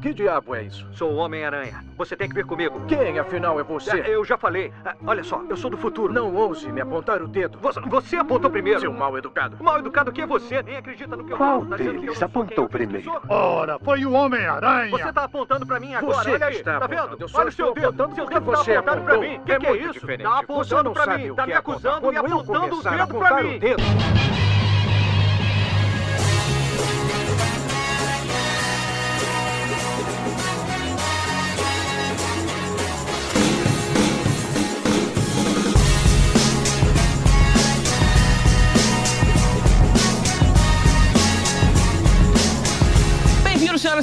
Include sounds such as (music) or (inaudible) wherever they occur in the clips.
Que diabo é isso? Sou o Homem-Aranha. Você tem que vir comigo. Quem, afinal, é você? É, Eu já falei. Ah, Olha só, eu sou do futuro. Não ouse me apontar o dedo. Você, você apontou primeiro. Seu mal educado. O mal educado que é você. Nem acredita no que eu Qual falo. Tá que eu deles não sou apontou que primeiro? Ora, foi o Homem-Aranha. Você tá apontando pra mim agora. Você Olha aí. está Tá apontando. vendo? Eu só Olha o seu dedo. apontando Seu dedo tá você pra apontou. mim. Que É que é muito isso? diferente. Tá Você apontando não pra mim. o Tá que me é apontar. acusando e apontando o dedo pra mim.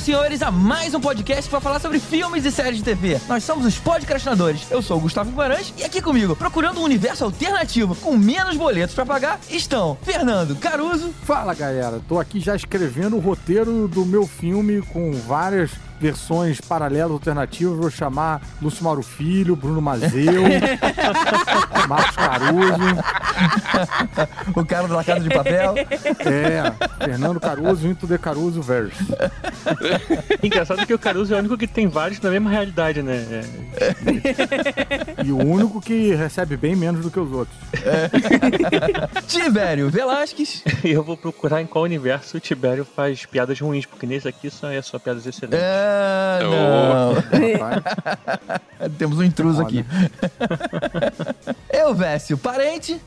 Senhores, a mais um podcast para falar sobre filmes e séries de TV. Nós somos os podcastinadores. Eu sou o Gustavo Guimarães e aqui comigo, procurando um universo alternativo com menos boletos para pagar, estão Fernando Caruso. Fala, galera. Tô aqui já escrevendo o roteiro do meu filme com várias versões paralelas, alternativas. Vou chamar Lúcio Mauro Filho, Bruno Mazeu, (laughs) Marcos Caruso, o cara da Casa de Papel. é, Fernando Caruso, Into de Caruso Verso. Engraçado que o Caruso é o único que tem vários na mesma realidade, né? É. E o único que recebe bem menos do que os outros. Tibério Velasquez. Eu vou procurar em qual universo o Tibério faz piadas ruins, porque nesse aqui só é só piadas excelentes. Ah, não. (laughs) Temos um intruso aqui. (laughs) Eu, Vécio, parente.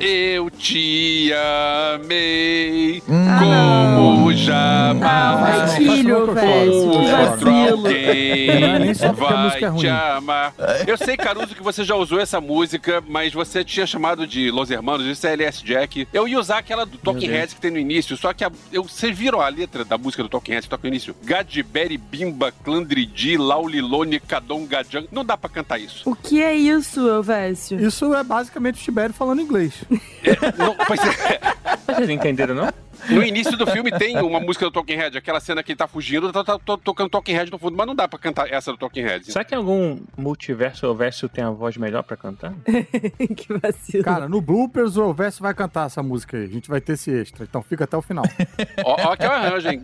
Eu te amei Ah, como jamais Ah, filho, velho, outro alguém é vai é ruim. te amar. Eu sei, Caruso, que você já usou essa música, mas você tinha chamado de Los Hermanos, isso é LS Jack. Eu ia usar aquela do Talking. Heads que tem no início, só que a, eu, vocês viram a letra da música do Talking Heads que toca no início? Gadiberi, Bimba, Clandridi, Laulilone, Cadon, Gadjan. Não dá pra cantar isso. O que é isso, Elvésio? Isso é basicamente o Tibério falando inglês. Não, pois é. Vocês entenderam, não? No início do filme tem uma música do Talking Head, aquela cena que ele tá fugindo, tá, tá- tá tocando Talking Head no fundo, mas não dá pra cantar essa do Talking Head. Será que em algum multiverso ou verso tem a voz melhor pra cantar? (laughs) que vacilo. Cara, no Bloopers o Verso vai cantar essa música aí. A gente vai ter esse extra. Então fica até o final. (laughs) Ó, ó que é arranjo, hein?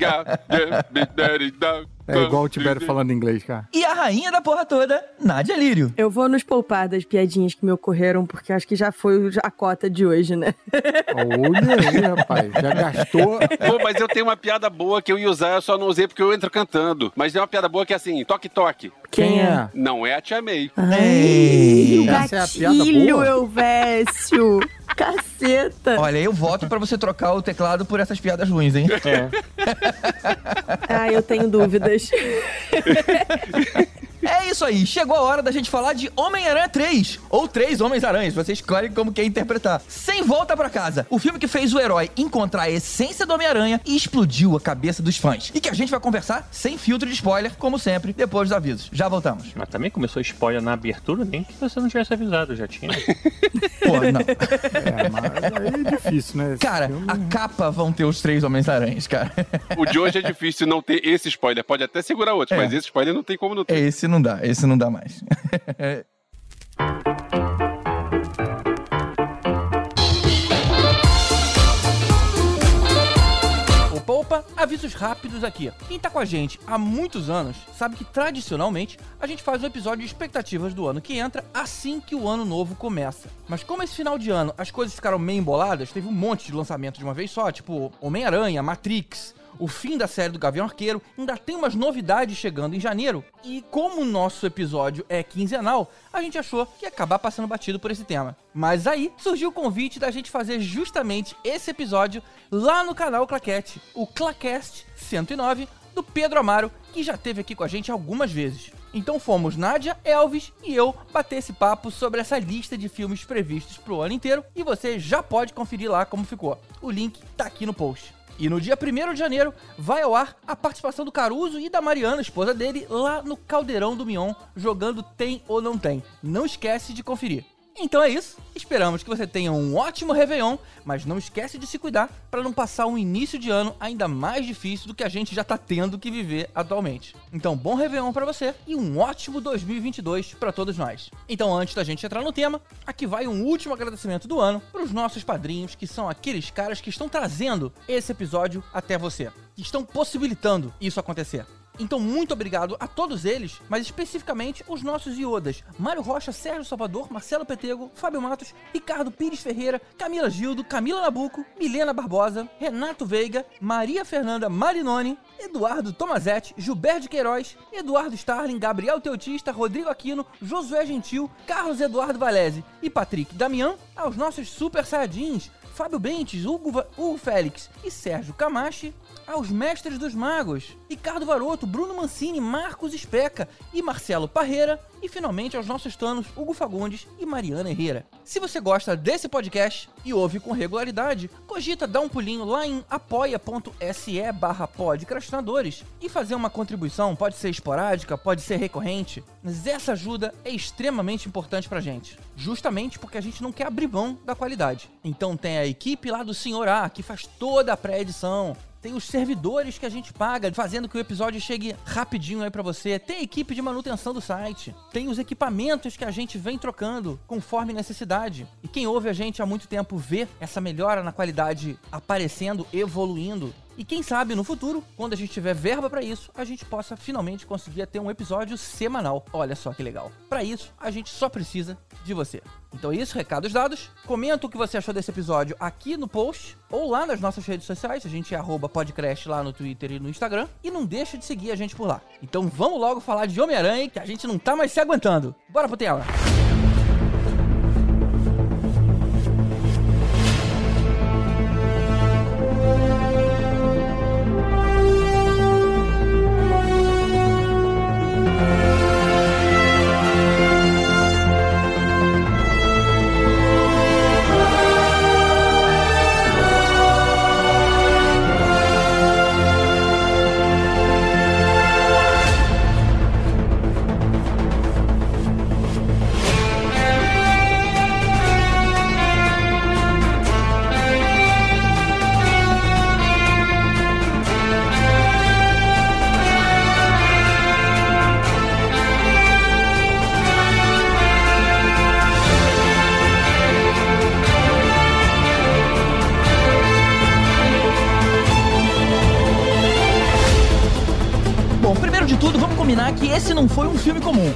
É igual o Tibério falando inglês, cara. E a rainha da porra toda, Nádia Lírio. Eu vou nos poupar das piadinhas que me ocorreram, porque acho que já foi a cota de hoje, né? Olha aí, rapaz. Já (laughs) gastou. (laughs) Pô, mas eu tenho uma piada boa que eu ia usar, eu só não usei porque eu entro cantando. Mas tem uma piada boa que é assim, toque, toque. Quem é? Não é a Tia May. Ei. o Essa é a piada gatilho, boa? Elvésio. (laughs) Caceta. Olha, eu voto pra você trocar o teclado por essas piadas ruins, hein? É. (laughs) Ah, eu tenho dúvidas. É isso aí, chegou a hora da gente falar de Homem-Aranha 3, ou Três Homens-Aranhas, você escolhe como quer interpretar. Sem volta pra casa, o filme que fez o herói encontrar a essência do Homem-Aranha e explodiu a cabeça dos fãs. E que a gente vai conversar sem filtro de spoiler, como sempre, depois dos avisos. Já voltamos. Mas também começou spoiler na abertura, nem que você não tivesse avisado, já tinha. (laughs) Porra, não. É, mas aí é difícil, né? Cara, filme- a capa vão ter os Três Homens-Aranhas, cara. O de hoje é difícil não ter esse spoiler. Pode até segurar outros, É. mas esse spoiler não tem como não ter. Esse não dá, esse não dá mais. (laughs) Opa, avisos rápidos aqui. Quem tá com a gente há muitos anos sabe que tradicionalmente a gente faz um episódio de expectativas do ano que entra assim que o ano novo começa. Mas como esse final de ano as coisas ficaram meio emboladas, teve um monte de lançamento de uma vez só, tipo Homem-Aranha, Matrix, o fim da série do Gavião Arqueiro, ainda tem umas novidades chegando em janeiro. E como o nosso episódio é quinzenal, a gente achou que ia acabar passando batido por esse tema. Mas aí surgiu o convite da gente fazer justamente esse episódio lá no canal Claquete, o Clacast 109 do Pedro Amaro, que já esteve aqui com a gente algumas vezes. Então fomos Nádia, Elvis e eu bater esse papo sobre essa lista de filmes previstos pro ano inteiro e você já pode conferir lá como ficou. O link tá aqui no post. E no dia 1 de janeiro vai ao ar a participação do Caruso e da Mariana, esposa dele, lá no Caldeirão do Mion, jogando Tem ou Não Tem. Não esquece de conferir. Então é isso, esperamos que você tenha um ótimo Réveillon, mas não esquece de se cuidar para não passar um início de ano ainda mais difícil do que a gente já tá tendo que viver atualmente. Então, bom Réveillon para você e um ótimo 2022 para todos nós. Então, antes da gente entrar no tema, aqui vai um último agradecimento do ano para os nossos padrinhos, que são aqueles caras que estão trazendo esse episódio até você, que estão possibilitando isso acontecer. Então, muito obrigado a todos eles, mas especificamente os nossos iodas: Mário Rocha, Sérgio Salvador, Marcelo Petego, Fábio Matos, Ricardo Pires Ferreira, Camila Gildo, Camila Nabuco, Milena Barbosa, Renato Veiga, Maria Fernanda Marinoni, Eduardo Tomazetti, Gilberto Queiroz, Eduardo Starling, Gabriel Teutista, Rodrigo Aquino, Josué Gentil, Carlos Eduardo Valese e Patrick Damião, aos nossos super saiyajins, Fábio Bentes, Hugo, Hugo Félix e Sérgio Camachi, aos mestres dos magos, Ricardo Varoto, Bruno Mancini, Marcos Especa e Marcelo Parreira, e finalmente aos nossos tanos Hugo Fagundes e Mariana Herrera. Se você gosta desse podcast e ouve com regularidade, cogita dar um pulinho lá em apoia.se barra podcrastinadores e fazer uma contribuição, pode ser esporádica, pode ser recorrente, mas essa ajuda é extremamente importante pra gente, justamente porque a gente não quer abrir mão da qualidade. Então tem a equipe lá do Senhor A, que faz toda a pré-edição, tem os servidores que a gente paga, fazendo que o episódio chegue rapidinho aí pra você. Tem a equipe de manutenção do site. Tem os equipamentos que a gente vem trocando conforme necessidade. E quem ouve a gente há muito tempo vê essa melhora na qualidade aparecendo, evoluindo. E quem sabe no futuro, quando a gente tiver verba pra isso, a gente possa finalmente conseguir ter um episódio semanal. Olha só que legal. Pra isso, a gente só precisa de você. Então é isso, recados dados. Comenta o que você achou desse episódio aqui no post ou lá nas nossas redes sociais. A gente é podcast lá no Twitter e no Instagram. E não deixa de seguir a gente por lá. Então vamos logo falar de Homem-Aranha, que a gente não tá mais se aguentando. Bora pro tema.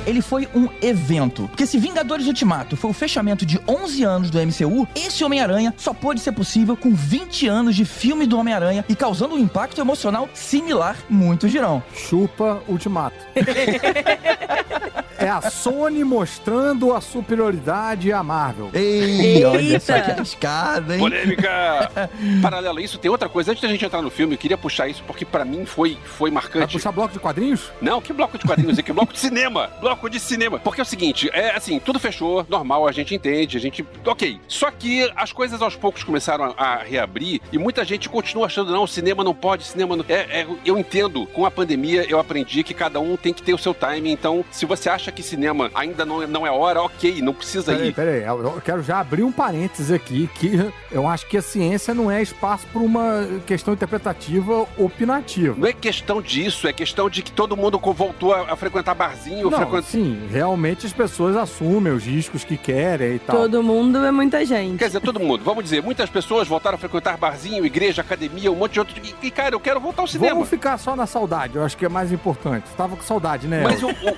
Ele foi um evento. Porque se Vingadores Ultimato foi o fechamento de 11 anos do MCU, esse Homem-Aranha só pôde ser possível com 20 anos de filme do Homem-Aranha e causando um impacto emocional similar, muitos dirão. Chupa Ultimato. (laughs) é a Sony mostrando a superioridade à Marvel. Ei, olha só Eita. que arriscado, hein? Polêmica! (laughs) Paralelo a isso, tem outra coisa. Antes da gente entrar no filme, eu queria puxar isso porque pra mim foi, foi Vai marcante. puxar bloco de quadrinhos? Não, que bloco de quadrinhos aqui? Bloco de cinema! (laughs) Bloco de cinema! Porque é o seguinte, é assim, tudo fechou, normal, a gente entende, a gente. Ok. Só que as coisas aos poucos começaram a, a reabrir e muita gente continua achando, não, cinema não pode, cinema não. É, é, eu entendo, com a pandemia eu aprendi que cada um tem que ter o seu time. Então, se você acha que cinema ainda não, é- não é hora, ok, não precisa Peraí, ir. peraí, eu eu quero já abrir um parênteses aqui, que eu acho que a ciência não é espaço para uma questão interpretativa opinativa. Não é questão disso, é questão de que todo mundo voltou a, a frequentar barzinho, Não, frequentar. sim, realmente as pessoas assumem os riscos que querem e tal. Todo mundo é muita gente. Quer dizer, todo mundo, vamos dizer, muitas pessoas voltaram a frequentar barzinho, igreja, academia, um monte de outro. E, e, cara, eu quero voltar ao cinema. Vamos ficar só na saudade, eu acho que é mais importante. Tava com saudade, né? Mas o, o,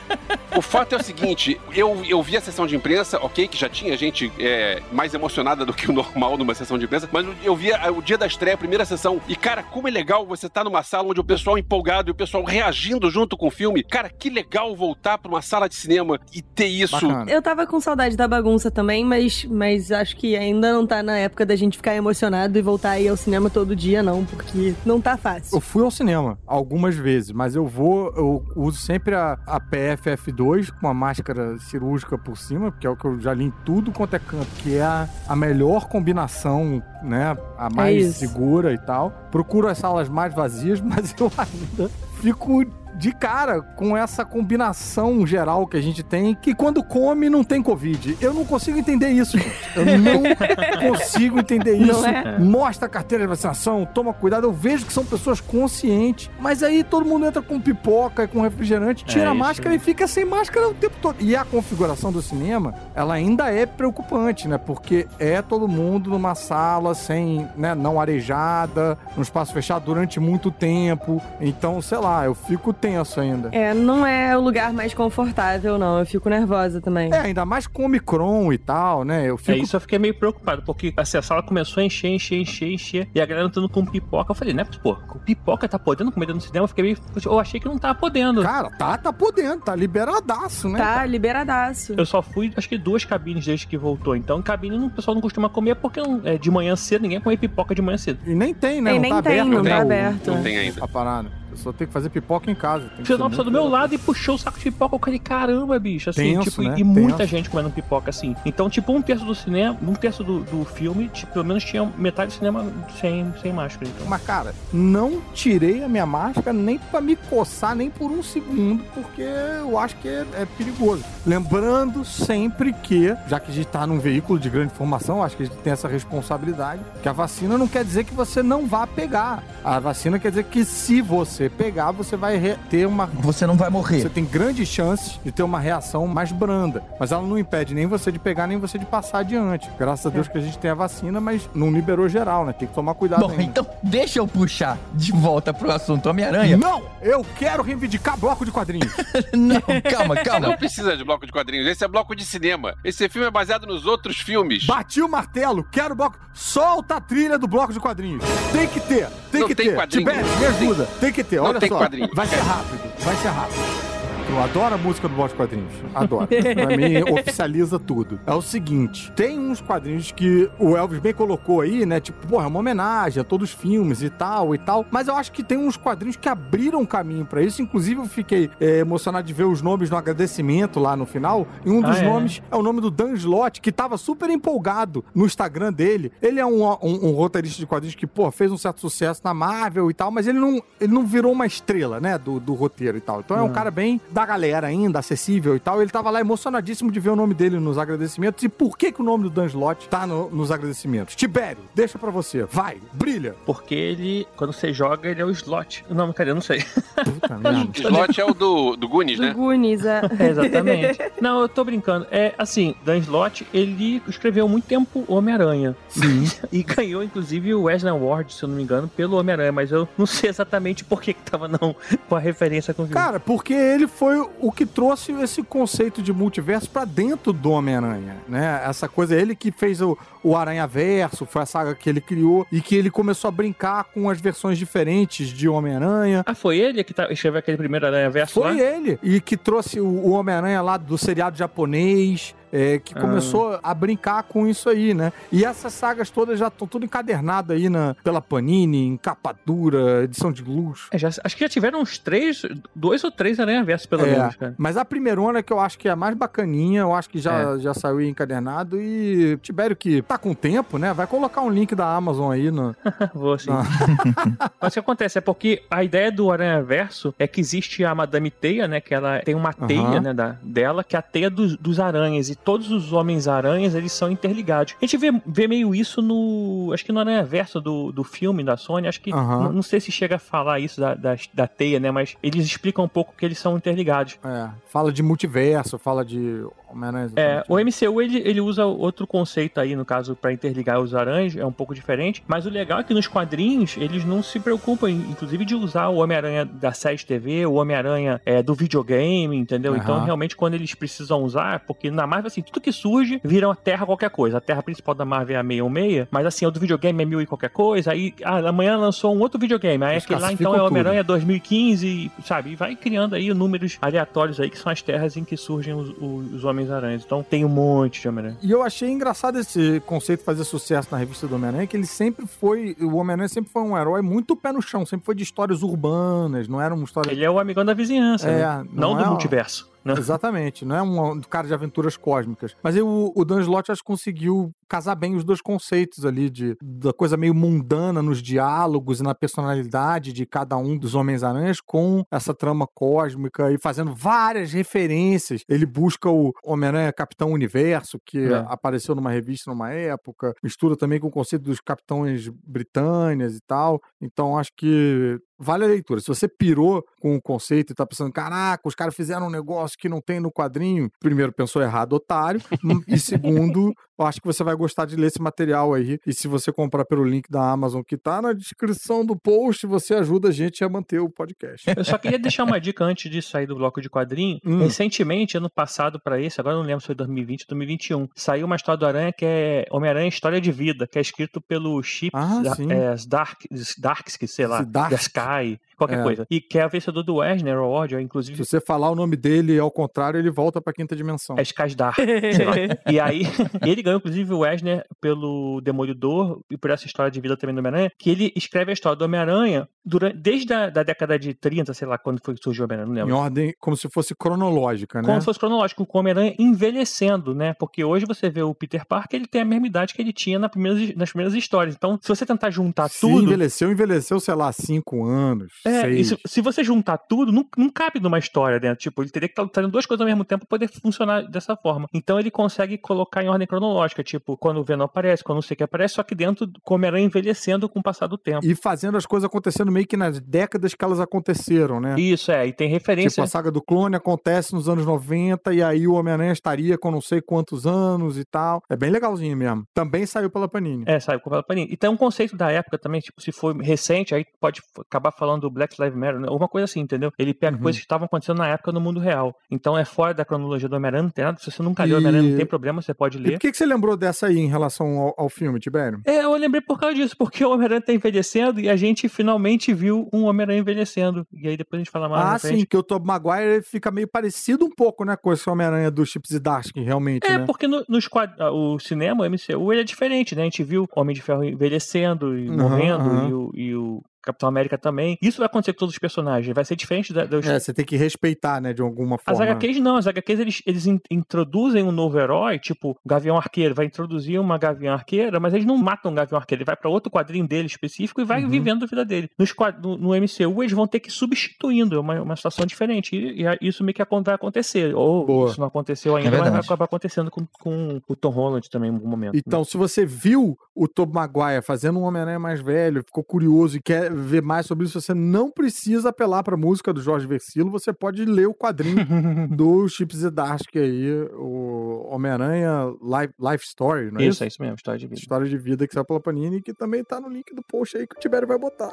o fato é o seguinte, eu, eu vi a sessão de imprensa, ok, que já tinha gente é, mais emocionada do que o normal numa sessão de imprensa, mas eu vi a- o dia da estreia, a primeira sessão, e cara, como é legal você tá numa sala onde o pessoal empolgado e o pessoal reagindo junto com o filme. Cara, que legal voltar pra uma sala de cinema e ter isso. Bacana. Eu tava com saudade da bagunça também, mas, mas acho que ainda não tá na época da gente ficar emocionado e voltar aí ao cinema todo dia, não, porque não tá fácil. Eu fui ao cinema algumas vezes, mas eu vou, eu uso sempre a, a PFF2 com uma máscara cirúrgica por cima, porque é o que eu já li em tudo quanto é canto, que é a, a melhor combinação, né? A mais isso. segura e tal. Procuro as salas mais vazias, (laughs) mas eu ainda fico de cara com essa combinação geral que a gente tem, que quando come não tem Covid. Eu não consigo entender isso, gente. Eu (laughs) não consigo entender isso. é? Mostra a carteira de vacinação, toma cuidado. Eu vejo que são pessoas conscientes, mas aí todo mundo entra com pipoca e com refrigerante, tira É a máscara e fica sem máscara o tempo todo. E a configuração do cinema, ela ainda é preocupante, né? Porque é todo mundo numa sala sem, né, não arejada, num espaço fechado durante muito tempo. Então, sei lá, eu fico tenso ainda. É, não é o lugar mais confortável, não. Eu fico nervosa também. É, ainda mais com Omicron e tal, né? Eu fico. É isso, eu fiquei meio preocupado, porque assim, a sala começou a encher, encher, encher, encher, e a galera entrando com pipoca. Eu falei, né, pô, com pipoca tá podendo comer no cinema? Eu fiquei meio. Eu achei que não tava podendo. Cara, tá, tá podendo, tá liberadaço, né? Tá, liberadaço. Eu só fui, acho que duas cabines desde que voltou. Então, cabine o pessoal não costuma comer porque não- é, de manhã cedo ninguém come pipoca de manhã cedo. E nem tem, né? E não nem tá tem, aberto, não né? tá o- aberto. Não tem ainda. A parada. Eu só tenho que fazer pipoca em casa. Tem ser uma pessoa do meu lado e puxou o saco de pipoca. Eu falei, caramba, bicho. Assim, Tenso, tipo, né? e muita Tenso. gente comendo pipoca, assim. Então, tipo, um terço do cinema, um terço do, do filme, tipo, pelo menos tinha metade do cinema sem, sem máscara. Então. Mas, cara, não tirei a minha máscara nem pra me coçar nem por um segundo, porque eu acho que é, é perigoso. Lembrando sempre que, já que a gente tá num veículo de grande informação, eu acho que a gente tem essa responsabilidade, que a vacina não quer dizer que você não vá pegar. A vacina quer dizer que se você pegar, você vai ter uma Você não vai morrer. Você tem grandes chances de ter uma reação mais branda. Mas ela não impede nem você de pegar, nem você de passar adiante. Graças a Deus que a gente tem a vacina, mas não liberou geral, né? Tem que tomar cuidado Bom, ainda. então deixa eu puxar de volta pro assunto Homem-Aranha. Não! Eu quero reivindicar bloco de quadrinhos. (laughs) Não, calma, (laughs) calma. Não precisa de bloco de quadrinhos. Esse é bloco de cinema. Esse filme é baseado nos outros filmes. Bati o martelo, quero bloco. Solta a trilha do bloco de quadrinhos. Tem que ter, tem Não que tem ter. quadrinho. Tibete, me ajuda. Tem que ter, Não olha tem só. quadrinho. Vai ser rápido, vai ser rápido. Eu adoro a música do de quadrinhos. Adoro. pra mim, oficializa tudo. É o seguinte: tem uns quadrinhos que o Elvis bem colocou aí, né? Tipo, porra, é uma homenagem a todos os filmes e tal e tal. Mas eu acho que tem uns quadrinhos que abriram caminho pra isso. Inclusive, eu fiquei é, emocionado de ver os nomes no agradecimento lá no final. E um Ah, dos é? nomes é o nome do Dan Slott, que tava super empolgado no Instagram dele. Ele é um, um, um roteirista de quadrinhos que, pô, fez um certo sucesso na Marvel e tal, mas ele não, ele não virou uma estrela, né, do, do roteiro e tal. Então é um cara bem da galera ainda, acessível e tal. Ele tava lá emocionadíssimo de ver o nome dele nos agradecimentos. E por que que o nome do Dan Slott tá no- nos agradecimentos? Tibério, deixa pra você. Vai, brilha. Porque ele, quando você joga, ele é o slot. Não, cadê? Eu não sei. Puta merda. (laughs) Slot é o do, do Goonies, Do né? Goonies, é. (laughs) É, exatamente. Não, eu tô brincando. É assim, Dan Slott, ele escreveu muito tempo Homem-Aranha. Sim. (laughs) E ganhou, inclusive, o Wesley Award, se eu não me engano, pelo Homem-Aranha, mas eu não sei exatamente por que, que tava não com a referência com o filme. Cara, porque ele foi o que trouxe esse conceito de multiverso pra dentro do Homem-Aranha, né? Essa coisa, ele que fez o, o Aranha Verso, foi a saga que ele criou e que ele começou a brincar com as versões diferentes de Homem-Aranha. Ah, foi ele que tá, escreveu aquele primeiro Aranha Verso Foi lá? ele. E que trouxe o, o Homem-Aranha lá do seriado japonês. É, que Ah. começou a brincar com isso aí, né? E essas sagas todas já estão tudo encadernadas aí na, pela Panini, em capa dura, edição de luxo. É, já- acho que já tiveram uns três, dois ou três Aranha Verso, pelo É, menos, cara. Mas a primeirona que eu acho que é a mais bacaninha, eu acho que já, É. já saiu encadernado. E Tibério que tá com tempo, né? Vai colocar um link da Amazon aí no. (laughs) Vou assim. Ah. (laughs) Mas o que acontece é porque a ideia do Aranha Verso é que existe a Madame Teia, né? Que ela tem uma teia, Aham. né? Da, dela, que é a teia dos, dos aranhas. E todos os Homens-Aranhas, eles são interligados. A gente vê, vê meio isso no. Acho que no Aranha Verso do, do filme da Sony. Acho que. Aham. Não, sei se chega a falar isso da, da, da teia, né? Mas eles explicam um pouco que eles são interligados. É, fala de multiverso, fala de Homem-Aranha. É, o MCU ele, ele usa outro conceito aí, no caso, pra interligar os aranhas, é um pouco diferente. Mas o legal é que nos quadrinhos eles não se preocupam, inclusive, de usar o Homem-Aranha da série de TV, o Homem-Aranha é, do videogame, entendeu? Aham. Então, realmente, quando eles precisam usar, porque na Marvel, assim, tudo que surge vira a Terra qualquer coisa. A Terra principal da Marvel é a 616, mas assim, o do videogame é mil e qualquer coisa. Aí, ah, amanhã lançou um outro videogame. Aí aquele lá então é. Homem-Aranha 2015, sabe? E vai criando aí números aleatórios aí, que são as terras em que surgem os, os, os Homens-Aranhas. Então tem um monte de Homem-Aranha. E eu achei engraçado esse conceito fazer sucesso na revista do Homem-Aranha, que ele sempre foi. O Homem-Aranha sempre foi um herói muito pé no chão, sempre foi de histórias urbanas, não era uma história. Ele é o amigão da vizinhança, É, né? não Não, é do um- multiverso. Né? Exatamente, não é um, cara de aventuras cósmicas. Mas o, o Dan Slott acho que conseguiu casar bem os dois conceitos ali, de, da coisa meio mundana nos diálogos e na personalidade de cada um dos Homens-Aranhas com essa trama cósmica e fazendo várias referências. Ele busca o Homem-Aranha Capitão Universo, que É. apareceu numa revista numa época, mistura também com o conceito dos Capitães Britânias e tal. Então acho que vale a leitura. Se você pirou com o conceito e tá pensando, caraca, os caras fizeram um negócio que não tem no quadrinho, primeiro pensou errado, otário, hum, e segundo, eu acho que você vai gostar de ler esse material aí. E se você comprar pelo link da Amazon que tá na descrição do post, você ajuda a gente a manter o podcast. Eu só queria deixar uma dica antes de sair do bloco de quadrinho. Hum. Recentemente, ano passado para esse, agora não lembro se foi 2020 ou 2021, saiu uma história do Aranha que é Homem-Aranha História de Vida, que é escrito pelo Chip Ah, é, Dark, Darksky, sei lá, Zdarsky. The Sky, qualquer É. coisa. E que é a vencedor do Eisner Award, ó, inclusive Se você falar o nome dele ao contrário, ele volta pra quinta dimensão. é Skarsdar. E aí, (laughs) ele ganhou, inclusive, o Eisner pelo Demolidor e por essa história de vida também do Homem-Aranha, que ele escreve a história do Homem-Aranha desde a da década de 30, sei lá, quando foi que surgiu o Homem-Aranha, não Em lembro. ordem, como se fosse cronológica, né? Como se fosse cronológico, com o Homem-Aranha envelhecendo, né? Porque hoje você vê o Peter Parker, ele tem a mesma idade que ele tinha na primeiras, nas primeiras histórias. Então, se você tentar juntar Se tudo. envelheceu, envelheceu, sei lá, cinco anos, É, seis. se, você juntar tudo, não, não cabe numa história dentro. Tipo, ele teria que estar fazendo duas coisas ao mesmo tempo para poder funcionar dessa forma. Então ele consegue colocar em ordem cronológica, tipo, quando o Venom aparece, quando não sei o que aparece, só que dentro com o Homem-Aranha envelhecendo com o passar do tempo. E fazendo as coisas acontecendo meio que nas décadas que elas aconteceram, né? Isso, é, e tem Tipo, referência. a saga do clone acontece nos anos 90 e aí o Homem-Aranha estaria com não sei quantos anos e tal. É bem legalzinho mesmo. Também saiu pela Panini. É, sabe, com a Panini. E tem um conceito da época também, tipo, se for recente, aí pode acabar falando do Black Lives Matter, né? alguma coisa assim, entendeu? Ele pega Uhum. coisas que estavam acontecendo na época no mundo real. Então é fora da cronologia do Homem-Aranha, não tem nada. Se você nunca leu E- Homem-Aranha, não tem problema, você pode E ler. por que, que você lembrou dessa aí em relação ao, ao filme, Tibério? É, eu lembrei por causa disso, porque o Homem-Aranha tá envelhecendo e a gente finalmente viu um Homem-Aranha envelhecendo. E aí depois a gente fala mais Ah, sim, que o Tobey Maguire fica meio parecido um pouco, né, com esse Homem-Aranha do Chips e Darsky, realmente, É, né? porque no, nos quad... ah, o cinema, o MCU, ele é diferente, né? A gente viu Homem de Ferro envelhecendo e Aham, morrendo, aham. E, o, e o Capitão América também. Isso vai acontecer com todos os personagens, vai ser diferente da, dos... É, você tem que respeitar, né, de alguma As forma. HQs não, as HQs eles, eles in- introduzem um novo herói, tipo Gavião Arqueiro, vai introduzir uma Gavião Arqueira, mas eles não matam o Gavião Arqueiro, ele vai pra outro quadrinho dele específico e vai Uhum. vivendo a vida dele. Nos no, no MCU eles vão ter que ir substituindo, é uma, uma situação diferente, e, e isso meio que vai acontecer, ou Boa. isso não aconteceu ainda, É mas vai acabar acontecendo com, com o Tom Holland também em algum momento. né? Então, se você viu o Tobey Maguire fazendo um Homem-Aranha mais velho, ficou curioso e quer ver mais sobre isso, você não precisa apelar pra música do Jorge Versilo, você pode ler o quadrinho (laughs) do Chips Zdarsky aí, o Homem-Aranha Life, Life Story, não é isso, isso? é isso mesmo, história de vida. História de vida que saiu pela Panini, que também tá no link do post aí que o Tibério vai botar.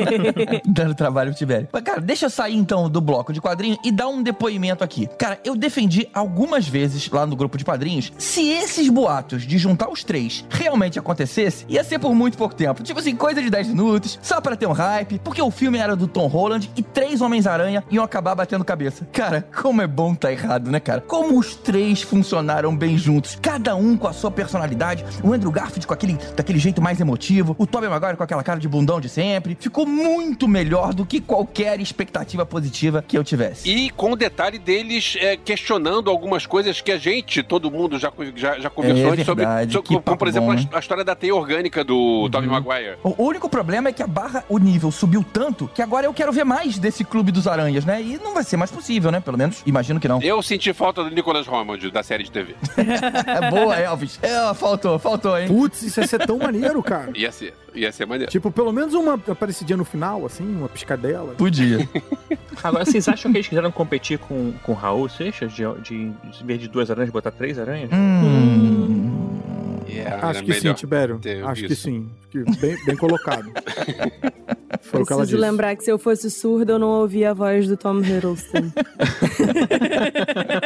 (laughs) Dando trabalho pro Tibério. Mas, cara, deixa eu sair então do bloco de quadrinho e dar um depoimento aqui. Cara, eu defendi algumas vezes lá no grupo de quadrinhos se esses boatos de juntar os três realmente acontecesse, ia ser por muito pouco tempo. Tipo assim, coisa de 10 minutos, só pra ter um hype, porque o filme era do Tom Holland e três Homens-Aranha iam acabar batendo cabeça. Cara, como é bom tá errado, né, cara? Como os três funcionaram bem juntos, cada um com a sua personalidade. O Andrew Garfield com aquele, daquele jeito mais emotivo, o Tobey Maguire com aquela cara de bundão de sempre. Ficou muito melhor do que qualquer expectativa positiva que eu tivesse. E com o detalhe deles é, questionando algumas coisas que a gente, todo mundo, já, já, já conversou É sobre, verdade, sobre- que como, por exemplo, bom, a, a história da teia orgânica do Tobey Maguire. O único problema é que a barra, o nível subiu tanto que agora eu quero ver mais desse Clube dos Aranhas, né? E não vai ser mais possível, né? Pelo menos, imagino que não. Eu senti falta do Nicholas Hammond, da série de TV. (laughs) É boa, Elvis. É, faltou, faltou, hein? Putz, isso ia ser tão maneiro, cara. Ia ser, ia ser maneiro. Tipo, pelo menos uma aparecidinha no final, assim, uma piscadela. Podia. (laughs) Agora, vocês acham que eles quiseram competir com, com o Raul Seixas, de, de, vez de duas aranhas, botar três aranhas? Hum. Yeah, Acho que sim, Tibério. Acho que isso. sim. Que bem, bem colocado. (laughs) Foi o que ela Preciso disse. lembrar que se eu fosse surda, eu não ouvia a voz do Tom Hiddleston. (laughs)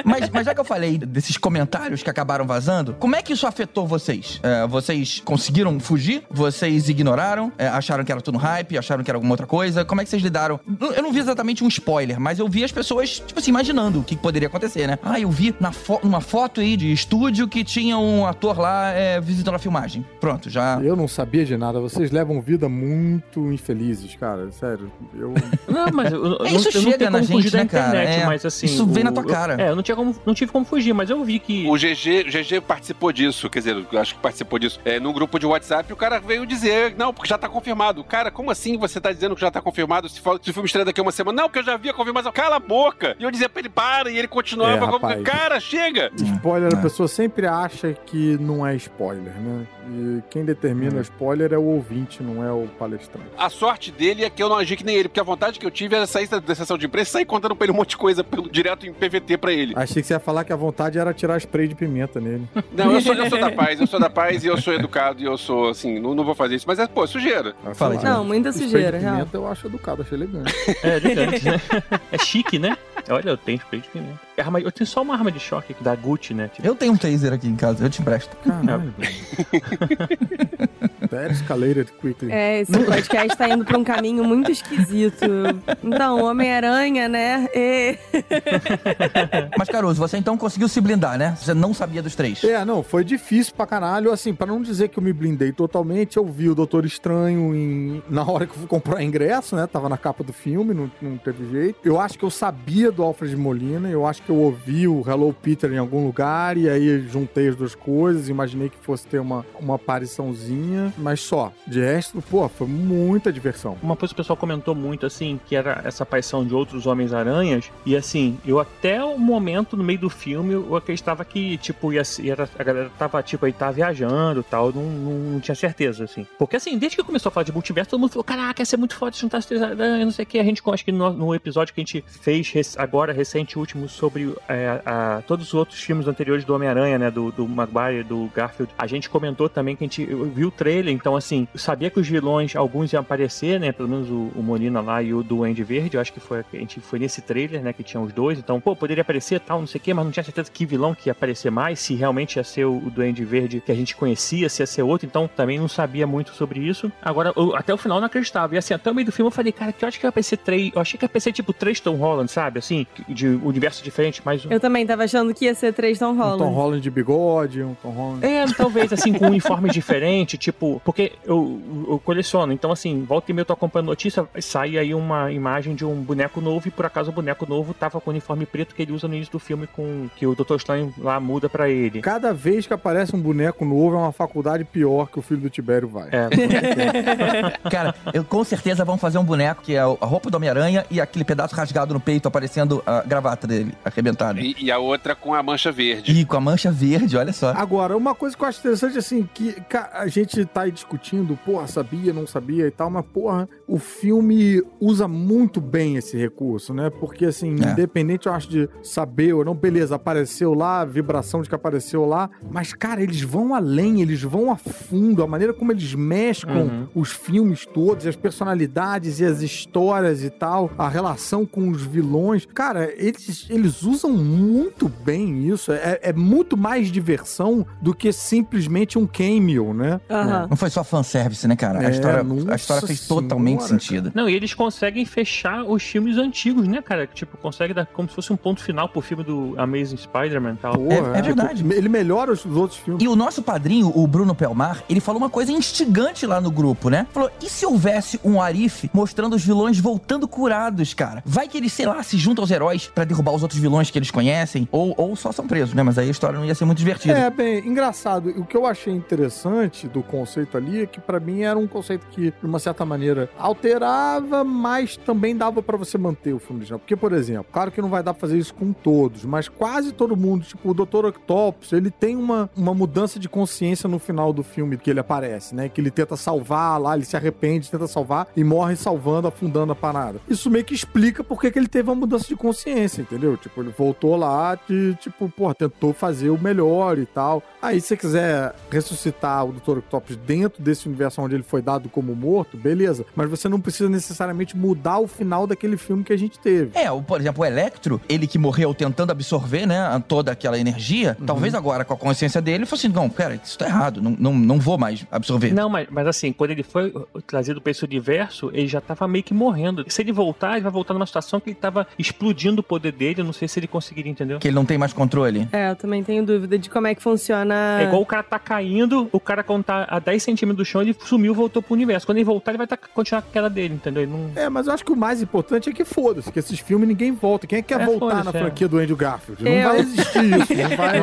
Mas, mas já que eu falei desses comentários que acabaram vazando, como é que isso afetou vocês? É, vocês conseguiram fugir? Vocês ignoraram? É, acharam que era tudo hype? Acharam que era alguma outra coisa? Como é que vocês lidaram? Eu não vi exatamente um spoiler, mas eu vi as pessoas, tipo assim, imaginando o que poderia acontecer, né? Ah, eu vi na fo uma foto aí de estúdio que tinha um ator lá é, visitando a filmagem. Pronto, já. Eu não sabia de nada. Vocês levam vida muito infelizes, cara. Sério. Eu. (laughs) Não, mas eu, eu, É, isso eu não chega tenho na como fugir gente, da né, internet, É, mas assim... isso vem o- na tua eu- cara. é, eu não, tinha como, não tive como fugir, mas eu vi que. O GG, o GG participou disso, quer dizer, eu acho que participou disso. É, num grupo de WhatsApp, o cara veio dizer, não, porque já tá confirmado. Cara, como assim você tá dizendo que já tá confirmado? Se, for, se o filme estreia daqui a uma semana, não, porque eu já vi a confirmação. Cala a boca! E eu dizia pra ele, para, e ele continuava, É, rapaz. cara, chega! Spoiler, a É. pessoa sempre acha que não é spoiler, né? E quem determina É. o spoiler é o ouvinte, não é o palestrante. A sorte dele é que eu não agi que nem ele, porque a vontade que eu tive era sair da, sessão de imprensa e sair contando pra ele um monte de coisa pelo- direto em PVT pra ele. Achei que você ia falar que a vontade era tirar spray de pimenta nele. (laughs) Não, eu sou, eu sou da paz, eu sou da paz e eu sou educado e eu sou, assim, não, não vou fazer isso. Mas é, pô, sujeira. Fala. Não, muita Spray sujeira, de real. pimenta eu acho educado, achei elegante. É elegante, né? É chique, né? Olha, eu tenho spray de pimenta. Arma- Eu tenho só uma arma de choque aqui da Gucci, né? Tipo, Eu tenho um taser aqui em casa, eu te empresto. Caralho, velho. (laughs) That escalated quickly. É, esse podcast tá indo pra um caminho muito esquisito. Então, Homem-Aranha, né? E... (laughs) Mas, Caruso, você então conseguiu se blindar, né? Você não sabia dos três. É, não, foi difícil pra caralho. Assim, pra não dizer que eu me blindei totalmente, eu vi o Doutor Estranho em... na hora que eu fui comprar ingresso, né? Tava na capa do filme, não, não teve jeito. Eu acho que eu sabia do Alfred Molina, eu acho que eu ouvi o Hello Peter em algum lugar, e aí juntei as duas coisas, imaginei que fosse ter uma, uma apariçãozinha, mas só. De resto, pô, foi muita diversão. Uma coisa que o pessoal comentou muito, assim, que era essa aparição de outros Homens-Aranhas. E assim, eu até o momento, no meio do filme, eu acreditava que, tipo, ia, era, a galera tava, tipo, aí tava viajando e tal. Não, não, tinha certeza, assim. Porque assim, desde que começou a falar de multiverso, todo mundo falou: caraca, ia ser muito foda juntar as três aranhas, não sei o que. A gente, acho que no, no episódio que a gente fez agora, recente, último, sobre é, a- todos os outros filmes anteriores do Homem-Aranha, né? Do, do Maguire, do Garfield, a gente comentou também que a gente viu o trailer, então assim, eu sabia que os vilões, alguns iam aparecer, né? Pelo menos o, o Molina lá e o do Andy Verde, eu acho que foi, a gente foi nesse trailer, né? Que tinha os dois, então, pô, poderia aparecer tal, não sei o que, mas não tinha certeza que vilão que ia aparecer mais, se realmente ia ser o, o Duende Verde que a gente conhecia, se ia ser outro, então também não sabia muito sobre isso. Agora, eu- até o final eu não acreditava. E assim, até o meio do filme eu falei, cara, que eu acho que ia aparecer três. Eu achei que ia aparecer tipo três Tom Holland, sabe? Assim, de universo diferente, mas. Eu também tava achando que ia ser três Tom Um Holland. Tom Holland de bigode, um Tom Holland... É, talvez assim, com um uniforme (laughs) diferente, tipo, porque eu, eu coleciono, então assim, volta e meia eu tô acompanhando notícia, sai aí uma imagem de um boneco novo e por acaso o boneco novo tava com o uniforme preto que ele usa no início do filme com que o Dr. Stone lá muda pra ele. Cada vez que aparece um boneco novo, é uma faculdade pior que o filho do Tibério vai. É, (laughs) Cara, eu com certeza vão fazer um boneco que é a roupa do Homem-Aranha e aquele pedaço rasgado no peito aparecendo a gravata dele, arrebentada. E, e a outra com a mancha verde. E com a mancha verde, olha só. Agora, uma coisa que eu acho interessante, assim, que a gente tá aí discutindo, porra, sabia, não sabia e tal, mas, porra, o filme usa muito bem esse recurso, né? Porque, assim, É. independente, eu acho, de saber ou não, beleza, apareceu lá, a vibração de que apareceu lá, mas, cara, eles vão além, eles vão a fundo, a maneira como eles mesclam Uhum. os filmes todos, as personalidades e as histórias e tal, a relação com os vilões. Cara, eles, eles usam muito bem isso. É, é muito mais diversão do que simplesmente um cameo, né? Aham. Não foi só fanservice, né, cara? É, a, história, a história fez totalmente senhora, sentido. Não, e eles conseguem fechar os filmes antigos, né, cara? Tipo, consegue dar como se fosse um ponto final pro filme do Amazing Spider-Man e tal. Porra, é verdade. Ele melhora os outros filmes. E o nosso padrinho, o Bruno Pelmar, ele falou uma coisa instigante lá no grupo, né? Falou: e se houvesse um Arif mostrando os vilões voltando curados, cara? Vai que eles, sei lá, se juntam aos heróis pra derrubar os outros vilões que eles conhecem, ou, ou só são presos, né? Mas aí a história não ia ser muito divertida. É, bem, engraçado. O que eu achei interessante do conceito ali é que pra mim era um conceito que, de uma certa maneira, alterava, mas também dava pra você manter o filme original. Porque, por exemplo, claro que não vai dar pra fazer isso com todos, mas quase todo mundo, tipo, o Dr. Octopus, ele tem uma, uma mudança de consciência no final do filme que ele aparece, né? Que ele tenta salvar lá, ele se arrepende, tenta salvar e morre salvando, afundando a parada. Isso meio que explica por que ele teve uma mudança de consciência, entendeu? Tipo, ele voltou lá de, tipo, pô, tentou fazer o melhor e tal. Aí, se você quiser ressuscitar o Dr. Octopus dentro desse universo onde ele foi dado como morto, beleza. Mas você não precisa necessariamente mudar o final daquele filme que a gente teve. É, o- por exemplo, o Electro, ele que morreu tentando absorver, né, toda aquela energia, Uhum. talvez agora com a consciência dele, ele falou assim: não, pera, isso tá errado, não, não, não vou mais absorver. Não, mas, mas assim, quando ele foi trazido pra esse universo, ele já tava meio que morrendo. Se ele voltar, ele vai voltar numa situação que ele tava explodindo o poder dele. Eu não sei se ele conseguiria, entendeu? Que ele não tem mais controle. É, eu também tenho dúvida de como é que funciona. É igual o cara tá caindo, o cara quando tá a 10 centímetros do chão, ele sumiu voltou pro universo. Quando ele voltar, ele vai tá, continuar com a queda dele, entendeu? Ele não... É, mas eu acho que o mais importante é que foda-se, que esses filmes ninguém volta. Quem é que quer É, voltar na é. franquia do Andrew Garfield? Não Eu. vai existir isso. Não vai...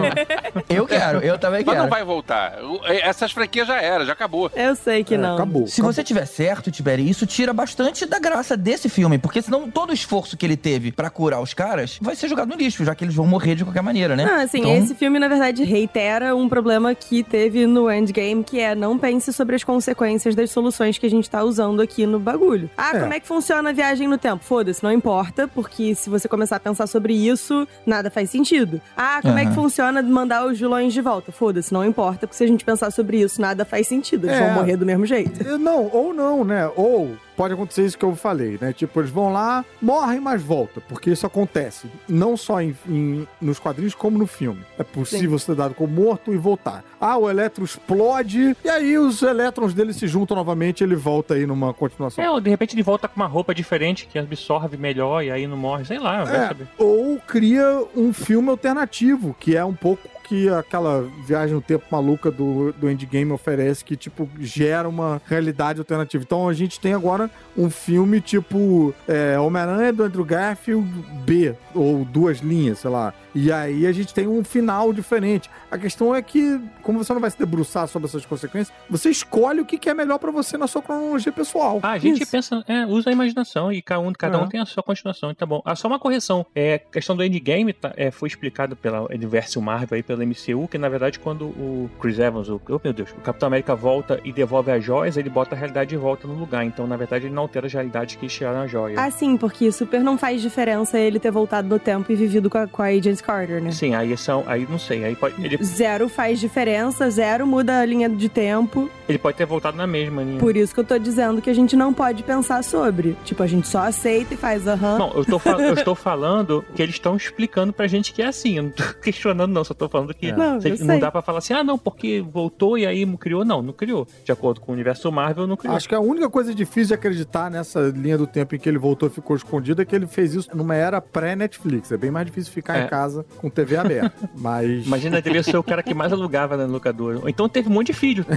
(laughs) Eu quero, eu também Mas quero. não vai voltar. O- Essas franquias já era, já acabou. Eu sei que É, não. Acabou. Se você tiver certo, Tiberi, isso tira bastante da graça desse filme, porque senão todo o esforço que ele teve pra curar os caras vai ser jogado no lixo, já que eles vão morrer de qualquer maneira, né? Não, assim, Então- esse filme, na verdade, reitera um problema que teve no Endgame, que é não pense sobre as consequências das soluções que a gente tá usando aqui no bagulho. Ah, É. como é que funciona a viagem no tempo? Foda-se, não importa, porque se você começar a pensar sobre isso, nada faz sentido. Ah, como é que funciona mandar os vilões de volta? Foda-se, não importa, porque se a gente pensar sobre isso, nada faz sentido. Eles É. vão morrer do mesmo jeito. Não, ou não, né? Ou pode acontecer isso que eu falei, né? Tipo, eles vão lá, morrem, mas voltam. Porque isso acontece. Não só em, em- nos quadrinhos, como no filme. É possível ser dado como morto e voltar. Ah, o elétron explode, e aí os elétrons dele se juntam novamente e ele volta aí numa continuação. É, ou de repente ele volta com uma roupa diferente que absorve melhor e aí não morre, sei lá, É, saber. ou cria um filme alternativo, que é um pouco que aquela viagem no tempo maluca do, do Endgame oferece, que, tipo, gera uma realidade alternativa. Então a gente tem agora um filme tipo é, Homem-Aranha do Andrew Garfield B, ou duas linhas, sei lá. E aí a gente tem um final diferente. A questão é que, como você não vai se debruçar sobre essas consequências, você escolhe o que é melhor pra você na sua cronologia pessoal. Ah, a gente Isso. pensa, é, usa a imaginação e cada um, cada É. um tem a sua continuação, tá bom. Ah, só uma correção. É, a questão do Endgame tá, é, foi explicado pela universo Marvel aí, pela MCU, que na verdade quando o Chris Evans, o, oh, meu Deus, o Capitão América volta e devolve as joias, ele bota a realidade de volta no lugar. Então, na verdade, ele não altera as realidades que tiraram a joia. Ah, sim, porque super não faz diferença ele ter voltado no tempo e vivido com a, com a Agent Carter, né? Sim, aí são, aí não sei, aí pode, ele, Zero faz diferença, zero muda a linha de tempo. ele pode ter voltado na mesma linha. Por isso que eu tô dizendo que a gente não pode pensar sobre. Tipo, a gente só aceita e faz aham. Não, eu, tô fal- eu (laughs) estou falando que eles estão explicando pra gente que é assim. Eu não tô (laughs) questionando, não. Só tô falando que Não, cê- eu não sei. dá pra falar assim, ah, não, porque voltou e aí criou. Não, não criou. De acordo com o universo Marvel, não criou. Acho que a única coisa difícil de acreditar nessa linha do tempo em que ele voltou e ficou escondido é que ele fez isso numa era pré-Netflix. É bem mais difícil ficar É. em casa com TV aberta. (laughs) Mas. Imagina, devia ser o cara que mais alugava na locadora. Ou então teve um monte de filho. (laughs)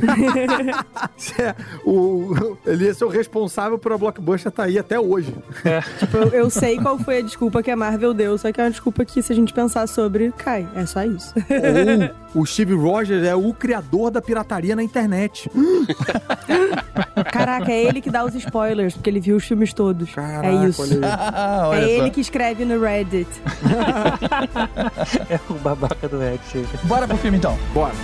É, o, ele ia ser o responsável por a Blockbuster tá aí até hoje. Tipo, eu, eu sei qual foi a desculpa que a Marvel deu, só que é uma desculpa que, se a gente pensar sobre, cai. É só isso. Ou o Steve Rogers é o criador da pirataria na internet. Caraca, é ele que dá os spoilers, porque ele viu os filmes todos. Caraca, é isso. olha aí. Olha É só. ele que escreve no Reddit. (laughs) (laughs) É o babaca do Ed. Bora pro filme então. Bora.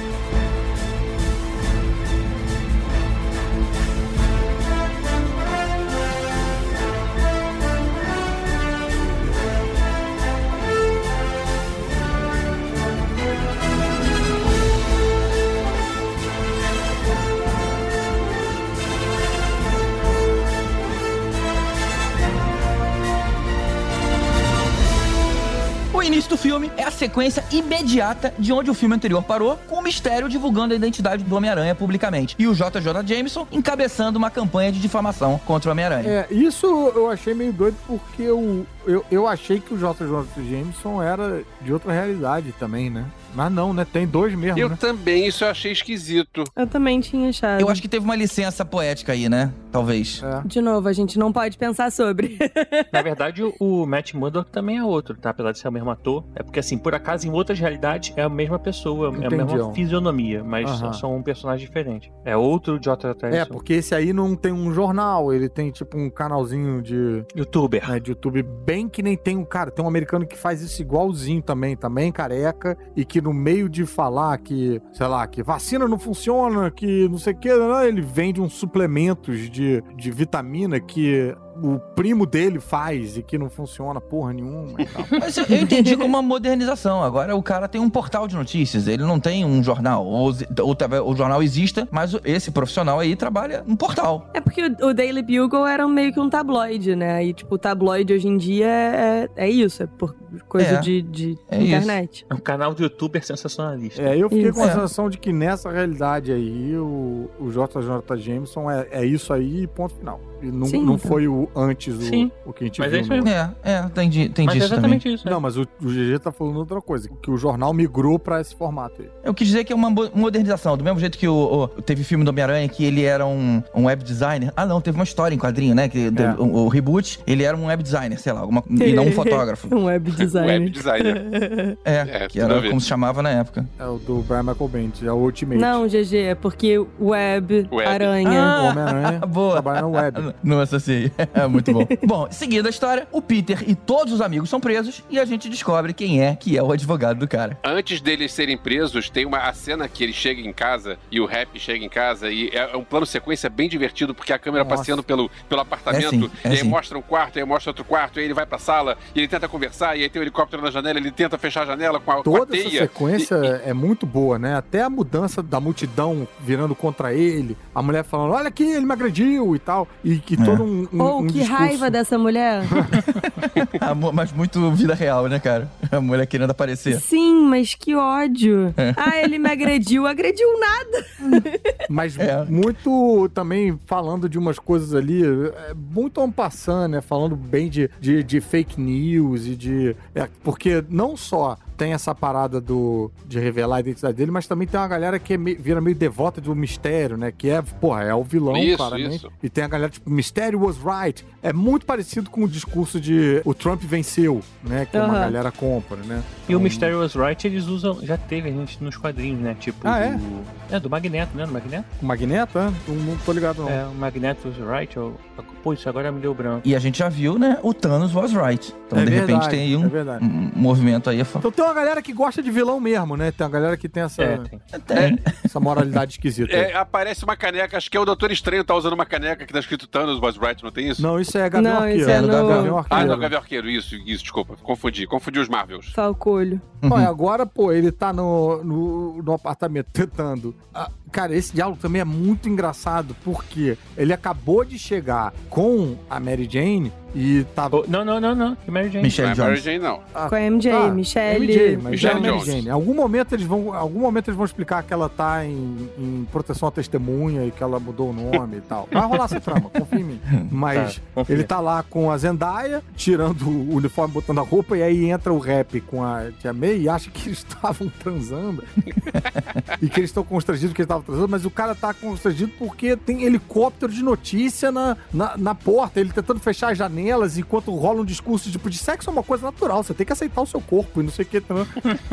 Início do filme é a sequência imediata de onde o filme anterior parou, com o mistério divulgando a identidade do Homem-Aranha publicamente. E o JJ Jameson encabeçando uma campanha de difamação contra o Homem-Aranha. É, isso eu achei meio doido porque eu, eu, eu achei que o J. J. Jameson era de outra realidade também, né? Mas não, né? Tem dois mesmo, Eu né? também, isso eu achei esquisito. Eu também tinha achado. Eu acho que teve uma licença poética aí, né? Talvez. É. De novo, a gente não pode pensar sobre. (laughs) Na verdade, o- Matt Murdock também é outro, tá? Apesar de ser o mesmo ator. É porque, assim, por acaso, em outras realidades, é a mesma pessoa, é a mesma fisionomia, mas são, são um personagem diferente. É outro J. É, Jameson. porque esse aí não tem um jornal, ele tem tipo um canalzinho de, Youtuber. né, de YouTube bem que nem tem um cara, tem um americano que faz isso igualzinho também, também careca, e que no meio de falar que, sei lá, que vacina não funciona, que não sei o que, né, ele vende uns suplementos de, de vitamina que o primo dele faz e que não funciona porra nenhuma e tal. (laughs) Mas eu, eu entendi como uma modernização. Agora o cara tem um portal de notícias, ele não tem um jornal. Ou, ou talvez o jornal exista, mas esse profissional aí trabalha num portal. É porque o, o Daily Bugle era meio que um tabloide, né? E, tipo, o tabloide hoje em dia é, é isso, é por coisa É. de, de É internet. É um canal de youtuber sensacionalista. É, eu fiquei Isso. com a É. sensação de que nessa realidade aí, o, o JJ Jameson é, é isso aí, ponto final. E não, Sim, não então. foi o antes o, Sim. o que a gente Mas viu. é isso mesmo. É, é, entendi, entendi Mas é isso também. exatamente isso. Não, mas o, o GG tá falando outra coisa, que o jornal migrou pra esse formato aí. Eu quis dizer que é uma mo- modernização. Do mesmo jeito que o, o- teve filme do Homem-Aranha que ele era um, um web designer. Ah, não, teve uma história em quadrinho, né? Que É. o, o reboot, ele era um web designer, sei lá, alguma, e não um (laughs) fotógrafo. um web (laughs) designer. Web designer. (laughs) É, É, que era como se chamava na época. É o do Brian Michael Bendis, é o Ultimate. Não, GG, é porque web, Web. aranha. O Homem-Aranha Boa. trabalha no web. Não associei. (laughs) É muito bom. (laughs) bom, seguindo a história, o Peter e todos os amigos são presos e a gente descobre quem é que é o advogado do cara. Antes deles serem presos, tem uma a cena que ele chega em casa e o Rap chega em casa e é um plano sequência bem divertido porque a câmera Nossa. passeando pelo, pelo apartamento É sim, é e aí sim. mostra um quarto, aí mostra outro quarto, aí ele vai pra sala e ele tenta conversar e aí tem um helicóptero na janela, ele tenta fechar a janela com a, com a Toda essa teia. sequência é muito boa, né? Até a mudança da multidão virando contra ele, a mulher falando, olha aqui, ele me agrediu e tal. E que É. todo um, um, Oh, um que discurso- raiva dessa mulher. (laughs) Mas muito vida real, né, cara? A mulher querendo aparecer. Sim, mas que ódio. Ah, ele me agrediu. Agrediu nada. (laughs) Mas É. muito também falando de umas coisas ali, é, muito en passant, né? Falando bem de, de, de fake news e de. é, porque não só tem essa parada do de revelar a identidade dele, mas também tem uma galera que é meio- vira meio devota do mistério, né? Que é, porra, é o vilão, Isso, claramente. isso. E tem a galera, tipo, Mysterio was right. É muito parecido com o discurso de o Trump venceu, né? Que uma Aham. galera compra, né? E o Então, Mysterious Right eles usam, já teve a gente nos quadrinhos, né? Tipo, Ah, é? do, é? do Magneto, né? Do Magneto? O Magneto, é? Não, não tô ligado, não. É, o Magneto Right, ou, pô, isso agora me deu branco. E a gente já viu, né? O Thanos was right. Então, É de repente, verdade, tem aí é um, verdade. um movimento aí. Então tem uma galera que gosta de vilão mesmo, né? Tem uma galera que tem essa, É, tem. Tem. essa moralidade esquisita. É, aparece uma caneca, acho que é o Doutor Estranho tá usando uma caneca que tá escrito Thanos was right, não tem isso? Não, isso é Gavião Não, Arqueiro. isso é no- Gavião Ah, Arqueiro. não, Gavião Arqueiro, isso, isso, desculpa, confundi, confundi os Marvels. Falcolho. Olha, agora, pô, ele tá no, no, no apartamento tentando. Ah, cara, esse diálogo também é muito engraçado, porque ele acabou de chegar com a Mary Jane e tava. Oh, não, não, não, não. Que Mary Jane. Michelle é Mary Jones. Jane, não. Ah, Com a MJ, tá, Michelle. MJ, mas Michelle é a Mary Jones. Jane. Algum momento eles vão, em algum momento eles vão explicar que ela tá em, em proteção à testemunha e que ela mudou o nome e tal. Vai rolar essa trama, confia em mim. (laughs) Mas Tá, ele tá lá com a Zendaya, tirando o uniforme, botando a roupa, e aí entra o rap com a Tia May e acha que eles (laughs) estavam transando. e que eles estão constrangidos que eles estavam transando, mas o cara tá constrangido porque tem helicóptero de notícia na, na, na porta, ele tentando fechar as janelas enquanto rola um discurso tipo, de sexo é uma coisa natural, você tem que aceitar o seu corpo e não sei o que. Tá?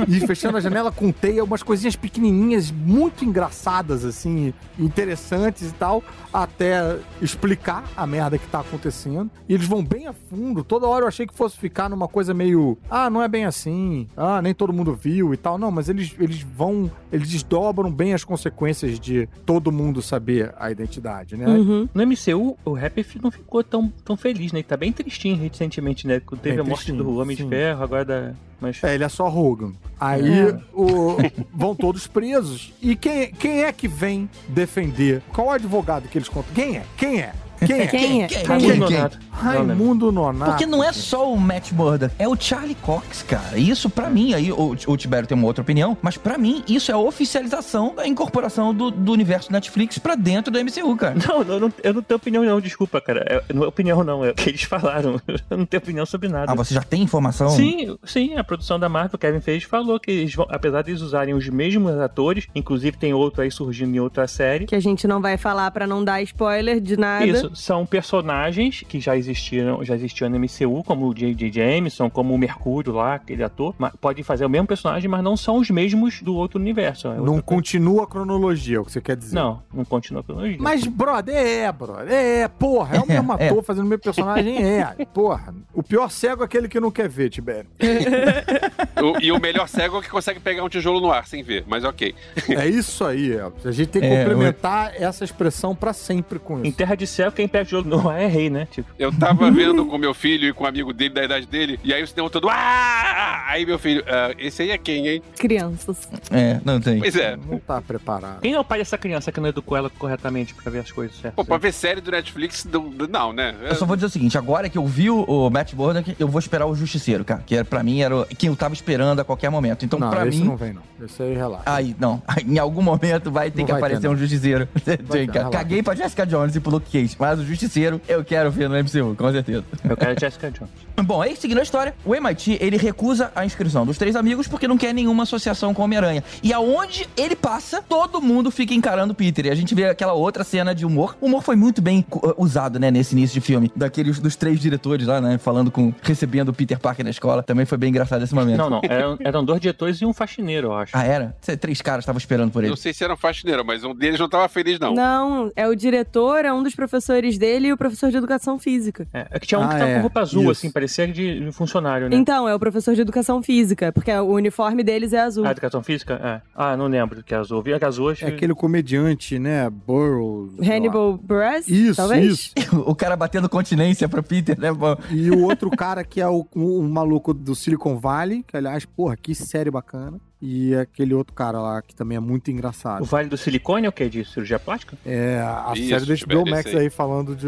E fechando a janela com teia, umas coisinhas pequenininhas, muito engraçadas, assim, interessantes e tal, até explicar a merda que tá acontecendo. E eles vão bem a fundo. Toda hora eu achei que fosse ficar numa coisa meio, ah, não é bem assim, ah, nem todo mundo viu e tal. Não, mas eles, eles vão, eles desdobram bem as consequências de todo mundo saber a identidade, né? Uhum. No MCU, o rap não ficou tão, tão feliz, né? Tá bem tristinho recentemente, né? Teve Bem a morte do Homem sim. de Ferro, agora da. Mas. É, ele é só Hogan. Aí É. o- vão todos presos. E quem, quem é que vem defender? Qual é o advogado que eles contam? Quem é? Quem é? Quem é? Quem é? Quem? Raimundo Quem? Quem? Nonato. Raimundo Nonato. Porque não é só o Matt Murdock, é o Charlie Cox, cara. Isso, pra mim, aí o, o Tibério tem uma outra opinião, mas pra mim, isso é a oficialização da incorporação do, do universo Netflix pra dentro do MCU, cara. (laughs) Não, eu não, eu não tenho opinião, não, desculpa, cara. É, não é opinião, não, é o que eles falaram. (laughs) Eu não tenho opinião sobre nada. Ah, você já tem informação? Sim, sim, a produção da Marvel, Kevin Feige, falou que eles vão, apesar de eles usarem os mesmos atores, inclusive tem outro aí surgindo em outra série. Que a gente não vai falar pra não dar spoiler de nada. Isso, são personagens que já existiram, já existiam no MCU, como o J.J. Jameson, como o Mercúrio lá, aquele ator. Mas podem fazer o mesmo personagem, mas não são os mesmos do outro universo. é Não continua a cronologia, é o que você quer dizer. Não, não continua a cronologia. Mas, brother, é, brother. É, porra, é o (laughs) mesmo É, é. ator fazendo o mesmo personagem, é. Porra. O pior cego é aquele que não quer ver, Tibério. (laughs) E o melhor cego é o que consegue pegar um tijolo no ar sem ver, mas ok. É isso aí, Elvis. A gente tem que É, complementar essa expressão pra sempre com Em isso. Terra de Céu, quem perde o olho no ar é rei, né? Tipo, Eu tava (laughs) vendo com meu filho e com um amigo dele, da idade dele, e aí o cinema todo. Ah! Aí meu filho, "Ah, esse aí é quem, hein? Crianças. É, não tem. Pois é. Não tá preparado. quem é o pai dessa criança que não educou ela corretamente pra ver as coisas certas? Pô, pra ver série do Netflix, do- do- não, né? Eu só vou dizer o seguinte, agora que eu vi o, Matt Murdock, eu vou esperar o Justiceiro, cara. Que era, pra mim era quem eu tava esperando a qualquer momento. Então, não, pra esse mim... não vem, não. Esse aí relaxa. Aí, não. (laughs) Em algum momento vai ter Não que vai ter, aparecer não. um justiceiro. (laughs) ter. Caguei pra Jessica Jones e pro Luke Cage. Mas o Justiceiro eu quero ver no MCU, com certeza. Eu quero Jessica Jones. Bom, aí seguindo a história, o MIT ele recusa a inscrição dos três amigos porque não quer nenhuma associação com o Homem-Aranha. E aonde ele passa, todo mundo fica encarando o Peter. E a gente vê aquela outra cena de humor. O humor foi muito bem uh, usado, né, nesse início de filme. Daqueles dos três diretores lá, né, falando com. recebendo o Peter Parker na escola. Também foi bem engraçado esse momento. Não, não. Eram, eram dois diretores e um faxineiro, eu acho. Ah, era? Cê- Três caras estavam esperando por ele. Não sei se era um faxineiro, mas um deles não tava feliz, não. Não, é o diretor, é um dos professores dele e o professor de educação física. É, é que tinha um que Ah, tava é. com roupa azul, Isso. assim, parecia de funcionário, né? Então, é o professor de educação física, porque o uniforme deles é azul. Ah, educação física? É. Ah, não lembro que é azul. Vi que azul acho É aquele comediante, né? Burroughs. Hannibal Buress? Isso, talvez? isso. (laughs) o cara batendo continência pro Peter, né? E o outro cara que é o, o- o maluco do Silicon Valley, que aliás, porra, que série bacana. E aquele outro cara lá que também é muito O engraçado. Vale do Silicone é o quê? De cirurgia plástica? É a Isso, série da HBO Tibério, Max aí. aí falando de.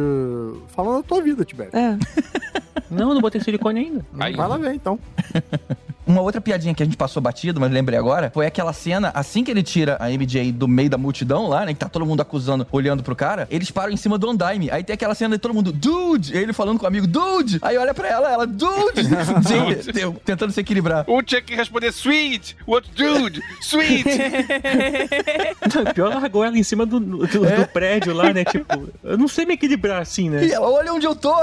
Falando da tua vida, Tibério. É. Não, não botei silicone ainda. Aí. Vai lá ver então. (laughs) Uma outra piadinha que a gente passou batido, mas lembrei agora, foi aquela cena, assim que ele tira a MJ do meio da multidão lá, né? Que tá todo mundo acusando, olhando pro cara, eles param em cima do andaime. Aí tem aquela cena de todo mundo, dude! Ele falando com o amigo, dude! Aí olha pra ela, ela, dude! (laughs) Tem- (laughs) tentando se equilibrar. Um tinha que responder sweet, o outro dude, sweet. (laughs) Não, pior largou ela em cima do, do, do prédio lá, né? Tipo, eu não sei me equilibrar assim, né? E ela, olha onde eu tô!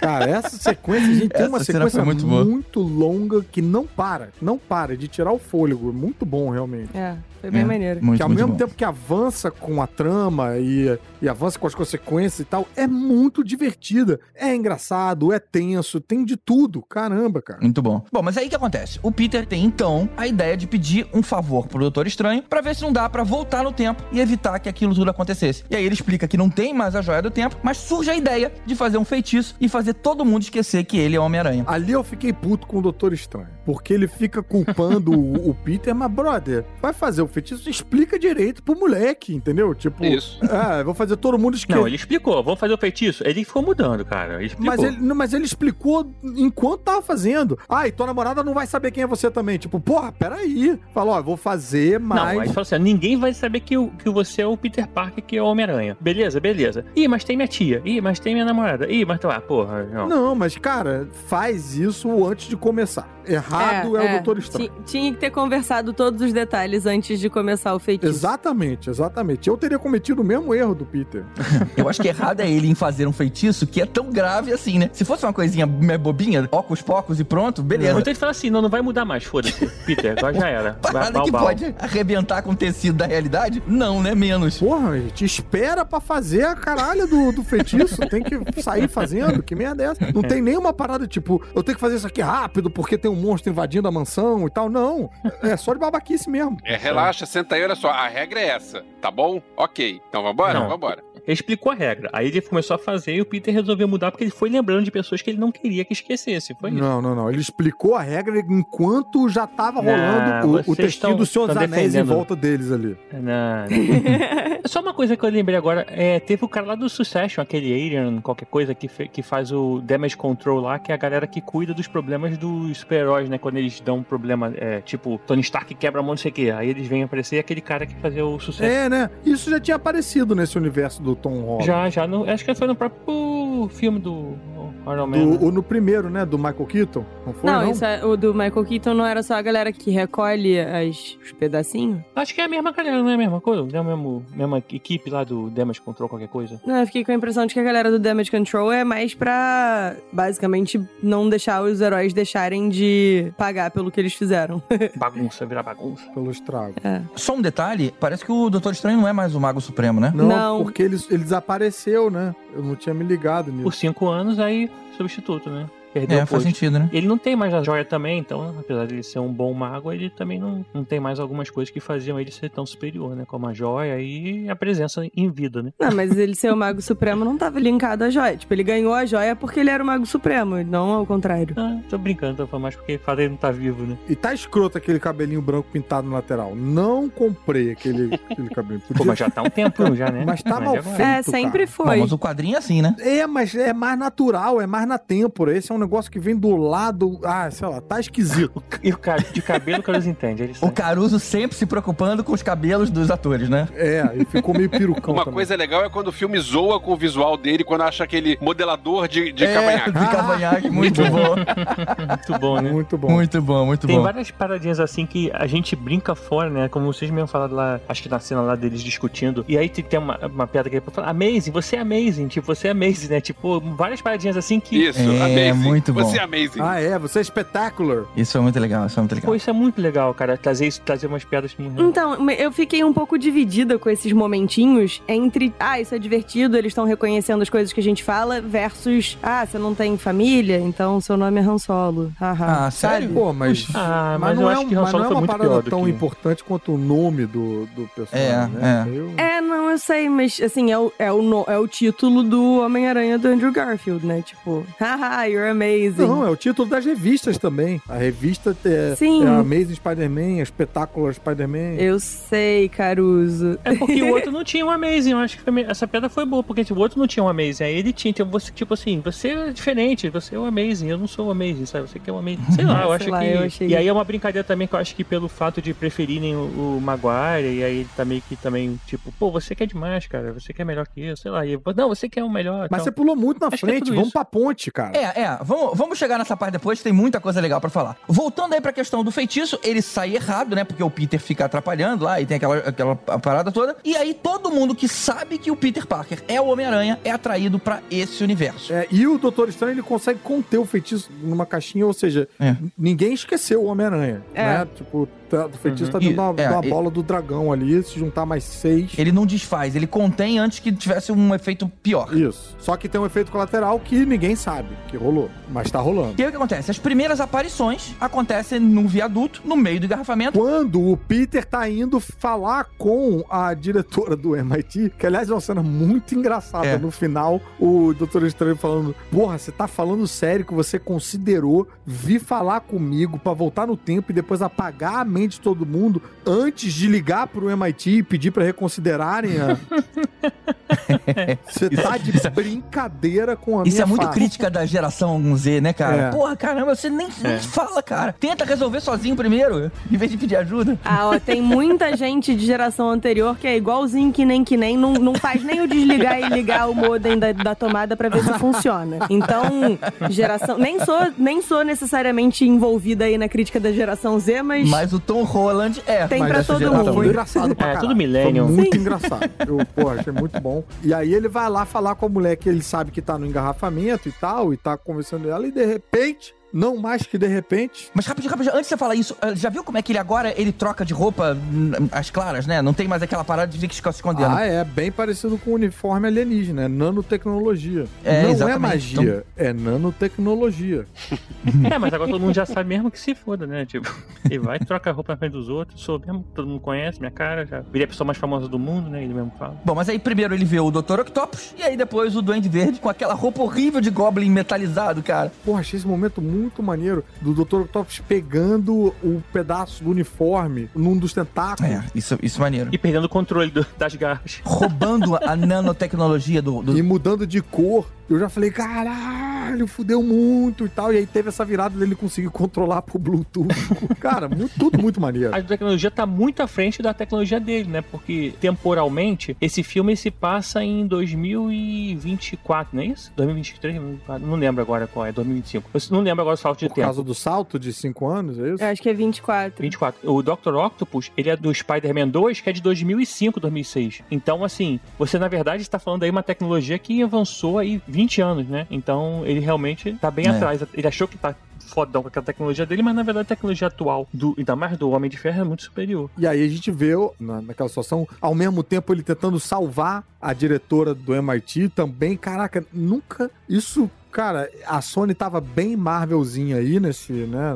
Cara, essa sequência, a gente tem Essa uma sequência muito muito longa que não para. Não para de tirar o fôlego. Muito bom, realmente. É, foi bem É. maneiro. Muito, que ao mesmo bom. tempo que avança com a trama e, e avança com as consequências e tal, é muito divertida. É engraçado, é tenso, tem de tudo. Caramba, cara. Muito bom. Bom, mas aí o que acontece? O Peter tem então a ideia de pedir um favor pro Doutor Estranho pra ver se não dá pra voltar no tempo e evitar que aquilo tudo acontecesse. E aí ele explica que não tem mais a joia do tempo, mas surge a ideia de fazer um feitiço e fazer todo mundo esquecer que ele é o Homem-Aranha. Ali eu fiquei puto com o Doutor Estranho. Porque ele fica culpando o, o Peter, mas, brother, vai fazer o feitiço, explica direito pro moleque, entendeu? Tipo, Isso. (laughs) ah, eu vou fazer todo mundo esquecer. Não, ele explicou, vamos fazer o feitiço. Ele ficou mudando, cara. Ele explicou. Mas ele, não, mas ele explicou enquanto tava fazendo. Ah, e tua namorada não vai saber quem é você também. Tipo, porra, peraí. Falou, ó, vou fazer, Não, mas. aí ele falou assim: ninguém vai saber que, o- que você é o Peter Parker, que é o Homem-Aranha. Beleza, beleza. Ih, mas tem minha tia. Ih, mas tem minha namorada. Ih, mas tá, porra, não. Não, mas, cara, faz isso antes de começar. Errado é, o Doutor Estranho. Ti- Tinha que ter conversado todos os detalhes antes de começar o feitiço. Exatamente, exatamente. Eu teria cometido o mesmo erro do Peter. (laughs) Eu acho que errado é ele em fazer um feitiço que é tão grave assim, né? Se fosse uma coisinha bobinha, ocos pocos e pronto, beleza. Então ele fala assim: não, não vai mudar mais, foda-se. Peter, agora já era. (laughs) Vai, Parada bal, que bal. pode arrebentar com o tecido da realidade? Não, né? Menos. Porra, gente, espera pra fazer a caralho do, do feitiço. Tem que sair fazendo. Que merda é essa? Não tem nenhuma parada tipo, eu tenho que fazer isso aqui rápido porque tem um monstro invadindo a mansão e tal. Não. É só de babaquice mesmo. É, relaxa, senta aí, olha só. A regra é essa, tá bom? Ok. Então vambora? Não. Vambora. Ele explicou a regra. Aí ele começou a fazer e o Peter resolveu mudar porque ele foi lembrando de pessoas que ele não queria que esquecesse. Foi isso. Não, não, não. Ele explicou a regra enquanto já tava Não, rolando o, o vocês textinho tão- do Senhor dos Anéis em volta deles ali. Não, não. (laughs) É Só uma coisa que eu lembrei agora, é, teve o cara lá do Succession, aquele Alien, qualquer coisa, que, que faz o Damage Control lá, que é a galera que cuida dos problemas dos super-heróis, né? Quando eles dão um problema, é, tipo, Tony Stark quebra a mão, não sei o quê. Aí eles vêm aparecer e aquele cara que fazia o sucesso. É, né? Isso já tinha aparecido nesse universo do Tom Holland. Já, já, no, acho que foi no próprio filme do Iron Man. né? Do, ou no primeiro, né? Do Michael Keaton. Não foi, não? Não, isso é- o do Michael Keaton não era só a galera que recolhe as, os pedacinhos? Acho que é a mesma galera, não é a mesma coisa? Não é a mesma, mesma equipe lá do Damage Control, qualquer coisa? Não, eu fiquei com a impressão de que a galera do Damage Control é mais pra, basicamente, não deixar os heróis deixarem de pagar pelo que eles fizeram. (laughs) Bagunça, virar bagunça. Pelo estrago. Só um detalhe, parece que o Doutor Estranho não é mais o Mago Supremo, né? Não, Não. porque ele, ele desapareceu, né? Eu não tinha me ligado nisso. Por cinco anos, aí substituto, né? Perdeu É, faz sentido, né? Ele não tem mais a joia também, então, apesar de ele ser um bom mago, ele também não, não tem mais algumas coisas que faziam ele ser tão superior, né? Como a joia e a presença em vida, né? Não, mas ele ser o Mago Supremo não tava linkado à joia. Tipo, ele ganhou a joia porque ele era o Mago Supremo, não ao contrário. Ah, tô brincando, tô falando mais porque o fato dele não tá vivo, né? E tá escroto aquele cabelinho branco pintado no lateral. Não comprei aquele, aquele cabelinho. Pô, mas já tá um tempo já, né? Mas tá mal agora- feito. É, sempre cara. Bom, foi. mas o quadrinho é assim, né? É, mas é mais natural, é mais na têmpora. Esse é um um negócio que vem do lado. Ah, sei lá, tá esquisito. (laughs) E o cara de cabelo, o Caruso entende. Eles O Caruso sempre se preocupando com os cabelos dos atores, né? É, ele ficou meio perucão Uma também. coisa legal é quando o filme zoa com o visual dele, quando acha aquele modelador de, de é, cavanhaque. de cavanhaque, (laughs) muito bom. muito bom, né? Muito bom. Muito bom, muito Tem bom. várias paradinhas assim que a gente brinca fora, né? Como vocês mesmo falaram lá, acho que na cena lá deles discutindo. E aí tem, tem uma, uma piada que pra falar, amazing, você é amazing, tipo, você é amazing, né? Tipo, várias paradinhas assim que. Isso, É, amazing. Muito bom. Você é amazing. Ah, é, você é espetacular. Isso é muito legal, isso é muito legal. Pô, isso é muito legal, cara. Trazer isso, trazer umas piadas muito. Então, eu fiquei um pouco dividida com esses momentinhos entre, ah, isso é divertido, eles estão reconhecendo as coisas que a gente fala, versus, ah, você não tem família, então seu nome é Han Solo. Haha. Ah, sério? Pô, mas. Ah, mas, não eu é, acho um- que Han mas Solo não é foi uma muito parada tão que... importante quanto o nome do, do personagem, É, né? é. Meio- É, não, eu sei, mas assim, é o, é o, no- é o título do Homem-Aranha do Andrew Garfield, né? Tipo, (laughs) haha, you're amazing. Não, é o título das revistas também. A revista é, Sim. é a Amazing Spider-Man, a Espetacular Spider-Man. Eu sei, Caruso. É porque o outro (laughs) não tinha um Amazing, eu acho que me- essa piada foi boa, porque tipo, o outro não tinha um Amazing, aí ele tinha, então você, tipo assim, você é diferente, você é o Amazing, eu não sou o Amazing, sabe? Você que é o Amazing. Sei lá, eu (laughs) Sei acho lá, que. eu achei- E aí é uma brincadeira também que eu acho que pelo fato de preferirem o, o Maguire, e aí ele tá meio que também, tipo, pô, você quer demais, cara, você quer melhor que eu, sei lá. E não, você quer o melhor. Mas tal. você pulou muito na Acho é frente, tudo vamos isso. pra ponte, cara. É, é, vamos, vamos chegar nessa parte depois, tem muita coisa legal pra falar. Voltando aí pra questão do feitiço, ele sai errado, né? Porque o Peter fica atrapalhando lá e tem aquela, aquela parada toda. E aí todo mundo que sabe que o Peter Parker é o Homem-Aranha é atraído pra esse universo. É, e o Doutor Estranho ele consegue conter o feitiço numa caixinha, ou seja, É. ninguém esqueceu o Homem-Aranha, É. né? Tipo, tá- o feitiço Uhum. tá dentro da, é, da bola do dragão ali, se juntar mais seis. Ele não desfaz, ele contém antes que tivesse um efeito pior. Isso. Só que tem um efeito colateral que ninguém sabe que rolou, mas tá rolando. E aí o que acontece? As primeiras aparições acontecem num viaduto, no meio do engarrafamento. Quando o Peter tá indo falar com a diretora do MIT, que aliás é uma cena muito engraçada. É. No final, o Doutor Estranho falando: Porra, você tá falando sério que você considerou vir falar comigo pra voltar no tempo e depois apagar a mente de todo mundo antes de ligar pro MIT e pedir pra reconsiderarem a. (laughs) Você tá de brincadeira com a Isso minha é muito face. crítica da geração Z, né, cara? É. Porra, caramba, você nem, nem É. fala, cara. Tenta resolver sozinho primeiro, em vez de pedir ajuda. Ah, ó, tem muita (laughs) gente de geração anterior que é igualzinho que nem que nem, não, não faz nem o desligar e ligar o modem da, da tomada pra ver se funciona. Então, geração. Nem sou, nem sou necessariamente envolvida aí na crítica da geração Z, mas. Mas o Tom Holland é. Tem mas pra todo geração. mundo. Foi engraçado pra É, caralho. tudo millennial. Foi muito engraçado. Eu, pô, achei muito bom. E aí ele vai lá falar com a mulher que ele sabe que tá no engarrafamento e tal, e tá conversando ela, e de repente, não mais que de repente, Mas rapidinho, rapidinho, antes de você falar isso, eh, já viu como é que ele agora ele troca de roupa hum, às claras, né? Não tem mais aquela parada de ficar se escondendo. ah, é bem parecido com o uniforme alienígena, é nanotecnologia. É, não é exatamente. magia, é nanotecnologia. (laughs) É, mas agora todo mundo já sabe mesmo que se foda, né? Tipo, (laughs) ele vai, troca a roupa na frente dos outros, sou mesmo, todo mundo conhece minha cara, já virei a pessoa mais famosa do mundo, né? Ele mesmo fala. Bom, mas aí primeiro ele vê o Dr. Octopus e aí depois o Duende Verde com aquela roupa horrível de Goblin metalizado, cara. Porra, achei esse momento muito maneiro do Dr. Octopus pegando o pedaço do uniforme num dos tentáculos. É, isso, isso é maneiro. E perdendo o controle do- das garras. Roubando a nanotecnologia do. do- E mudando de cor. Eu já falei, caralho, fudeu muito e tal. E aí teve essa virada dele conseguir controlar pro Bluetooth. (laughs) Cara, muito- tudo muito maneiro. A tecnologia tá muito à frente da tecnologia dele, né? Porque temporalmente, esse filme se passa em 2024, não é isso? 2023? 2024, Não lembro agora qual é, 2025. Eu não lembro agora o salto de Por tempo. causa do salto de 5 anos, é isso? Eu acho que é 24. 24. O Dr. Octopus, ele é do Spider-Man 2, que é de 2005, 2006. Então, assim, você na verdade está falando aí uma tecnologia que avançou aí 20 anos, né? Então, ele realmente tá bem É. atrás. Ele achou que tá fodão com aquela tecnologia dele, mas na verdade a tecnologia atual, do, ainda mais do Homem de Ferro, é muito superior. E aí a gente vê na, naquela situação, ao mesmo tempo ele tentando salvar a diretora do MIT também. Caraca, nunca. Isso. Cara, a Sony tava bem Marvelzinha aí nesse, né?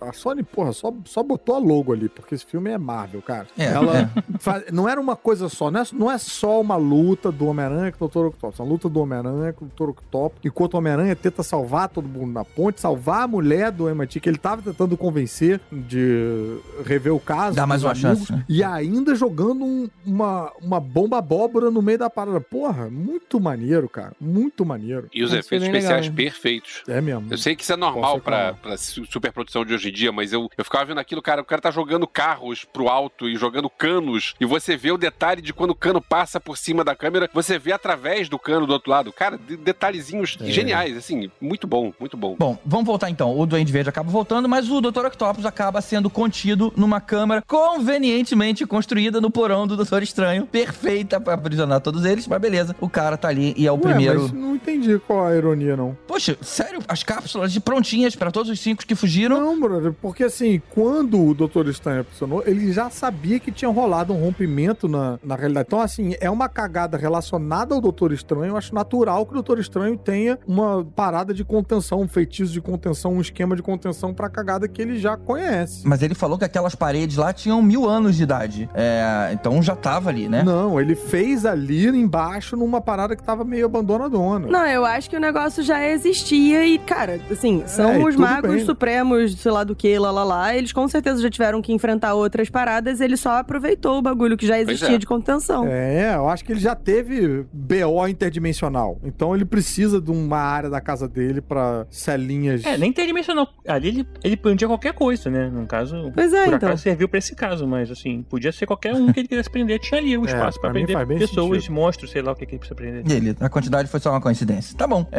A Sony, porra, só, só botou a logo ali, porque esse filme é Marvel, cara. É, Ela é. fa- não era uma coisa só, não é, não é só uma luta do Homem-Aranha com o Dr. Octopus, é uma luta do Homem-Aranha com o Dr. Octopus, enquanto o Homem-Aranha tenta salvar todo mundo na ponte, salvar a mulher do MIT, que ele tava tentando convencer de rever o caso. Dá mais uma amigos, chance, né? E ainda jogando um- uma, uma bomba abóbora no meio da parada. Porra, muito maneiro, cara. Muito maneiro. E os foi efeitos especiais especiais perfeitos. É mesmo. Eu sei que isso é normal pra, pra su- superprodução de hoje em dia, mas eu, eu ficava vendo aquilo, cara, o cara tá jogando carros pro alto e jogando canos, e você vê o detalhe de quando o cano passa por cima da câmera, você vê através do cano do outro lado. Cara, de- detalhezinhos É. geniais, assim, muito bom, muito bom. Bom, vamos voltar então. O Duende Verde acaba voltando, mas o Dr. Octopus acaba sendo contido numa câmara convenientemente construída no porão do Doutor Estranho. Perfeita pra aprisionar todos eles, mas beleza. O cara tá ali e é o Ué, primeiro. mas não entendi qual a ironia, não. Poxa, sério? As cápsulas de prontinhas pra todos os cinco que fugiram. Não, brother, porque assim, quando o Doutor Estranho aprisionou, ele já sabia que tinha rolado um rompimento na, na realidade. Então, assim, é uma cagada relacionada ao Doutor Estranho. Eu acho natural que o Doutor Estranho tenha uma parada de contenção, um feitiço de contenção, um esquema de contenção pra cagada que ele já conhece. Mas ele falou que aquelas paredes lá tinham mil anos de idade. É, então já tava ali, né? Não, ele fez ali embaixo numa parada que tava meio abandonadona. Não, eu acho que o negócio já existia e, cara, assim, são É, os magos bem. supremos, sei lá do que, lá, lá, lá. Eles com certeza já tiveram que enfrentar outras paradas, ele só aproveitou o bagulho que já existia é. de contenção. É, eu acho que ele já teve BO interdimensional. Então ele precisa de uma área da casa dele pra celinhas. É, nem interdimensional. Ali ele, ele prendia qualquer coisa, né? No caso, Pois é, por então. acaso serviu pra esse caso, mas assim, podia ser qualquer um que ele quisesse prender. Tinha ali o (laughs) É, espaço pra pra mim prender pessoas, sentido. monstros, sei lá o que, que ele precisa prender. Ele, a quantidade foi só uma coincidência. Tá bom. (laughs)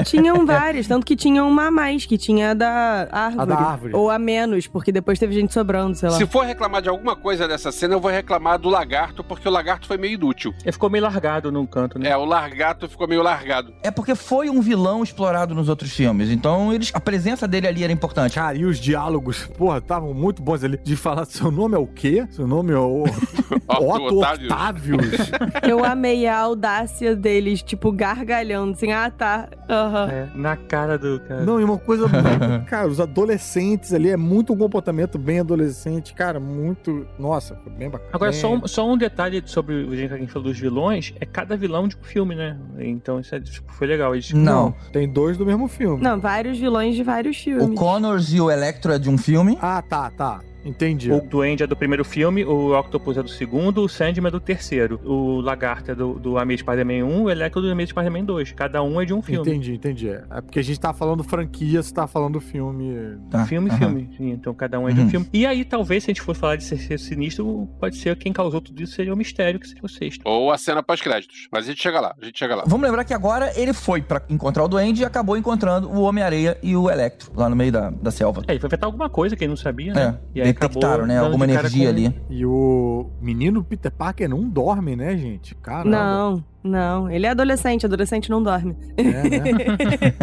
Tinham várias, tanto que tinha uma a mais, que tinha a da árvore. A da árvore. Ou a menos, porque depois teve gente sobrando, sei lá. Se for reclamar de alguma coisa dessa cena, eu vou reclamar do lagarto, porque o lagarto foi meio inútil. Ele ficou meio largado num canto, né? É, o largato ficou meio largado. É porque foi um vilão explorado nos outros filmes. Então eles, a presença dele ali era importante. Cara, e os diálogos, porra, estavam muito bons ali. De falar, seu nome é o quê? Seu nome é o (laughs) Otto. Octavius. Eu amei a audácia deles, tipo, gargalhando, assim, ah, tá, aham. É, na cara do cara. Não, e uma coisa muito. (laughs) Cara, os adolescentes ali, é muito um comportamento bem adolescente, cara, muito. Nossa, foi bem bacana. Agora, Bem- só um, só um detalhe sobre o jeito que a gente falou dos vilões, é cada vilão de um filme, né? Então isso é, tipo, foi legal. Eles, Não. Tem dois do mesmo filme. Não, vários vilões de vários O filmes. Connors e o Electro é de um filme. Ah, tá, tá. Entendi. O Duende é do primeiro filme, o Octopus é do segundo, o Sandman é do terceiro. O Lagarto é do, do Amazing Spider-Man 1, o Electro é do Amazing Spider-Man 2. Cada um é de um filme. Entendi, entendi. É porque a gente tá falando franquia, você tá falando filme. Tá. Filme, aham. filme. Sim, então cada um é de um Uhum. filme. E aí, talvez, se a gente for falar de ser sinistro, pode ser quem causou tudo isso seria o mistério, que seria o sexto. Ou a cena pós-créditos. Mas a gente chega lá, a gente chega lá. Vamos lembrar que agora ele foi pra encontrar o Duende e acabou encontrando o Homem-Areia e o Electro lá no meio da, da selva. É, ele foi inventar alguma coisa que ele não sabia, É, né? E aí detectaram, né? Alguma energia com- ali. E o menino Peter Parker não dorme, né, gente? Caramba. Não, não. Ele é adolescente, adolescente não dorme. É, né?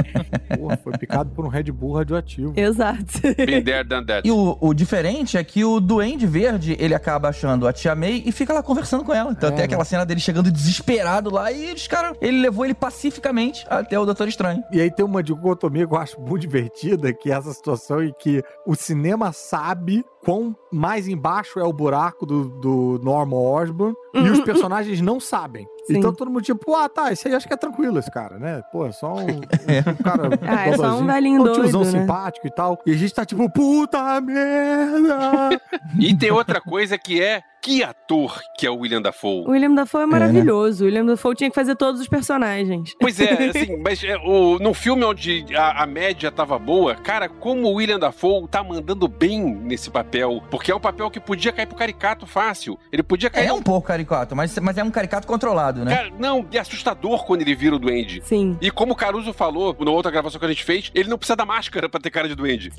(laughs) Porra, foi picado por um Red Bull radioativo. Exato. Been there, done that. E o, o diferente é que o Duende Verde, ele acaba achando a Tia May e fica lá conversando com ela. Então É, tem né? aquela cena dele chegando desesperado lá e os caras... Ele levou ele pacificamente até o Doutor Estranho. E aí tem uma dicotomia que eu acho muito divertida, que é essa situação em que o cinema sabe quão mais embaixo é o buraco do, do Norman Osborn e os personagens não sabem. Sim. Então todo mundo tipo, ah, tá, esse aí acho que é tranquilo esse cara, né? Pô, é só um, um cara (laughs) Ah, é só um velhinho um tiozão doido, né? simpático e tal. E a gente tá tipo, puta merda! (laughs) E tem outra coisa que é que ator que é o William Dafoe. O William Dafoe é né? maravilhoso. O William Dafoe tinha que fazer todos os personagens. Pois é, (laughs) assim, mas é, o, num filme onde a, a média tava boa, cara, como o William Dafoe tá mandando bem nesse papel, porque é um papel que podia cair pro caricato fácil. Ele podia cair. É um pouco caricato, mas, mas é um caricato controlado, né? Cara, não, é assustador quando ele vira o duende. Sim. E como o Caruso falou na outra gravação que a gente fez, ele não precisa da máscara pra ter cara de duende.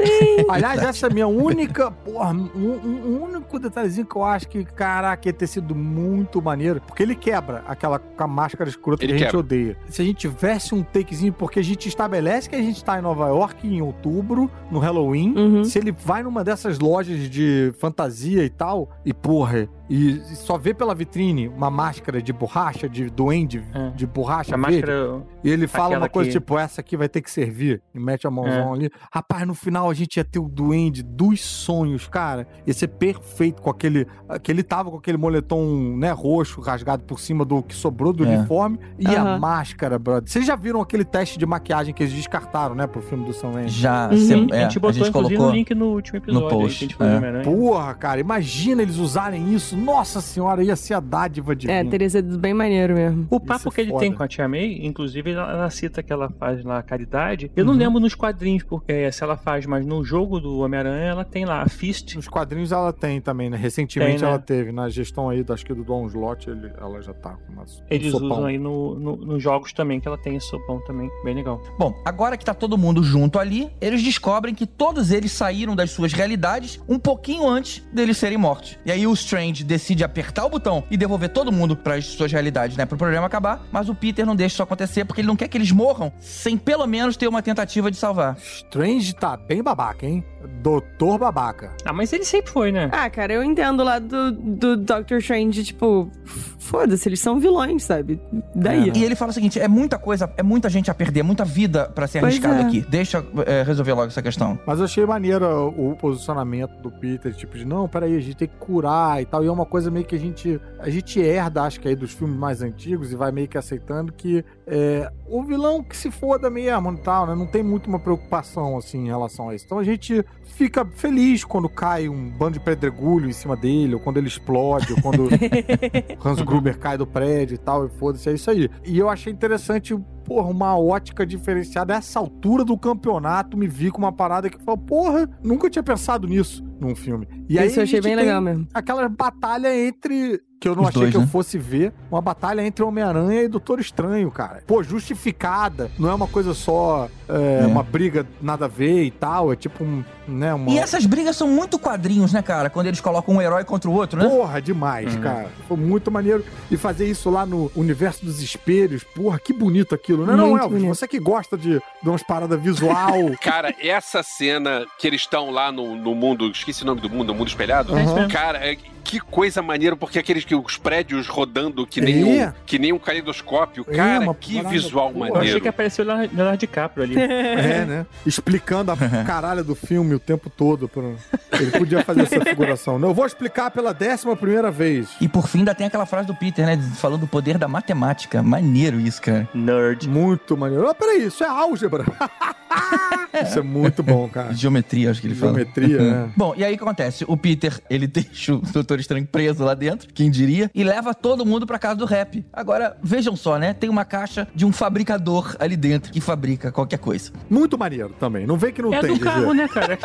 Aliás, essa é a minha única, porra, um, um- um único detalhezinho que eu acho que, caraca, ia ter sido muito maneiro. Porque ele quebra aquela com a máscara escrota Ele que a gente quebra. odeia. Se a gente tivesse um takezinho, porque a gente estabelece que a gente tá em Nova York em outubro, no Halloween. Uhum. Se ele vai numa dessas lojas de fantasia e tal, e porra, e só vê pela vitrine uma máscara de borracha, de duende, É. de borracha A verde, máscara. e ele fala Aquela uma coisa que- tipo, essa aqui vai ter que servir. E mete a mãozão ali. Rapaz, no final a gente ia ter o duende dos sonhos, cara. Ia ser perfeito com aquele. Aquele tava com aquele moletom, né, roxo, rasgado por cima do que sobrou do É. uniforme. E a Aham. máscara, brother. Vocês já viram aquele teste de maquiagem que eles descartaram, né, pro filme do Sam Raimi? Já, Uhum. cê- a é, gente botou, inclusive, colocou... no link no último episódio. aí, post, que a gente é. Homem-Aranha. Porra, cara, imagina eles usarem isso nossa senhora, ia ser a dádiva de É, teria sido bem maneiro mesmo. O papo é que ele foda. tem com a Tia May, inclusive ela, ela cita que ela faz lá a caridade. Eu Uhum. não lembro nos quadrinhos, porque é, se ela faz, mas no jogo do Homem-Aranha ela tem lá a Fist. Nos quadrinhos ela tem também, né? Recentemente Tem, né? ela teve. Na gestão aí, acho que do Don Slot, ele- ela já tá com uma, um Eles sopão. usam aí no, no- nos jogos também, que ela tem esse sopão também, bem legal. Bom, agora que tá todo mundo junto ali, eles descobrem que todos eles saíram das suas realidades um pouquinho antes deles serem mortos. E aí o Strange decide apertar o botão e devolver todo mundo pras suas realidades, né? Pro problema acabar, mas o Peter não deixa isso acontecer porque ele não quer que eles morram sem pelo menos ter uma tentativa de salvar. Strange tá bem babaca, hein? Doutor babaca. Ah, mas ele sempre foi, né? Ah, cara, eu entendo lá do, do Doctor Strange, tipo, foda-se, eles são vilões, sabe? Daí. E ele fala o seguinte: é muita coisa, é muita gente a perder, muita vida pra ser Pois arriscada é. aqui. Deixa é, resolver logo essa questão. Mas eu achei maneiro o posicionamento do Peter, tipo de, não, peraí, a gente tem que curar e tal. E é uma coisa meio que a gente, a gente herda, acho que aí, dos filmes mais antigos e vai meio que aceitando que é, o vilão que se foda mesmo e tal, né? Não tem muito uma preocupação, assim, em relação a isso. Então a gente fica feliz quando cai um bando de pedregulho em cima dele, ou quando ele explode, ou quando o (laughs) Hans Gruber cai do prédio e tal, e foda-se, é isso aí. E eu achei interessante, porra, uma ótica diferenciada. Essa altura do campeonato, me vi com uma parada que falou, porra, nunca tinha pensado nisso num filme. E aí eu a achei bem legal mesmo. Aquela batalha entre. Que eu não Os achei dois, que eu né? fosse ver. Uma batalha entre Homem-Aranha e Doutor Estranho, cara. Pô, justificada. Não é uma coisa só. é, É. Uma briga nada a ver e tal. É tipo um. Né, uma... E essas brigas são muito quadrinhos, né, cara? Quando eles colocam um herói contra o outro, né? Porra, demais, Uhum. cara. Foi muito maneiro. E fazer isso lá no universo dos espelhos. Porra, que bonito aquilo. Não é, não, Muito Elvis? bonito. Você que gosta de, de umas paradas visual. (laughs) Cara, essa cena que eles estão lá no, no mundo, esqueci o nome do mundo, o mundo espelhado. Isso mesmo. Cara, é- que coisa maneira, porque aqueles que os prédios rodando que nem, É. um, que nem um caleidoscópio. É, Cara, que parada, visual porra. Eu achei maneiro. que apareceu o Leonardo Leonardo DiCaprio ali. É, né? Explicando a (laughs) caralho do filme o tempo todo. pro- Ele podia fazer essa figuração. Não, eu vou explicar pela décima primeira vez. E por fim ainda tem aquela frase do Peter, né? Falando do poder da matemática. Maneiro isso, cara. Nerd. Muito maneiro. Ah, peraí, isso é álgebra. (laughs) isso é muito bom, cara. Geometria, acho que ele fala. Geometria, né? (laughs) Bom, e aí o que acontece? O Peter, ele (laughs) deixa o Doutor Estranho preso lá dentro, quem diria, e leva todo mundo pra casa do rap. Agora, vejam só, né? Tem uma caixa de um fabricador ali dentro que fabrica qualquer coisa. Muito maneiro também. Não vem que não É tem, do carro, né, cara?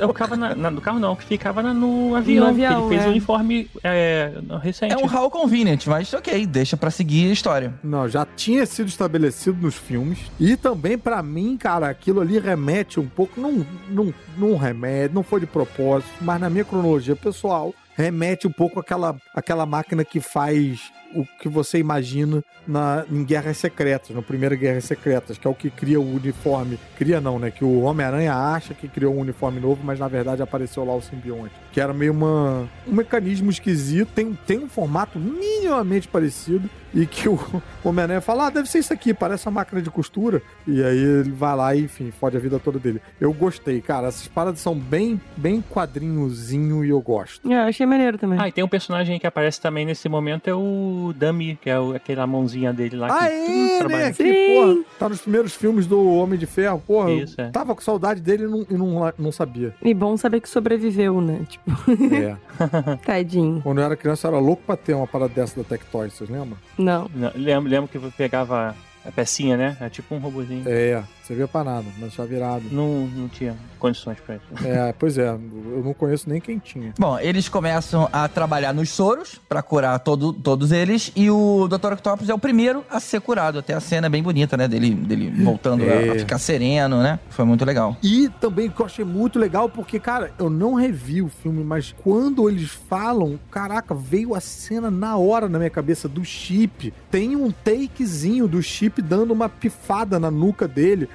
É o carro na, na- do carro não, que ficava na- no avião. No avião, ele fez é. o uniforme é, recente. É um how convenient, mas ok, deixa pra seguir a história. Não, já tinha sido estabelecido nos filmes. E também, pra mim, cara, aquilo ali remete um pouco. Não, não, não remete, não foi de propósito, mas na minha cronologia pessoal, remete um pouco àquela, àquela máquina que faz o que você imagina na, em Guerras Secretas, na primeira Guerras Secretas, que é o que cria o uniforme. Cria não, né? Que o Homem-Aranha acha que criou um uniforme novo, mas na verdade apareceu lá o simbionte. Que era meio uma, um mecanismo esquisito, tem, tem um formato minimamente parecido, e que o (laughs) Homem-Aranha fala, ah, deve ser isso aqui, parece uma máquina de costura. E aí ele vai lá e, enfim, fode a vida toda dele. Eu gostei, cara. Essas paradas são bem, bem quadrinhozinho e eu gosto. É, achei maneiro também. Ah, e tem um personagem que aparece também nesse momento, é o Dummy, que é o, aquela mãozinha dele lá. Ah, que é, né? Que, porra, tá nos primeiros filmes do Homem de Ferro. Porra, Isso, é. tava com saudade dele e não, e não, não sabia. E bom saber que sobreviveu, né? Tipo, É. (laughs) tadinho. Quando eu era criança, eu era louco pra ter uma parada dessa da Tectoy, vocês lembram? Não. Não, lembro, lembro que eu pegava a pecinha, né? É tipo um robozinho. É, você via pra nada, mas já virado. Não, não tinha condições pra isso. É, pois é, eu não conheço nem quem tinha. Bom, eles começam a trabalhar nos soros pra curar todo, todos eles e o Dr. Octopus é o primeiro a ser curado. Até a cena é bem bonita, né? Dele, dele voltando a- É. a, ficar sereno, né? Foi muito legal. E também que eu achei muito legal, porque, cara, eu não revi o filme, mas quando eles falam, caraca, veio a cena na hora na minha cabeça do chip. Tem um takezinho do chip dando uma pifada na nuca dele.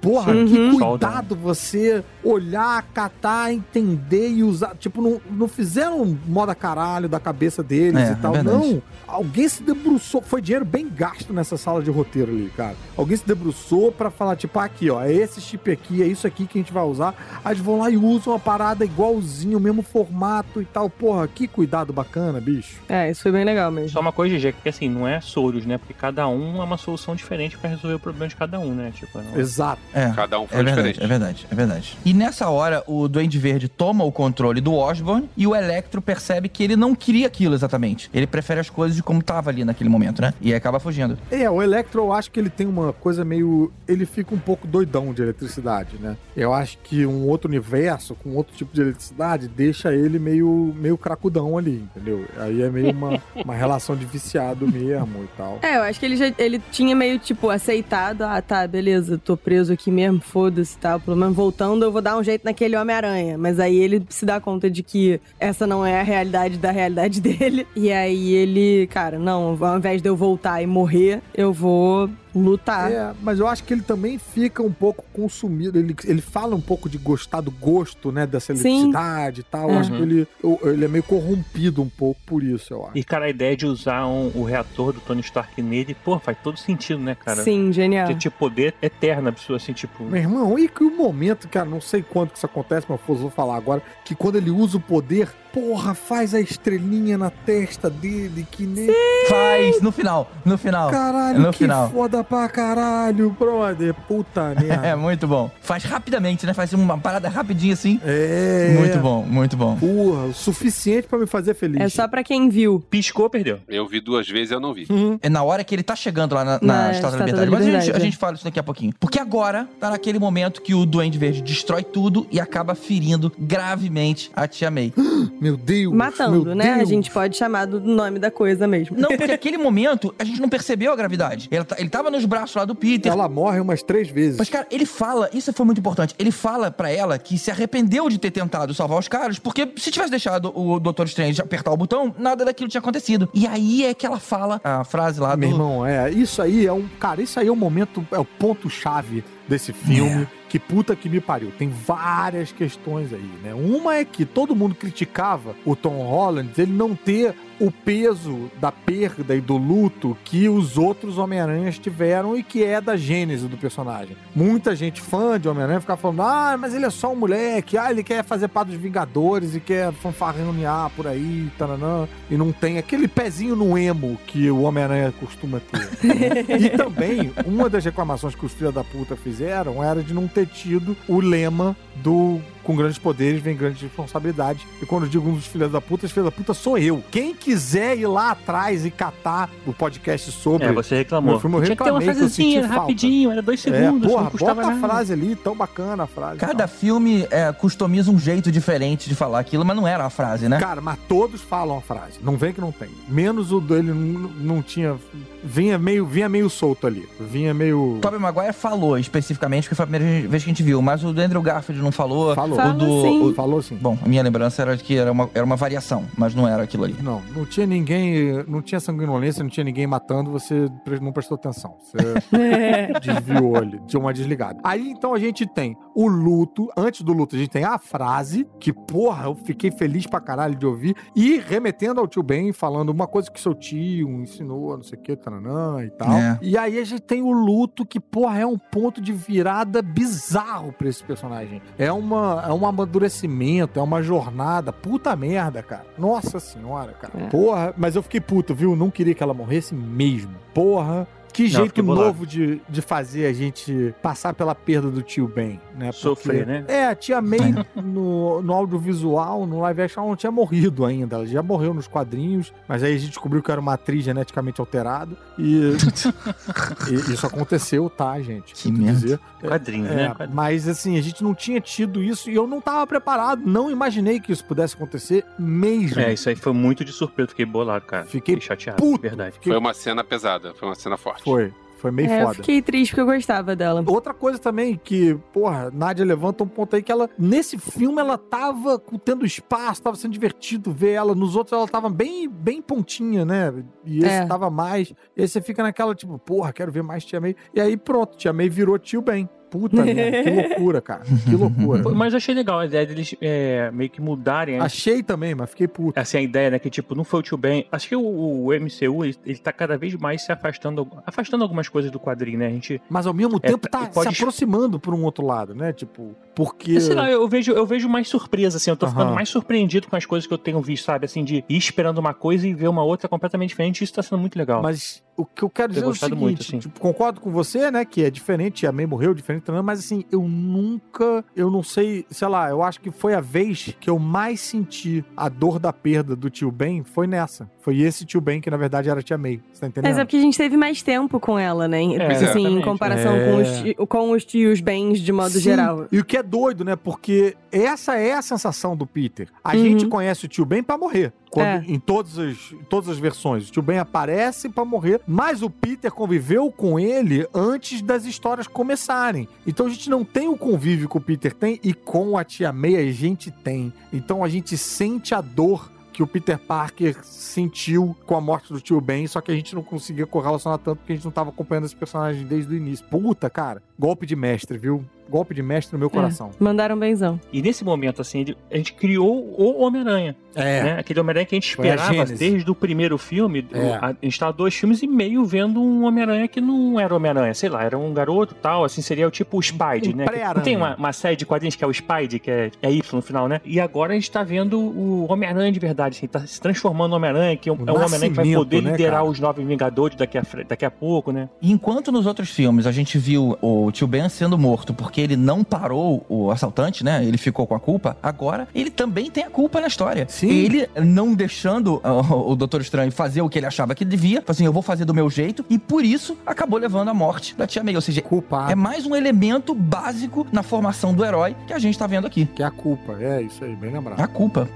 Porra, Uhum. que Solda. cuidado você olhar, catar, entender e usar. Tipo, não, não fizeram moda caralho da cabeça deles É, e tal. é não. Alguém se debruçou. Foi dinheiro bem gasto nessa sala de roteiro ali, cara. Alguém se debruçou pra falar, tipo, ah, aqui, ó, é esse chip aqui, é isso aqui que a gente vai usar. Aí eles vão lá e usam uma parada igualzinho, o mesmo formato e tal. Porra, que cuidado bacana, bicho. É, isso foi bem legal mesmo. Só uma coisa, GG, que assim, não é soros, né? Porque cada um é uma solução diferente pra resolver o problema de cada um, né? Tipo, não... Exato. É. Cada um foi É verdade, diferente. é verdade, é verdade. E nessa hora, o Duende Verde toma o controle do Osborn e o Electro percebe que ele não queria aquilo exatamente. Ele prefere as coisas de como tava ali naquele momento, né? E acaba fugindo. É, o Electro eu acho que ele tem uma coisa meio. Ele fica um pouco doidão de eletricidade, né? Eu acho que um outro universo, com outro tipo de eletricidade, deixa ele meio, meio cracudão ali, entendeu? Aí é meio uma, (laughs) uma relação de viciado mesmo e tal. É, eu acho que ele já ele tinha meio, tipo, aceitado, ah, tá, beleza, tô preso aqui mesmo, foda-se e tal. Pelo menos voltando, eu vou dar um jeito naquele Homem-Aranha. Mas aí ele se dá conta de que essa não é a realidade da realidade (laughs) dele. E aí ele, cara, não, ao invés de eu voltar e morrer, eu vou lutar. É, mas eu acho que ele também fica um pouco consumido. Ele, ele fala um pouco de gostar do gosto, né? Dessa Sim. eletricidade e tal. Eu acho Uhum. que ele, eu- ele é meio corrompido um pouco por isso, eu acho. E, cara, a ideia de usar um- o reator do Tony Stark nele, pô, faz todo sentido, né, cara? Sim, genial. De tipo, poder eterno, a pessoa assim, tipo. Meu irmão, e que o momento, cara, não sei quando que isso acontece, mas eu vou falar agora, que quando ele usa o poder, porra, faz a estrelinha na testa dele, que nem. Faz no final, no final. Caralho, no que final. foda pra caralho, brother. Puta (laughs) É merda. muito bom. Faz rapidamente, né? Faz uma parada rapidinho assim. É. Muito bom, muito bom. Porra, o suficiente pra me fazer feliz. É só pra quem viu. Piscou, perdeu. Eu vi duas vezes e eu não vi. Uhum. É na hora que ele tá chegando lá na, na Na Estátua da Liberdade. Mas a gente, a é. gente fala isso daqui a pouquinho. Porque agora tá naquele momento que o Duende Verde destrói tudo e acaba ferindo gravemente a Tia May. (gasps) Meu Deus. Matando, meu né? A Deus. gente pode chamar do nome da coisa mesmo. Não, porque (laughs) aquele momento a gente não percebeu a gravidade. Ele, tá- ele tava nos braços lá do Peter. Ela morre umas três vezes. Mas, cara, ele fala, isso foi muito importante. Ele fala pra ela que se arrependeu de ter tentado salvar os caras, porque se tivesse deixado o Doutor Strange apertar o botão, nada daquilo tinha acontecido. E aí é que ela fala a frase lá do. Meu irmão, é, isso aí é um. Cara, isso aí é o momento, é o ponto-chave desse filme. É. Que puta que me pariu. Tem várias questões aí, né? Uma é que todo mundo criticava o Tom Holland ele não ter o peso da perda e do luto que os outros Homem-Aranhas tiveram e que é da gênese do personagem. Muita gente fã de Homem-Aranha ficava falando: ah, mas ele é só um moleque, ah, ele quer fazer parte dos Vingadores e quer fanfarronear por aí, taranã, e não tem aquele pezinho no emo que o Homem-Aranha costuma ter. (laughs) e também, uma das reclamações que os filhos da puta fizeram era de não ter tido o lema do com grandes poderes vem grande responsabilidade. E quando eu digo um dos filhos da puta, os filhos da puta sou eu. Quem quiser ir lá atrás e catar o podcast sobre. É, você reclamou. Filme eu Tinha que ter uma reclamei que eu frasezinha, falta. rapidinho, era dois É, segundos, porra, não custava bota a frase ali, tão bacana a frase. Cada filme é, customiza um jeito diferente de falar aquilo, mas não era a frase, né? Cara, mas todos falam a frase. Não vem que não tem. Menos o dele não, não tinha. Vinha meio, vinha meio solto ali. Vinha meio. Tobey Maguire falou especificamente, porque foi a primeira vez que a gente viu, mas o do Andrew Garfield não falou. Falou. O do. sim. o- Falou assim. Bom, a minha lembrança era de que era uma, era uma variação, mas não era aquilo ali. Não, não tinha ninguém, não tinha sanguinolência, não tinha ninguém matando, você não prestou atenção. Você (laughs) desviou ali, deu uma desligada. Aí então a gente tem o luto, antes do luto a gente tem a frase, que porra, eu fiquei feliz pra caralho de ouvir, e remetendo ao tio Ben, falando uma coisa que seu tio ensinou, não sei o que, taranã e tal. É. E aí a gente tem o luto, que porra, é um ponto de virada bizarro pra esse personagem. É, uma, é um amadurecimento, é uma jornada, puta merda, cara. Nossa senhora, cara. É. Porra, mas eu fiquei puto, viu? Não queria que ela morresse mesmo. Porra. Que Não, jeito fiquei novo de, de fazer a gente passar pela perda do tio Ben, né? Sofrer, né? É, a tia May no, no audiovisual, no live action, ela não tinha morrido ainda. Ela já morreu nos quadrinhos, mas aí a gente descobriu que era uma atriz geneticamente alterada. E, (laughs) e isso aconteceu, tá, gente? Que merda. dizer. Quadrinho, É, né? Quadrinho. mas assim, a gente não tinha tido isso e eu não tava preparado, não imaginei que isso pudesse acontecer mesmo. É, isso aí foi muito de surpresa, fiquei bolado, cara. Fiquei chateado, puto. verdade. Fiquei- Foi uma cena pesada, foi uma cena forte. Foi, foi meio É, eu foda. fiquei triste porque eu gostava dela. Outra coisa também que, porra, Nádia levanta um ponto aí que ela, nesse filme, ela tava tendo espaço, tava sendo divertido ver ela. Nos outros, ela tava bem, bem pontinha, né? E esse É. tava mais. E aí você fica naquela, tipo, porra, quero ver mais Tia May. E aí pronto, Tia May virou tio bem. Puta merda, que loucura, cara. Que loucura. Mas eu achei legal a ideia deles é, meio que mudarem. Achei também, mas fiquei puto. Assim, a ideia, né, que tipo, não foi o tio Ben. Acho que o, o MCU, ele, ele tá cada vez mais se afastando, afastando algumas coisas do quadrinho, né? A gente. Mas ao mesmo É, tempo tá pode- se aproximando por um outro lado, né? Tipo, porque. Sei lá, eu vejo, eu vejo mais surpresa, assim, eu tô ficando mais surpreendido com as coisas que eu tenho visto, sabe? Assim, de ir esperando uma coisa e ver uma outra completamente diferente, isso tá sendo muito legal. Mas o que eu quero dizer é o seguinte, muito, sim. tipo, concordo com você, né, que é diferente, a May morreu, diferente, mas assim, eu nunca, eu não sei, sei lá, eu acho que foi a vez que eu mais senti a dor da perda do tio Ben, foi nessa. Foi esse tio Ben que na verdade era a tia May, você tá entendendo? Mas é porque a gente teve mais tempo com ela, né? É, assim, em comparação É. com, os, ti- com os tios bens de modo Sim, geral. E o que é doido, né? Porque essa é a sensação do Peter. A Uhum. gente conhece o tio Ben pra morrer. Quando- É. Em todas as, todas as versões. O tio Ben aparece pra morrer, mas o Peter conviveu com ele antes das histórias começarem. Então a gente não tem o convívio que o Peter tem e com a tia May a gente tem. Então a gente sente a dor que o Peter Parker sentiu com a morte do tio Ben, só que a gente não conseguia correlacionar tanto porque a gente não tava acompanhando esse personagem desde o início. Puta, cara, golpe de mestre, viu? Golpe de mestre no meu coração. Mandaram benzão. E nesse momento, assim, ele- a gente criou o Homem-Aranha. É. né? Aquele Homem-Aranha que a gente a esperava gênese. desde o primeiro filme. É. O- A, a gente tava dois filmes e meio vendo um Homem-Aranha que não era Homem-Aranha, sei lá, era um garoto tal, assim, seria o tipo o Spidey, Um né? Não tem uma, uma série de quadrinhos que é o Spidey, que é, é Y no final, né? E agora a gente tá vendo o Homem-Aranha de verdade, assim, tá se transformando no Homem-Aranha, que é um, O é Homem-Aranha que vai poder né, liderar cara? os Novos Vingadores daqui a, daqui a pouco, né? E enquanto nos outros filmes a gente viu o tio Ben sendo morto porque ele não parou o assaltante, né? Ele ficou com a culpa. Agora, ele também tem a culpa na história. Sim. Ele não deixando ó, o Doutor Estranho fazer o que ele achava que devia, assim, eu vou fazer do meu jeito, e por isso acabou levando à morte da tia May. Ou seja, Culpado. é mais um elemento básico na formação do herói que a gente tá vendo aqui. Que é a culpa. É isso aí, bem lembrado. A culpa.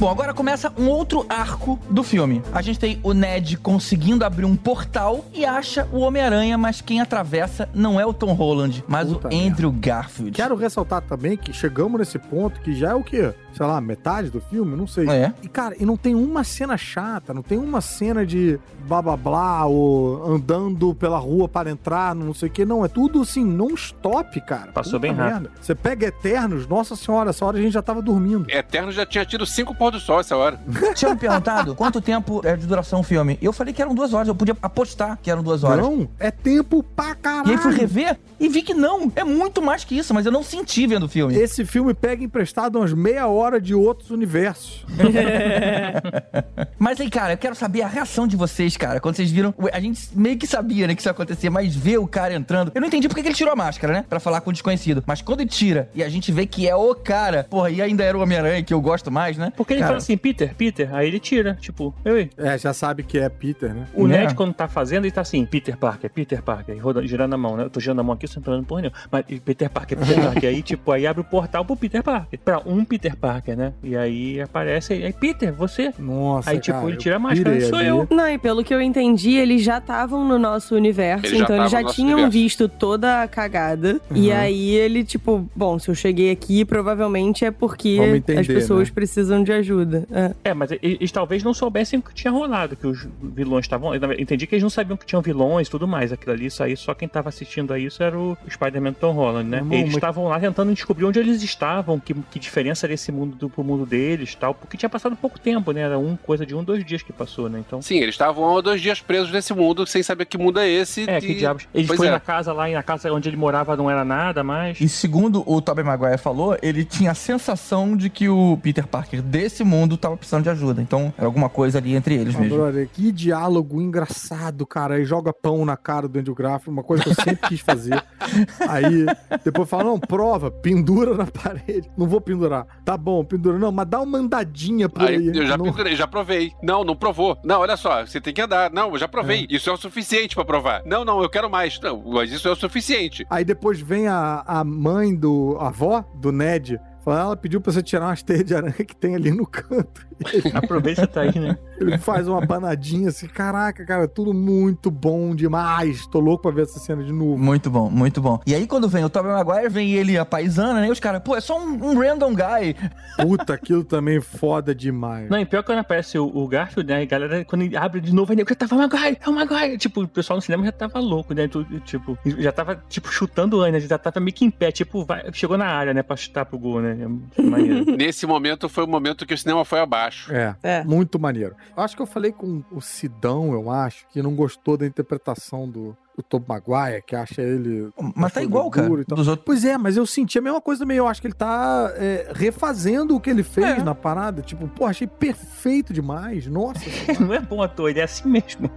Bom, agora começa um outro arco do filme. A gente tem o Ned conseguindo abrir um portal e acha o Homem-Aranha, mas quem atravessa não é o Tom Holland, mas Puta o Andrew Garfield. Quero ressaltar também que chegamos nesse ponto que já é o quê? Sei lá, metade do filme? Não sei. É. E, cara, e não tem uma cena chata, não tem uma cena de blá blá blá, ou andando pela rua para entrar, não sei o que. Não, é tudo assim, não stop, cara. Passou bem rápido. merda. Você pega Eternos, nossa senhora, essa hora a gente já tava dormindo. Eterno já tinha tido cinco pôr do sol essa hora. (laughs) Tinha me perguntado quanto tempo é de duração o filme. E eu falei que eram duas horas. Eu podia apostar que eram duas horas. Não, é tempo pra caralho. E aí fui rever e vi que não. É muito mais que isso, mas eu não senti vendo o filme. Esse filme pega emprestado umas meia hora de outros universos. (laughs) Mas aí, cara, eu quero saber a reação de vocês, cara. Quando vocês viram. A gente meio que sabia, né, que isso ia acontecer, mas ver o cara entrando. Eu não entendi porque que ele tirou a máscara, né? Pra falar com o desconhecido. Mas quando ele tira e a gente vê que é o cara, porra, e ainda era o Homem-Aranha que eu gosto mais, né? Porque ele Cara, fala assim, Peter, Peter, aí ele tira, tipo, eu, É, já sabe que é Peter, né? O Né? Ned, quando tá fazendo, ele tá assim, Peter Parker, Peter Parker, e rodando, girando a mão, né? Eu tô girando a mão aqui, não tá olhando porra nenhuma. Mas Peter Parker, Peter (laughs) Parker. aí, tipo, aí abre o portal pro Peter Parker. Pra um Peter Parker, né? E aí aparece, aí, Peter, você? Nossa, aí, tipo, cara, ele tira a máscara, pirei sou ali. eu. Não, e pelo que eu entendi, eles já estavam no nosso universo, Eles já então eles já nosso tinham universo. visto toda a cagada. E Uhum. aí ele, tipo, bom, se eu cheguei aqui, provavelmente é porque entender, as pessoas né? precisam de ajuda. É. É, mas e- eles talvez não soubessem o que tinha rolado, que os vilões estavam. eu Entendi que eles não sabiam que tinham vilões e tudo mais. Aquilo ali, isso aí, só quem tava assistindo a isso era o Spider-Man Tom Holland, né? Eles mas- estavam lá tentando descobrir onde eles estavam, que, que diferença era esse mundo do, pro mundo deles tal. Porque tinha passado pouco tempo, né? Era um, coisa de um, dois dias que passou, né? Então. Sim, eles estavam há dois dias presos nesse mundo, sem saber que mundo é esse. É, e- que diabos. Ele Pois foi é. na casa lá, e na casa onde ele morava não era nada mais. E segundo o Tobey Maguire falou, ele tinha a sensação de que o Peter Parker desse mundo tava precisando de ajuda. Então, era alguma coisa ali entre eles mesmo. Brother, que diálogo engraçado, cara. Aí joga pão na cara do Andrew Graff, uma coisa que eu sempre quis fazer. (laughs) Aí depois fala, não, prova, pendura na (laughs) parede. Não vou pendurar. Tá bom, pendura. Não, mas dá uma andadinha por aí. Aí eu já não... pendurei, já provei. Não, não provou. Não, olha só, você tem que andar. Não, eu já provei. É. Isso é o suficiente pra provar. Não, não, eu quero mais. Não, mas isso é o suficiente. Aí depois vem a, a mãe do. a avó do Ned. Ela pediu pra você tirar umas teias de aranha que tem ali no canto. (laughs) Aproveita tá aí, né? Ele faz uma panadinha assim. Caraca, cara, tudo muito bom demais. Tô louco pra ver essa cena de novo. Muito bom, muito bom. E aí, quando vem o Tobey Maguire, vem ele a paisana, né? E os caras, pô, é só um, um random guy. (laughs) Puta, aquilo também foda demais. Não, e pior que quando aparece o, o Garfield, né? A galera, quando ele abre de novo, aí já tava Maguire, é o Maguire. Tipo, o pessoal no cinema já tava louco, né? Tipo, já tava, tipo, chutando o Ana, já tava meio que em pé, tipo, vai- chegou na área, né? Pra chutar pro gol, né? Ele é maneiro. (laughs) Nesse momento foi o momento que o cinema foi abaixo. É, É. muito maneiro. Eu acho que eu falei com o Sidão, eu acho, que não gostou da interpretação do, do Tobey Maguire, que acha ele... Mas tá igual, cara. Dos outros. Pois é, mas eu senti a mesma coisa também. Eu acho que ele tá é, refazendo o que ele fez É. na parada. Tipo, pô, achei perfeito demais. Nossa. (laughs) Não é bom ator, ele é assim mesmo.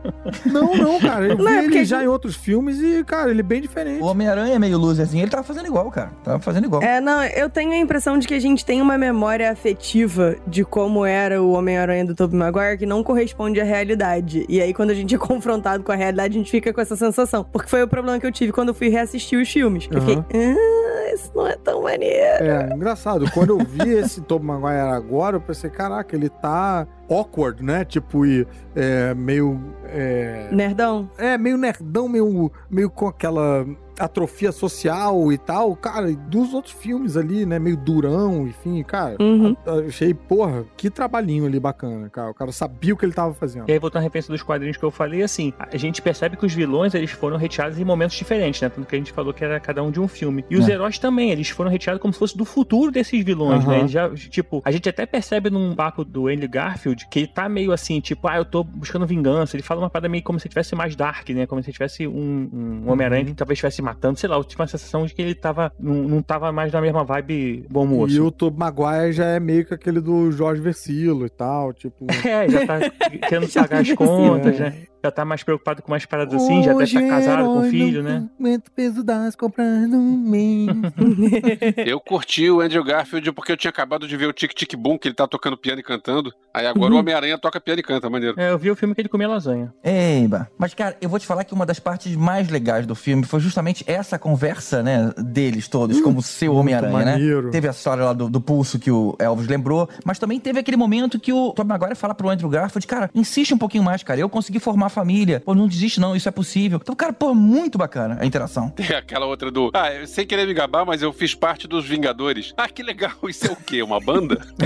não, não, cara. Eu vi (laughs) Não, é ele porque- já em outros filmes e, cara, ele é bem diferente. O Homem-Aranha é meio loserzinho, ele tava fazendo igual, cara. Tava fazendo igual. É, não, eu tenho a impressão de que a gente tem uma memória afetiva de como era o Homem-Aranha do Tobey Maguire que não corresponde à realidade. E aí, quando a gente é (laughs) confrontado com a realidade, a gente fica com essa sensação. Porque foi o problema que eu tive quando eu fui reassistir os filmes. Eu fiquei, ah, isso não é tão maneiro. É, engraçado. Quando eu vi (laughs) esse Tobey Maguire agora, eu pensei, caraca, ele tá awkward, né? Tipo, e é, meio... É, Nerdão. é, meio nerdão, meio, meio com aquela atrofia social e tal. Cara, e dos outros filmes ali, né? Meio durão, enfim, cara. Uhum. Eu Achei, porra, que trabalhinho ali bacana, cara. O cara sabia o que ele tava fazendo. E aí, voltando à referência dos quadrinhos que eu falei, assim, a gente percebe que os vilões, eles foram retirados em momentos diferentes, né? Tanto que a gente falou que era cada um de um filme. E os É. heróis também, eles foram retirados como se fosse do futuro desses vilões, Aham. né? Eles já, tipo, a gente até percebe num papo do Andy Garfield que ele tá meio assim, tipo, ah, eu tô buscando vingança. Ele fala uma parada meio como se tivesse mais dark, né? Como se tivesse um, um Homem-Aranha que talvez estivesse matando, sei lá, eu tive uma sensação de que ele tava, não, não tava mais na mesma vibe bom moço. E o Tobey Maguire já é meio que aquele do Jorge Versilo e tal, tipo... (laughs) É, já tá querendo pagar as contas, né? Já tá mais preocupado com umas paradas assim, já deve estar casado com filho, né? Aumenta o peso das compras no mês. (laughs) Eu curti o Andrew Garfield porque eu tinha acabado de ver o Tic Tic Boom, que ele tá tocando piano e cantando. Aí agora o Homem-Aranha toca piano e canta, maneiro. É, eu vi o filme que ele comia lasanha. Eiba. Mas, cara, eu vou te falar que uma das partes mais legais do filme foi justamente essa conversa, né, deles todos, como seu Homem-Aranha, né? Teve a história lá do, do pulso que o Elvis lembrou, mas também teve aquele momento que o Tom Maguire fala pro Andrew Garfield, cara, insiste um pouquinho mais, cara, eu consegui formar família, pô, não desiste não, isso é possível. Então, cara, pô, muito bacana a interação. Tem (laughs) aquela outra do. Ah, eu- sem querer me gabar, mas eu fiz parte dos Vingadores. Ah, que legal. (laughs) Isso é o quê? Uma banda? (laughs)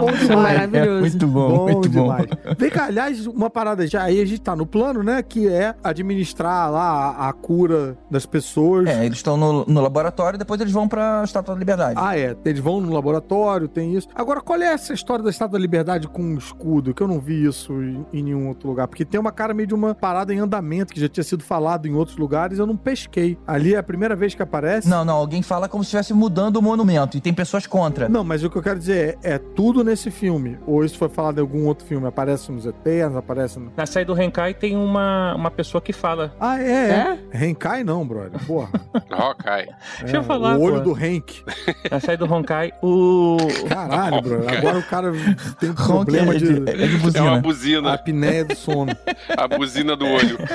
Bom Isso é demais. maravilhoso. muito bom, Bom muito bom. demais. Vem cá, aliás, uma parada já aí a gente tá no plano, né? Que é administrar lá a, a cura das pessoas. É, eles estão no, no laboratório, depois eles vão pra Estátua da Liberdade. Ah, é. Eles vão no laboratório, tem isso. Agora, qual é essa história da Estátua da Liberdade com um escudo? Que eu não vi isso em, em nenhum outro lugar. Porque tem uma cara meio de uma parada em andamento que já tinha sido falado em outros lugares, eu não pesquei. Ali é a primeira vez que aparece. Não, não, alguém fala como se estivesse mudando o monumento, e tem pessoas contra. Não, mas o que eu quero dizer é, é tudo nesse filme. Ou isso foi falado em algum outro filme? Aparece nos Eternos, aparece no... Na saída do Henkai tem uma, uma pessoa que fala. Ah, é, é. Renkai não, brother. Porra. (laughs) Hawkeye. Deixa eu É, falar, O olho pô. do Hank. Na saída do Honkai, o. Caralho, brother. Honkai. Agora o cara tem Ronca problema é de... de, é de É buzina. uma buzina. apneia do sono. (laughs) A buzina do olho. (laughs)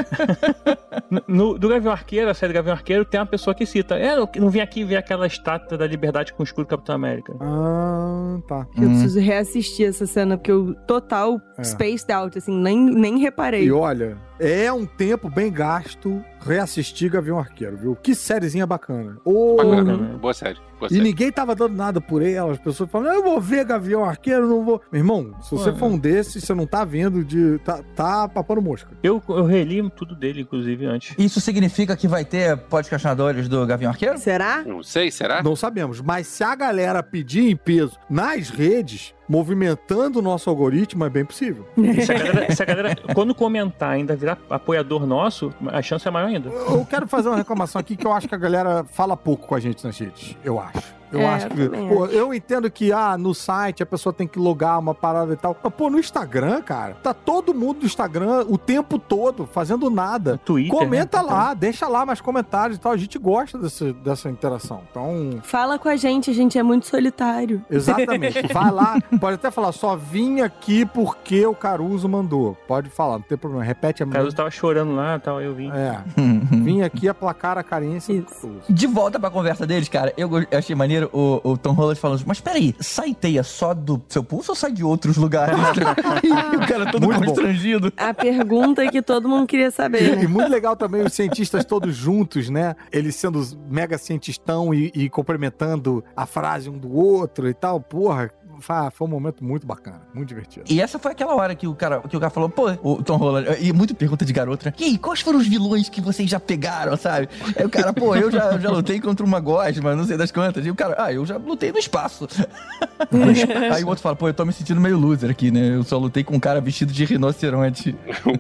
No, do Gavião Arqueiro, a série do Gavião Arqueiro, tem uma pessoa que cita. É, eu não vim aqui ver aquela estátua da liberdade com o escudo do Capitão América. Ah, tá. Eu Hum. preciso reassistir essa cena, porque eu total É. spaced out, assim, nem, nem reparei. E olha, é um tempo bem gasto reassistir Gavião Arqueiro, viu? Que sériezinha bacana. Ô, Bacana. Uhum. Boa série. Boa E série. ninguém tava dando nada por ela. As pessoas falam, eu vou ver Gavião Arqueiro, não vou. Meu irmão, se você Pô, for um desses, você não tá vendo de. Tá, tá papando mosca. Eu, eu reli tudo dele, inclusive, antes. Isso significa que vai ter podcastinadores do Gavião Arqueiro? Será? Não sei, será? Não sabemos. Mas se a galera pedir em peso nas redes, movimentando o nosso algoritmo, é bem possível. (laughs) Se a galera, se a galera, quando comentar, ainda virar apoiador nosso, a chance é maior ainda. Eu quero fazer uma reclamação aqui que eu acho que a galera fala pouco com a gente nas redes. Eu acho. Eu É, acho eu que. também Pô, eu entendo que, ah, no site a pessoa tem que logar uma parada e tal. Mas, pô, no Instagram, cara, tá todo mundo no Instagram o tempo todo, fazendo nada. No Twitter. Comenta né? lá, deixa lá mais comentários e tal. A gente gosta desse, dessa interação. Então, Fala com a gente, a gente é muito solitário. exatamente. (laughs) Vai lá, pode até falar, só vim aqui porque o Caruso mandou. Pode falar, não tem problema. Repete a O Caruso tava chorando lá tal, eu vim. É, (laughs) vim aqui aplacar a carência do Isso. Caruso. De volta pra conversa deles, cara, eu, eu achei maneiro o, o Tom Holland falando, mas peraí, sai teia só do seu pulso ou sai de outros lugares? (laughs) e o cara todo Muito bom. constrangido. A pergunta que todo mundo queria saber, E né? muito legal também os cientistas todos juntos, né? Eles sendo os mega cientistão e, e complementando a frase um do outro e tal. Porra, foi, foi um momento muito bacana, muito divertido. E essa foi aquela hora que o cara, que o cara falou, pô, o Tom Holland, e muito pergunta de garota, né? E aí, quais foram os vilões que vocês já pegaram, sabe? Aí o cara, pô, eu já, já lutei contra uma gosma, não sei das quantas. E o cara, ah, eu já lutei no espaço. (laughs) aí o outro fala, pô, eu tô me sentindo meio loser aqui, né? Eu só lutei com um cara vestido de rinoceronte.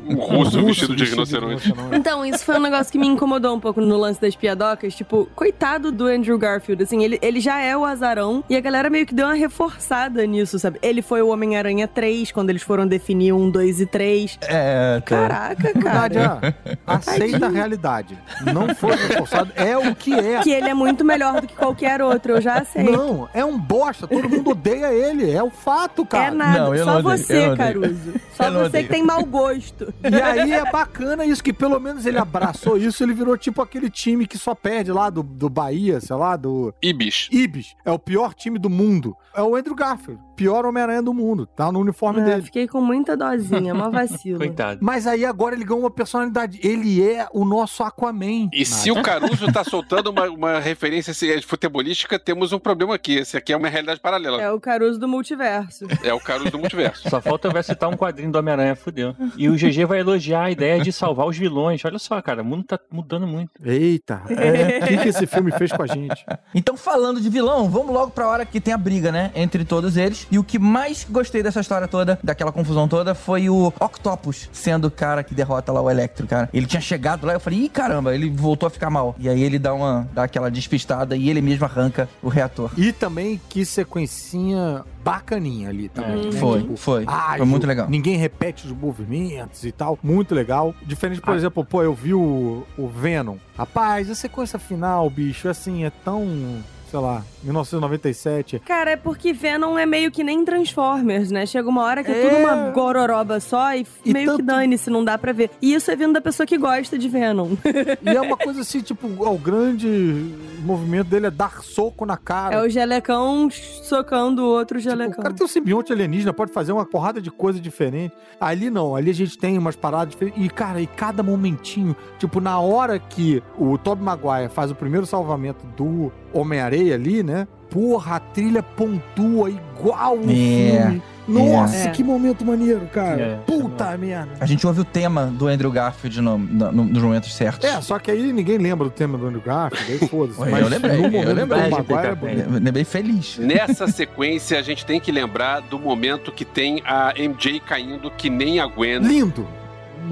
Um russo vestido de rinoceronte. Então, isso foi um negócio que me incomodou um pouco no lance das piadocas. Tipo, coitado do Andrew Garfield, assim, ele, ele já é o azarão e a galera meio que deu uma reforçada nisso, sabe? Ele foi o Homem-Aranha 3, quando eles foram definir um, dois e três. É, tá. Caraca, Verdade, (laughs) cara. é. Aceita a realidade. Não foi reforçado, é o que é. Que ele é muito melhor do que qualquer outro, eu já aceito. Não, é um bosta, todo mundo odeia ele, é o fato, cara. É nada, Não, eu só não odeio, eu você, odeio. Caruso. Só Eu você que tem mau gosto. E aí é bacana isso, que pelo menos ele abraçou isso, ele virou tipo aquele time que só perde lá do, do Bahia, sei lá, do Ibis. Ibis. É o pior time do mundo. É o Andrew Garfield, pior Homem-Aranha do mundo. Tá no uniforme Ah, dele. fiquei com muita dosinha, uma (laughs) vacilo. Coitado. Mas aí agora ele ganhou uma personalidade. Ele é o nosso Aquaman. E se o Caruso tá (laughs) soltando uma, uma referência assim, futebolística, temos um problema aqui. Esse aqui é uma realidade paralela. É o Caruso do multiverso. É o Caruso do multiverso. Só falta eu ver citar um quadrinho do Homem-Aranha, fudeu. E o GG vai elogiar a ideia de salvar os vilões. Olha só, cara, o mundo tá mudando muito. Eita, é, (laughs) o que, que esse filme fez com a gente? Então, falando de vilão, vamos logo pra hora que tem a briga, né? Entre todos eles. E o que mais gostei dessa história toda, daquela confusão toda, foi o Octopus sendo o cara que derrota lá o Electro, cara. Ele tinha chegado lá, eu falei, ih, caramba, ele voltou a ficar mal. E aí ele dá uma, dá aquela despistada e ele mesmo arranca o reator. E também que sequencinha bacaninha ali também. É, né? Foi, Tipo, foi. ágil, Foi muito legal. Ninguém repete os movimentos e tal. Muito legal. Diferente, por Ah. exemplo, pô, eu vi o, o Venom. Rapaz, a sequência final, bicho, assim, é tão. Sei lá, 1997. Cara, é porque Venom é meio que nem Transformers, né? Chega uma hora que é, É. tudo uma gororoba só e, E meio que tanto- dane-se, não dá pra ver. E isso é vindo da pessoa que gosta de Venom. E é uma coisa assim, tipo, ó, o grande movimento dele é dar soco na cara. É o gelecão socando o outro Tipo, gelecão. o cara tem um simbionte alienígena, pode fazer uma porrada de coisa diferente. Ali não, ali a gente tem umas paradas diferentes. E, cara, e cada momentinho, tipo, na hora que o Tobey Maguire faz o primeiro salvamento do Homem-Areia ali, né? Porra, a trilha pontua igual o É, filme. Nossa, É. que momento maneiro, cara. É, Puta merda. A gente ouve o tema do Andrew Garfield no- no- no- nos momentos certos. É, só que aí ninguém lembra do tema do Andrew Garfield, aí foda-se. Eu lembrei, no eu lembrei. é É. Eu Lembrei feliz. Nessa sequência, a gente tem que lembrar do momento que tem a MJ caindo que nem a Gwen. Lindo.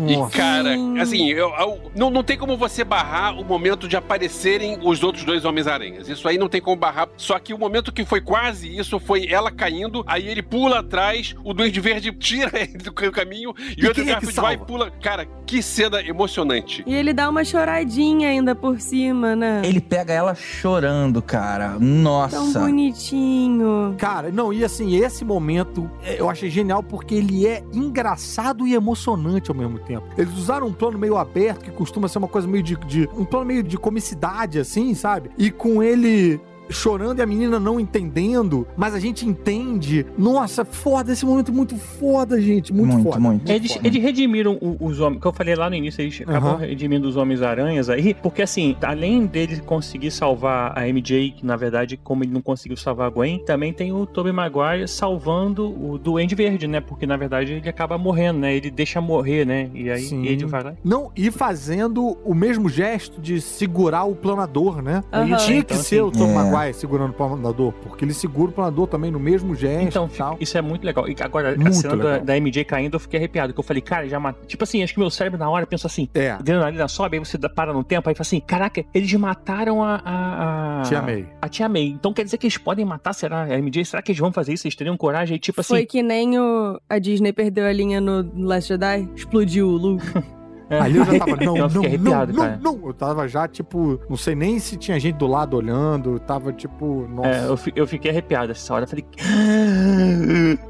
E, Nossa. cara, Sim. assim, eu- eu- não, não tem como você barrar o momento de aparecerem os outros dois Homens-Aranhas. Isso aí não tem como barrar. Só que o momento que foi quase isso foi ela caindo, aí ele pula atrás, o Duende Verde tira (laughs) ele do caminho e, E o outro quem é que Garfield vai e pula. Cara, que cena emocionante. E ele dá uma choradinha ainda por cima, né? Ele pega ela chorando, cara. Tão Nossa. bonitinho. Cara, não, e assim, esse momento é, eu achei genial porque ele é engraçado e emocionante ao mesmo tempo. Eles usaram um plano meio aberto, que costuma ser uma coisa meio de. de- um plano meio de comicidade, assim, sabe? E com ele. Chorando e a menina não entendendo, mas a gente entende. Nossa, foda, esse momento é muito foda, gente. Muito, Muito, foda. muito. Eles, foda. eles redimiram o- os homens, que eu falei lá no início, eles acabam redimindo os Homens-Aranhas aí, porque assim, além dele conseguir salvar a MJ, que na verdade, como ele não conseguiu salvar a Gwen, também tem o Tobey Maguire salvando o Duende Verde, né? Porque na verdade ele acaba morrendo, né? Ele deixa morrer, né? E aí Sim. ele vai lá. Não, e fazendo o mesmo gesto de segurar o planador, né? Aham. Tinha que Então, ser o assim, Tom É. Maguire segurando o planador, porque ele segura o planador também no mesmo gesto Então, e tal. isso é muito legal. E agora, a Muito cena da, da MJ caindo, eu fiquei arrepiado. Que eu falei, cara, já matou. Tipo assim, acho que meu cérebro na hora pensa assim. É, A adrenalina sobe, aí você para no tempo, aí fala assim: caraca, eles mataram a. a, a... te amei. A Tia May. Então quer dizer que eles podem matar, será? A MJ, será que eles vão fazer isso? Eles teriam coragem? Aí, tipo assim. Foi que nem o, a Disney perdeu a linha no Last Jedi, explodiu o Luke. (laughs) é. Ali eu já tava, (laughs) não, Eu não, não, arrepiado, não, cara. não. Eu tava já, tipo, não sei nem se tinha gente do lado olhando, eu tava, tipo, nossa. É, eu, eu fiquei arrepiado essa hora. Eu falei.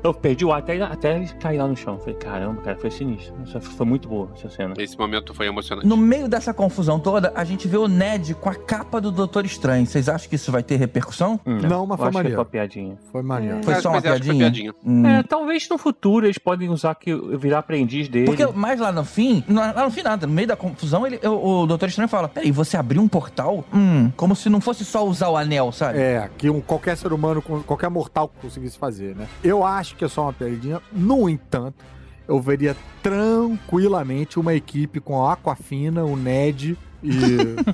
Eu perdi o ar até, até ele cair lá no chão. Eu falei, caramba, cara, foi sinistro. Foi muito boa essa cena. Esse momento foi emocionante. No meio dessa confusão toda, a gente vê o Ned com a capa do Doutor Estranho. Vocês acham que isso vai ter repercussão? Hum, Não, mas foi maneiro. Foi uma piadinha. Foi maneiro. Foi Mas- só uma foi piadinha? piadinha. Hum. É, talvez no futuro eles podem usar que virar aprendiz dele. Porque mais lá no fim, lá lá no fim nada. No meio da confusão, ele, o, o Doutor Estranho fala: Peraí, você abriu um portal? Hum, como se não fosse só usar o anel, sabe? É, que um, qualquer ser humano, qualquer mortal conseguisse fazer, né? Eu acho que é só uma piadinha. No entanto, eu veria tranquilamente uma equipe com a Aquafina, o Ned e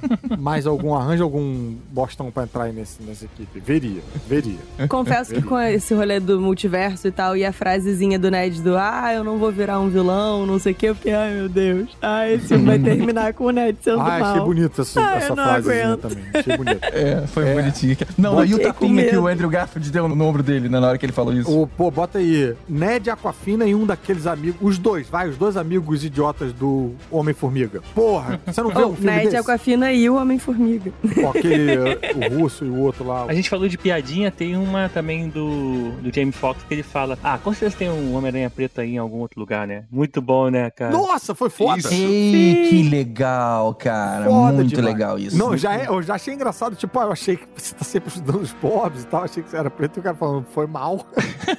(laughs) mais algum arranjo, algum bostão pra entrar aí nesse, nessa equipe. Veria, veria. Confesso que com esse rolê do multiverso e tal, e a frasezinha do Ned do Ah, eu não vou virar um vilão, não sei o que, eu fiquei, ai meu Deus. Ah, esse filme vai terminar com o Ned sendo Ah, mal. achei bonito essa, Ah, eu essa não frasezinha aguento. também. Achei bonito. (laughs) É, foi É. bonitinho. Não, Botei e o tapinha que o Andrew Garfield deu no ombro dele, né, na hora que ele falou isso. O, pô, bota aí. Ned Aquafina e um daqueles amigos. Os dois, vai, os dois amigos idiotas do Homem-Formiga. Porra, você não vê Oh, um filme Ned desse? Aquafina e o Homem-Formiga. Aquele, (laughs) o russo e o outro lá. A gente falou de piadinha, tem uma também do, do Jamie Foxx que ele fala: Ah, com certeza tem um Homem-Aranha preto aí em algum outro lugar, né? Muito bom, né, cara? Nossa, foi foda. Isso. Ei, que legal, cara. Foda Muito demais. legal isso. Não, já é, eu já achei engraçado. Tipo, ah, eu achei que você tá sempre ajudando os pobres e tal. Achei que você era preto e o cara falando, foi mal.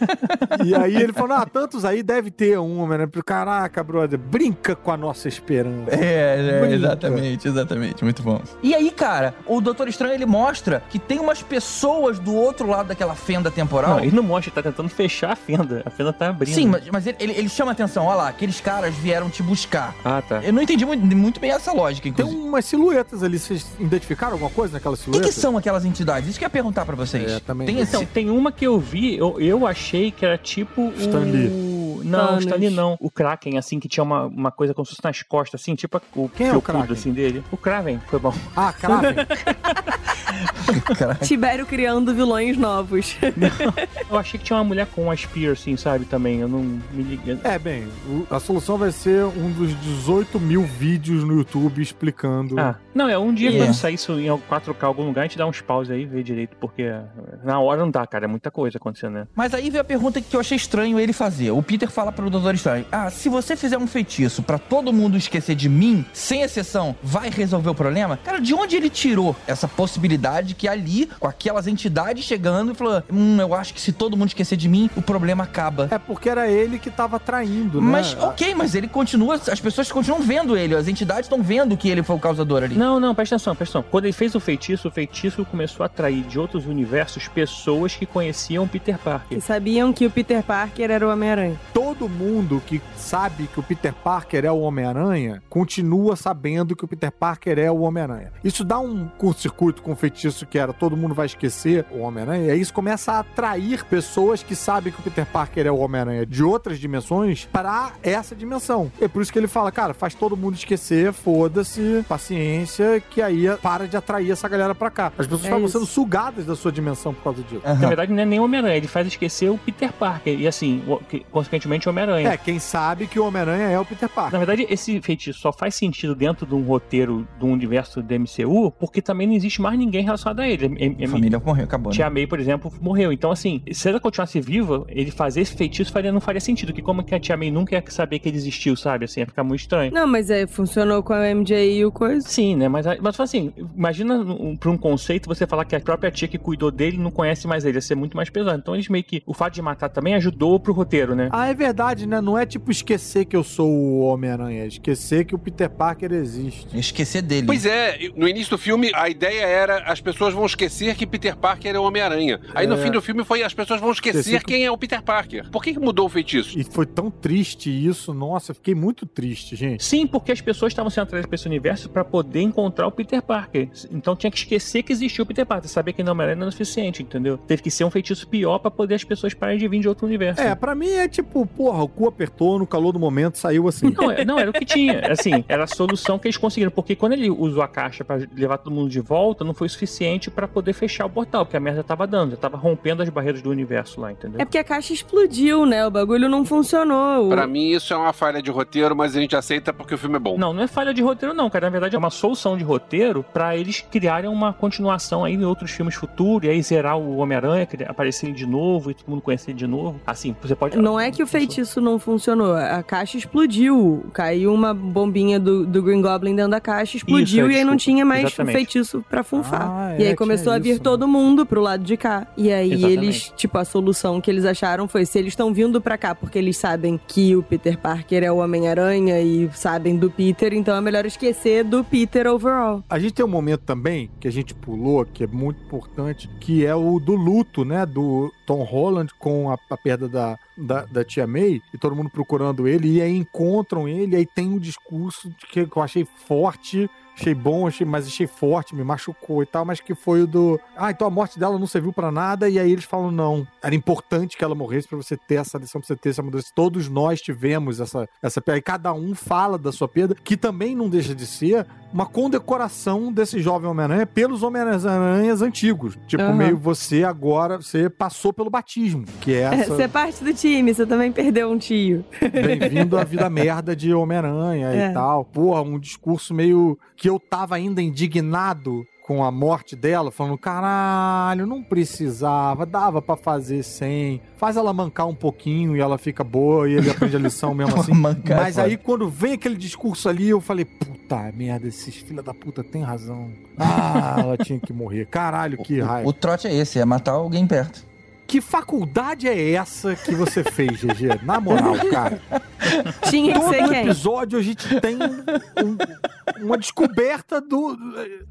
(laughs) e aí ele falou, ah, tantos aí deve ter um, né? Caraca, brother, brinca com a nossa esperança. É, é, exatamente, exatamente. Muito bom. E aí, cara, o Doutor Estranho ele mostra que tem umas pessoas do outro lado daquela fenda temporal. Não, ele não mostra, ele tá tentando fechar a fenda. A fenda tá abrindo. Sim, mas, mas ele, ele, ele chama atenção. Olha lá, aqueles caras vieram te buscar. Ah, tá. Eu não entendi muito, muito bem essa lógica, Tem inclusive. umas silhuetas ali. Vocês identificaram alguma coisa naquelas O que, que são aquelas entidades? Isso que eu ia perguntar pra vocês. É, também. Tem Se tem uma que eu vi, eu, eu achei que era tipo Stan Lee. o... Não, Thanos. Stan Lee não. O Kraken, assim, que tinha uma, uma coisa como se fosse nas costas, assim, tipo o Quem é o Kraken? assim, dele. O Kraven, foi bom. Ah, Kraven. (laughs) Tibério criando vilões novos. Eu achei que tinha uma mulher com uma spear, assim, sabe, também. Eu não me liguei. é, bem, a solução vai ser um dos 18 mil vídeos no YouTube explicando. Ah, não, é um dia Yeah. quando sair isso em 4K em algum lugar, a gente dá uns pause aí e vê direito, porque na hora não dá, cara, é muita coisa acontecendo, né? Mas aí veio a pergunta que eu achei estranho ele fazer. O Peter fala pro Doutor Estranho: Ah, se você fizer um feitiço pra todo mundo esquecer de mim, sem exceção, vai resolver o problema? Cara, de onde ele tirou essa possibilidade que ali, com aquelas entidades chegando, e falou: Hum, eu acho que se todo mundo esquecer de mim, o problema acaba. É porque era ele que tava traindo, né? Mas, ok, mas ele continua, as pessoas continuam vendo ele, as entidades estão vendo que ele foi o causador ali. Não, não, presta atenção, presta atenção. Quando ele fez o feitiço, o feitiço começou a atrair de outros universos pessoas que conheciam Peter Parker. E sabiam que o Peter Parker era o Homem-Aranha. todo mundo que sabe que o Peter Parker é o Homem-Aranha continua sabendo que o Peter Parker é o Homem-Aranha. Isso dá um curto-circuito com o feitiço que era todo mundo vai esquecer o Homem-Aranha, e aí isso começa a atrair pessoas que sabem que o Peter Parker é o Homem-Aranha de outras dimensões para essa dimensão. É por isso que ele fala, cara, faz todo mundo esquecer, foda-se, paciência, que aí para de atrair essa galera pra cá. As pessoas É estavam isso. sendo sugadas da sua dimensão por causa disso. Na Aham. verdade, não é nem o Homem-Aranha, ele faz esquecer o Peter Parker. E assim, o- que- consequentemente, o Homem-Aranha. É, quem sabe que o Homem-Aranha é o Peter Parker. Na verdade, esse feitiço só faz sentido dentro de um roteiro do universo do MCU, porque também não existe mais ninguém relacionado a ele. É- é- A família morreu, acabou. Né? Tia May, por exemplo, morreu. Então, assim, se ela continuasse viva, ele fazer esse feitiço faria, não faria sentido. Que como que a Tia May nunca ia saber que ele existiu, sabe? Assim, ia ficar muito estranho. Não, mas é, funcionou com a MJ e o coisa. Sim, né? Mas, mas assim, imagina um, pra um conceito você falar que a própria tia que cuidou dele não conhece mais ele. Ia ser muito mais pesado. Então eles meio que. O fato de matar também ajudou pro roteiro, né? Ah, é verdade, né? Não é tipo esquecer que eu sou o Homem-Aranha, é esquecer que o Peter Parker existe. Esquecer dele. Pois é, no início do filme a ideia era as pessoas vão esquecer que Peter Parker é o Homem-Aranha. Aí no É. fim do filme foi as pessoas vão esquecer Esquecer que- quem é o Peter Parker. Por que, que mudou o feitiço? E foi tão triste isso, nossa, eu fiquei muito triste, gente. Sim, porque as pessoas estavam sendo atraídas pra esse universo pra poder encontrar o Peter Parker. Então tinha que esquecer que existia o Peter Parker. Saber que não Homem-Aranha não era suficiente, entendeu? Teve que ser um feitiço pior pra poder as pessoas pararem de vir de outro universo. É, pra mim é tipo, porra, o cu apertou no calor do momento, saiu assim. Não, é- não, era o que tinha. Assim, era a solução que eles conseguiram. Porque quando ele usou a caixa pra levar todo mundo de volta, não foi suficiente pra poder fechar o portal, porque a merda tava dando, já tava rompendo as barreiras do universo lá, entendeu? É porque a caixa explodiu, né? O bagulho não funcionou. O- Pra mim isso é uma falha de roteiro, mas a gente aceita porque o filme é bom. Não, não é falha de roteiro, não, cara. Na verdade, é uma solução de roteiro pra eles criarem uma continuação aí em outros filmes futuros, e aí zerar o Homem-Aranha, aparecer ele de novo, e todo mundo conhecer ele de novo. Assim, você pode. Não é que o feitiço não funcionou. A caixa explodiu. Caiu uma bombinha do, do Green Goblin dentro da caixa, explodiu Isso, é, e aí não tinha mais Exatamente. feitiço pra funfar. Ah, e é, aí começou tinha a vir isso, né? todo mundo pro lado de cá. E aí Exatamente. eles, tipo, a solução que eles acharam foi: se eles estão vindo pra cá porque eles sabem que o Peter Parker é o Homem-Aranha e sabem do Peter, então é melhor esquecer do Peter overall. A gente tem um momento também que a gente pulou, que é muito importante, que é o do luto, né? Do Tom Holland com a, a perda da, da, da tia May, e todo mundo procurando ele, e aí encontram ele, e aí tem um discurso que eu achei forte. Achei bom, achei, mas achei forte, me machucou e tal, mas que foi o do. Ah, então a morte dela não serviu pra nada, e aí eles falam: não, era importante que ela morresse pra você ter essa lição, pra você ter essa mudança. Todos nós tivemos essa, essa perda, e cada um fala da sua perda, que também não deixa de ser uma condecoração desse jovem Homem-Aranha pelos Homem-Aranhas antigos. Tipo, Aham. meio você agora, você passou pelo batismo, que é essa. Você é parte do time, você também perdeu um tio. Bem-vindo à (laughs) vida merda de Homem-Aranha É. e tal. Porra, um discurso meio que eu tava ainda indignado com a morte dela, falando: caralho, não precisava, dava pra fazer sem. Faz ela mancar um pouquinho e ela fica boa e ele aprende a lição mesmo (laughs) assim. Mancar é Mas aí quando vem aquele discurso ali, eu falei: puta merda, esses filha da puta tem razão. (laughs) Ah, ela tinha que morrer. Caralho, que raiva. O trote é esse, é matar alguém perto. Que faculdade é essa que você fez, GG? Na moral, cara. Tinha que ser Todo quem? episódio a gente tem um- uma descoberta do.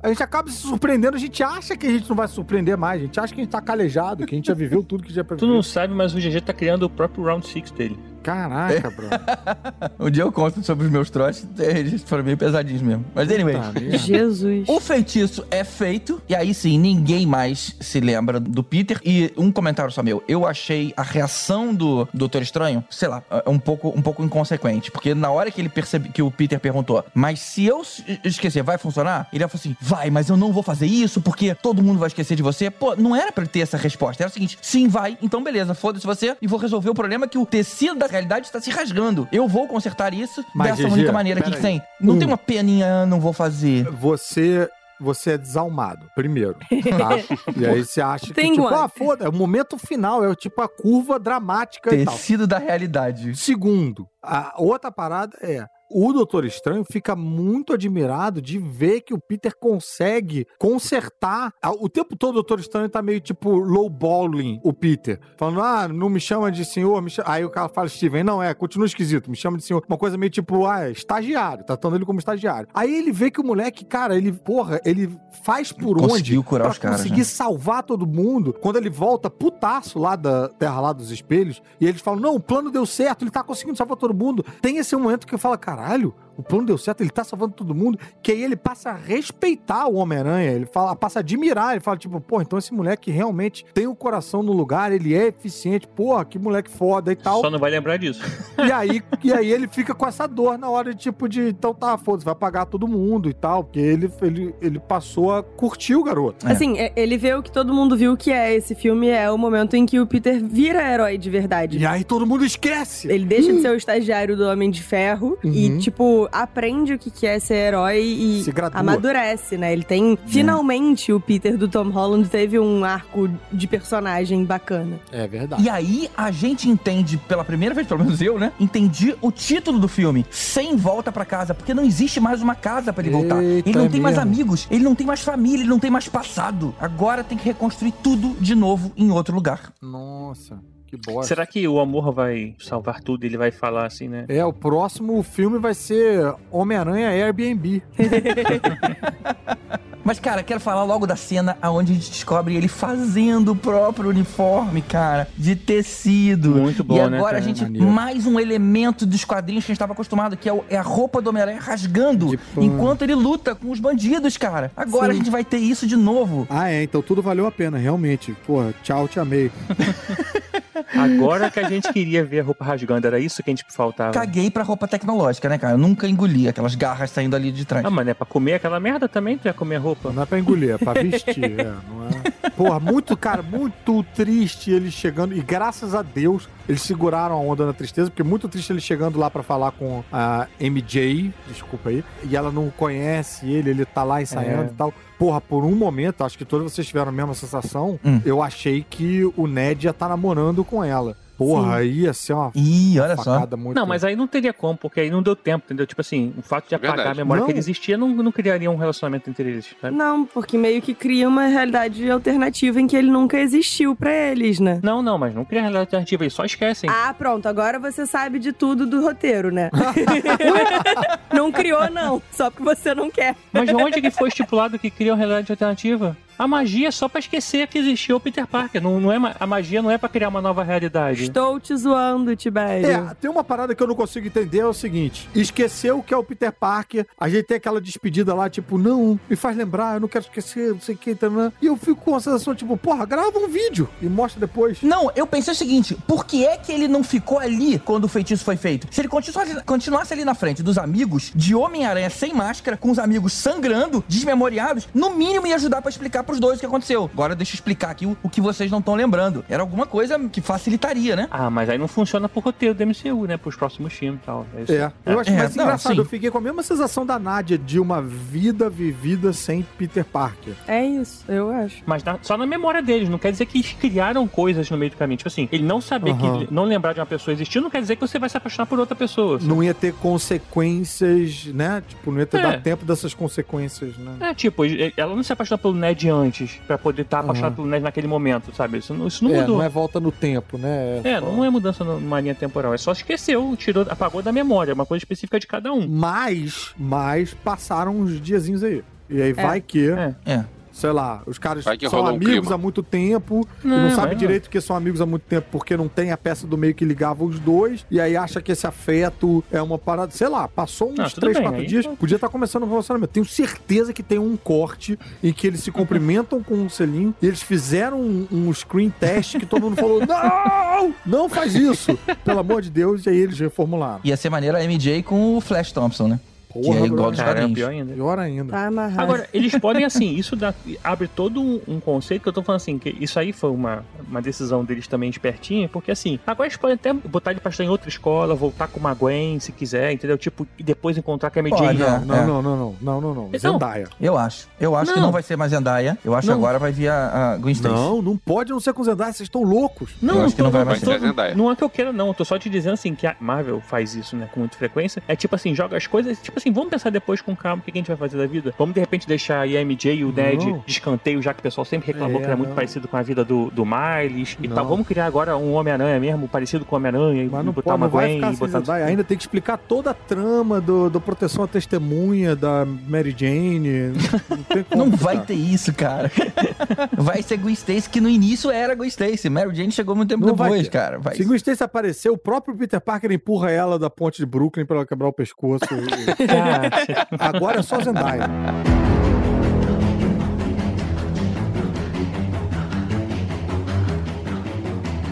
A gente acaba se surpreendendo, a gente acha que a gente não vai se surpreender mais, a gente acha que a gente tá calejado, que a gente já viveu tudo que já Tu não sabe, mas o GG tá criando o próprio Round 6 dele. Caraca, bro. (laughs) Um dia eu conto sobre os meus trotes, eles foram meio pesadinhos mesmo. Mas anyway. (laughs) Jesus. O feitiço é feito, e aí sim, ninguém mais se lembra do Peter. E um comentário só meu, eu achei a reação do Doutor Estranho, sei lá, um pouco, um pouco inconsequente. Porque na hora que ele percebe que o Peter perguntou, mas se eu esquecer, vai funcionar? Ele falou assim: vai, mas eu não vou fazer isso porque todo mundo vai esquecer de você. Pô, não era pra ele ter essa resposta. Era o seguinte: sim, vai, então beleza, foda-se você e vou resolver o problema que o tecido da realidade está se rasgando. Eu vou consertar isso Mas, dessa GG, única maneira que aí. tem. Não Um. tem uma peninha, "Ah, não vou fazer. Você. Você é desalmado, primeiro, tá? (laughs) E aí você acha que, Tem tipo, guarda. ah, foda, é o momento final, é tipo a curva dramática e tal. Tecido da realidade. Segundo, a outra parada é. O Doutor Estranho fica muito admirado de ver que o Peter consegue consertar. Ah, O tempo todo o Doutor Estranho tá meio tipo lowballing o Peter. Falando, ah, não me chama de senhor. Chama... Aí o cara fala, Steven, não é, continua esquisito, me chama de senhor. Uma coisa meio tipo, ah, é estagiário, tratando ele como estagiário. Aí ele vê que o moleque, cara, ele, porra, ele faz por Conseguiu onde curar pra os caras, conseguir né? salvar todo mundo. Quando ele volta putaço lá da Terra lá dos Espelhos, e eles falam: não, o plano deu certo, ele tá conseguindo salvar todo mundo. Tem esse momento que eu falo: caralho, o plano deu certo, ele tá salvando todo mundo. Que aí ele passa a respeitar o Homem-Aranha, ele fala, passa a admirar, ele fala: tipo, pô, então esse moleque realmente tem o coração no lugar, ele é eficiente, porra, que moleque foda e tal. Só não vai lembrar disso. (laughs) E aí, e aí ele fica com essa dor na hora de, tipo, de, então tá, foda-se, vai pagar todo mundo e tal, porque ele, ele, ele passou a curtir o garoto. É. Assim, ele vê o que todo mundo viu que é esse filme, é o momento em que o Peter vira herói de verdade. E aí todo mundo esquece. Ele deixa de ser o estagiário do Homem de Ferro Uhum. e, tipo, aprende o que que é ser herói e amadurece, né? Ele tem. Finalmente, o Peter do Tom Holland teve um arco de personagem bacana. É verdade. E aí a gente entende, pela primeira vez, pelo menos eu, né? Entendi o título do filme. Sem volta pra casa, porque não existe mais uma casa pra ele voltar. Eita, ele não é tem mais amigos, ele não tem mais família, ele não tem mais passado. Agora tem que reconstruir tudo de novo em outro lugar. Nossa, que bosta. Será que o amor vai salvar tudo e ele vai falar assim, né? É, o próximo filme vai ser Homem-Aranha Airbnb. (laughs) Mas, cara, quero falar logo da cena onde a gente descobre ele fazendo o próprio uniforme, cara, de tecido. Muito bom, E né, agora cara? a gente, Maneiro. mais um elemento dos quadrinhos que a gente estava acostumado, que é, o- é a roupa do Homem-Aranha rasgando enquanto ele luta com os bandidos, cara. Agora Sim. a gente vai ter isso de novo. Ah, é, então tudo valeu a pena, realmente. Porra, tchau, te amei. (laughs) Agora que a gente queria ver a roupa rasgando, era isso que a gente faltava. Caguei pra roupa tecnológica, né, cara? Eu nunca engoli aquelas garras saindo ali de trás. Ah, mano, é pra comer aquela merda também? Tu ia comer roupa? Não é pra engolir, é pra vestir, é, não é... Porra, muito, cara, muito triste ele chegando. E graças a Deus eles seguraram a onda na tristeza, porque muito triste ele chegando lá pra falar com a MJ, desculpa aí, e ela não conhece ele, ele tá lá ensaiando É. e tal. Porra, por um momento, acho que todos vocês tiveram a mesma sensação, Hum. eu achei que o Ned ia estar namorando com ela. Porra, aí ia ser uma Ih, olha só. facada muito. Não, mas aí não teria como, porque aí não deu tempo, entendeu? Tipo assim, o fato de apagar Verdade. a memória Não. que ele existia não, não criaria um relacionamento entre eles, sabe? Não, porque meio que cria uma realidade alternativa em que ele nunca existiu pra eles, né? Não, não, mas não cria realidade alternativa, eles só esquecem. Ah, pronto, agora você sabe de tudo do roteiro, né? (laughs) não criou, não. Só porque você não quer. Mas de onde que foi estipulado que cria uma realidade alternativa? A magia é só pra esquecer que existiu o Peter Parker. Não, não é, a magia não é pra criar uma nova realidade. Estou te zoando, Tibério. É, tem uma parada que eu não consigo entender, é o seguinte: esqueceu que é o Peter Parker, a gente tem aquela despedida lá, tipo, não, me faz lembrar, eu não quero esquecer, não sei o que, tá, né? e eu fico com a sensação, tipo, porra, grava um vídeo e mostra depois. Não, eu pensei o seguinte: por que é que ele não ficou ali quando o feitiço foi feito? Se ele continuasse, continuasse ali na frente dos amigos, de Homem-Aranha sem máscara, com os amigos sangrando, desmemoriados, no mínimo ia ajudar pra explicar pros dois o que aconteceu. Agora deixa eu explicar aqui o, o que vocês não estão lembrando. Era alguma coisa que facilitaria, né? Ah, mas aí não funciona pro roteiro do MCU, né? Pros próximos filmes e tal. isso. É, eu acho É, mais não, engraçado. sim. Eu fiquei com a mesma sensação da Nádia de uma vida vivida sem Peter Parker. É isso, eu acho. Mas na- só na memória deles, não quer dizer que eles criaram coisas no meio do caminho. Tipo assim, ele não saber Aham. que. Não lembrar de uma pessoa existir, não quer dizer que você vai se apaixonar por outra pessoa. Não ia ter consequências, né? Tipo, não ia ter É. dado tempo dessas consequências, né? É, tipo, ela não se apaixonou pelo Ned antes, pra poder estar apaixonada pelo Ned naquele momento, sabe? Isso, não- isso não é, mudou. não é volta no tempo, né? É, só- não é mudança numa linha temporal, é só esqueceu, tirou, apagou da memória, é uma coisa específica de cada um. Mas, mas passaram uns diazinhos aí. E aí vai que, É. É. sei lá, os caras são um amigos clima. há muito tempo e Não, não sabem vai direito que são amigos há muito tempo porque não tem a peça do meio que ligava os dois. E aí acha que esse afeto é uma parada, sei lá, passou uns Ah, três, bem, quatro aí- dias, podia estar começando um relacionamento. Tenho certeza que tem um corte em que eles se cumprimentam com um selinho e eles fizeram um, um screen test que todo mundo falou: Não! Não faz isso! Pelo amor de Deus, e aí eles reformularam. Ia ser maneiro a MJ com o Flash Thompson, né? Que é igual dos Cara, é quadrinhos. pior ainda. Pior ainda. Tá amarrado. Agora, eles podem, assim, isso dá- abre todo um, conceito que eu tô falando assim, que isso aí foi uma, uma decisão deles também espertinha, porque assim, agora eles podem até botar ele pra estar em outra escola, voltar com uma Gwen, se quiser, entendeu? Tipo, e depois encontrar com a MJ. Pode, Não, é. não, não, não, não, não, não, não. Então- Zendaya. Eu acho. Eu acho que Não. não vai ser mais Zendaya. Eu acho Não. que agora vai vir a, a Gwen Stacy. Não, não pode não ser com Zendaya, vocês estão loucos. Não, Eu não acho que não vai mais ser Zendaya. não é que eu queira, não. Eu tô só te dizendo assim que a Marvel faz isso, né, com muita frequência. É tipo assim, joga as coisas, tipo assim, vamos pensar depois com calma o que que a gente vai fazer da vida. Vamos de repente deixar aí a MJ e o Ned Não. de escanteio, já que o pessoal sempre reclamou É, que era muito não. parecido com a vida do, do Miles e Não. tal. Vamos criar agora um Homem-Aranha mesmo, parecido com o Homem-Aranha, e botar pode, uma Gwen e botar. Zendaya. Ainda tem que explicar toda a trama do, do proteção à testemunha, da Mary Jane. Não, tem como (laughs) Não vai ter isso, cara. (laughs) vai ser Gwen Stacy, que no início era Gwen Stacy. Mary Jane chegou muito tempo depois, cara. Vai Se Gwen Stacy aparecer, o próprio Peter Parker empurra ela da ponte de Brooklyn pra ela quebrar o pescoço. (laughs) Agora é só Zendaya.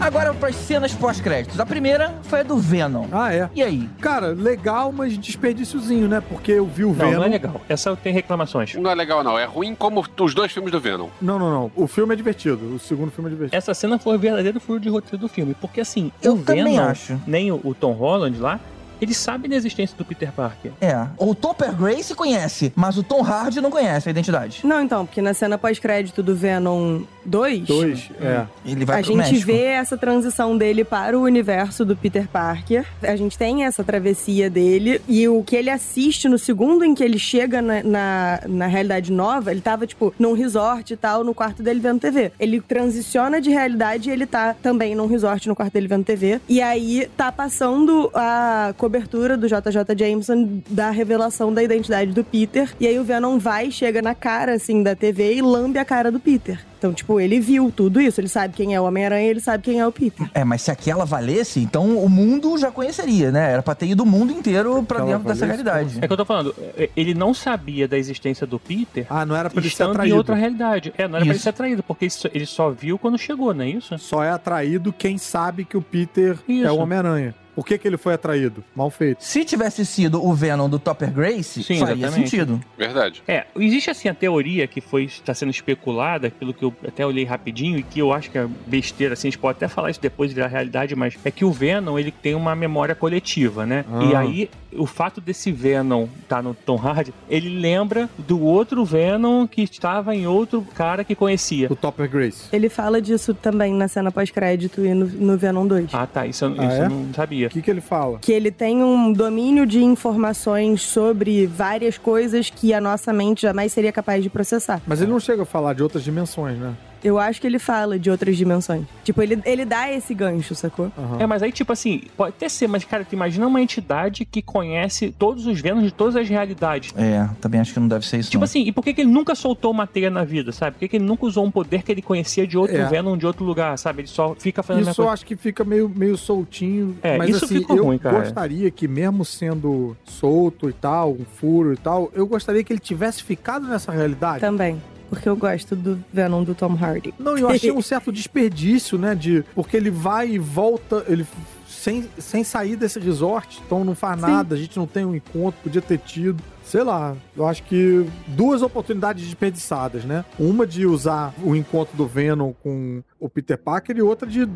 Agora para as cenas pós-créditos. A primeira foi a do Venom. Ah, é. E aí? Cara, legal, mas desperdíciozinho, né? Porque eu vi o não, Venom. não é legal. Essa eu tenho reclamações. Não é legal, não. É ruim como os dois filmes do Venom. Não, não, não. O filme é divertido. O segundo filme é divertido. Essa cena foi o verdadeiro furo de roteiro do filme. Porque assim, Eu o também Venom, acho. nem o, o Tom Holland lá, eles sabem da existência do Peter Parker. É. O Topper Grace conhece, mas o Tom Hardy não conhece a identidade. Não, então, porque na cena pós-crédito do Venom 2, Dois, é. Ele vai a pro gente México. vê essa transição dele para o universo do Peter Parker. A gente tem essa travessia dele. E o que ele assiste no segundo em que ele chega na, na, na realidade nova, ele tava, tipo, num resort e tal, no quarto dele vendo TV. Ele transiciona de realidade e ele tá também num resort no quarto dele vendo TV. E aí tá passando a cobertura do JJ Jameson da revelação da identidade do Peter. E aí o Venom vai, chega na cara, assim, da TV e lambe a cara do Peter. Então, tipo, ele viu tudo isso. Ele sabe quem é o Homem-Aranha ele sabe quem é o Peter. É, mas se aquela valesse, então o mundo já conheceria, né? Era pra ter ido o mundo inteiro pra Aquela dentro dessa valesse, realidade. É que eu tô falando, é, ele não sabia da existência do Peter Ah, não era pra ele ser estando em atraído. outra realidade. É, não era pra ele Isso. ser atraído, porque ele só, ele só viu quando chegou, não é isso? Só é atraído quem sabe que o Peter Isso. é o Homem-Aranha. Por que, que ele foi atraído? Mal feito. Se tivesse sido o Venom do Topper Grace, Sim, faria exatamente. sentido. Verdade. É, existe assim a teoria que foi está sendo especulada, pelo que eu até olhei rapidinho e que eu acho que é besteira, assim, a gente pode até falar isso depois e virar realidade, mas é que o Venom ele tem uma memória coletiva, né? Ah. E aí o fato desse Venom estar no Tom Hardy, ele lembra do outro Venom que estava em outro cara que conhecia. O Topper Grace. Ele fala disso também na cena pós-crédito e no, no Venom 2. Ah, tá, isso, Ah, isso é? eu não sabia. O que, que ele fala? Que ele tem um domínio de informações sobre várias coisas que a nossa mente jamais seria capaz de processar. Mas ele não chega a falar de outras dimensões, né? Eu acho que ele fala de outras dimensões. Tipo, ele, ele dá esse gancho, sacou? Aham. É, mas aí, tipo assim, pode até ser, mas, cara, tu imagina uma entidade que conhece todos os Venoms de todas as realidades. É, também acho que não deve ser isso. Tipo não. assim, e por que, que ele nunca soltou uma teia na vida, sabe? Por que, que ele nunca usou um poder que ele conhecia de outro É. Venom de outro lugar, sabe? Ele só fica fazendo Isso eu acho que fica meio, meio soltinho. É, mas isso assim, ficou eu ruim, cara. gostaria que, mesmo sendo solto e tal, um furo e tal, eu gostaria que ele tivesse ficado nessa realidade. Também. Porque eu gosto do Venom do Tom Hardy. Não, eu achei (laughs) um certo desperdício, né? De, porque ele vai e volta, ele sem, sem sair desse resort, então não faz Sim. nada, a gente não tem um encontro, podia ter tido. Sei lá, eu acho que duas oportunidades desperdiçadas, né? Uma de usar o encontro do Venom com o Peter Parker e outra de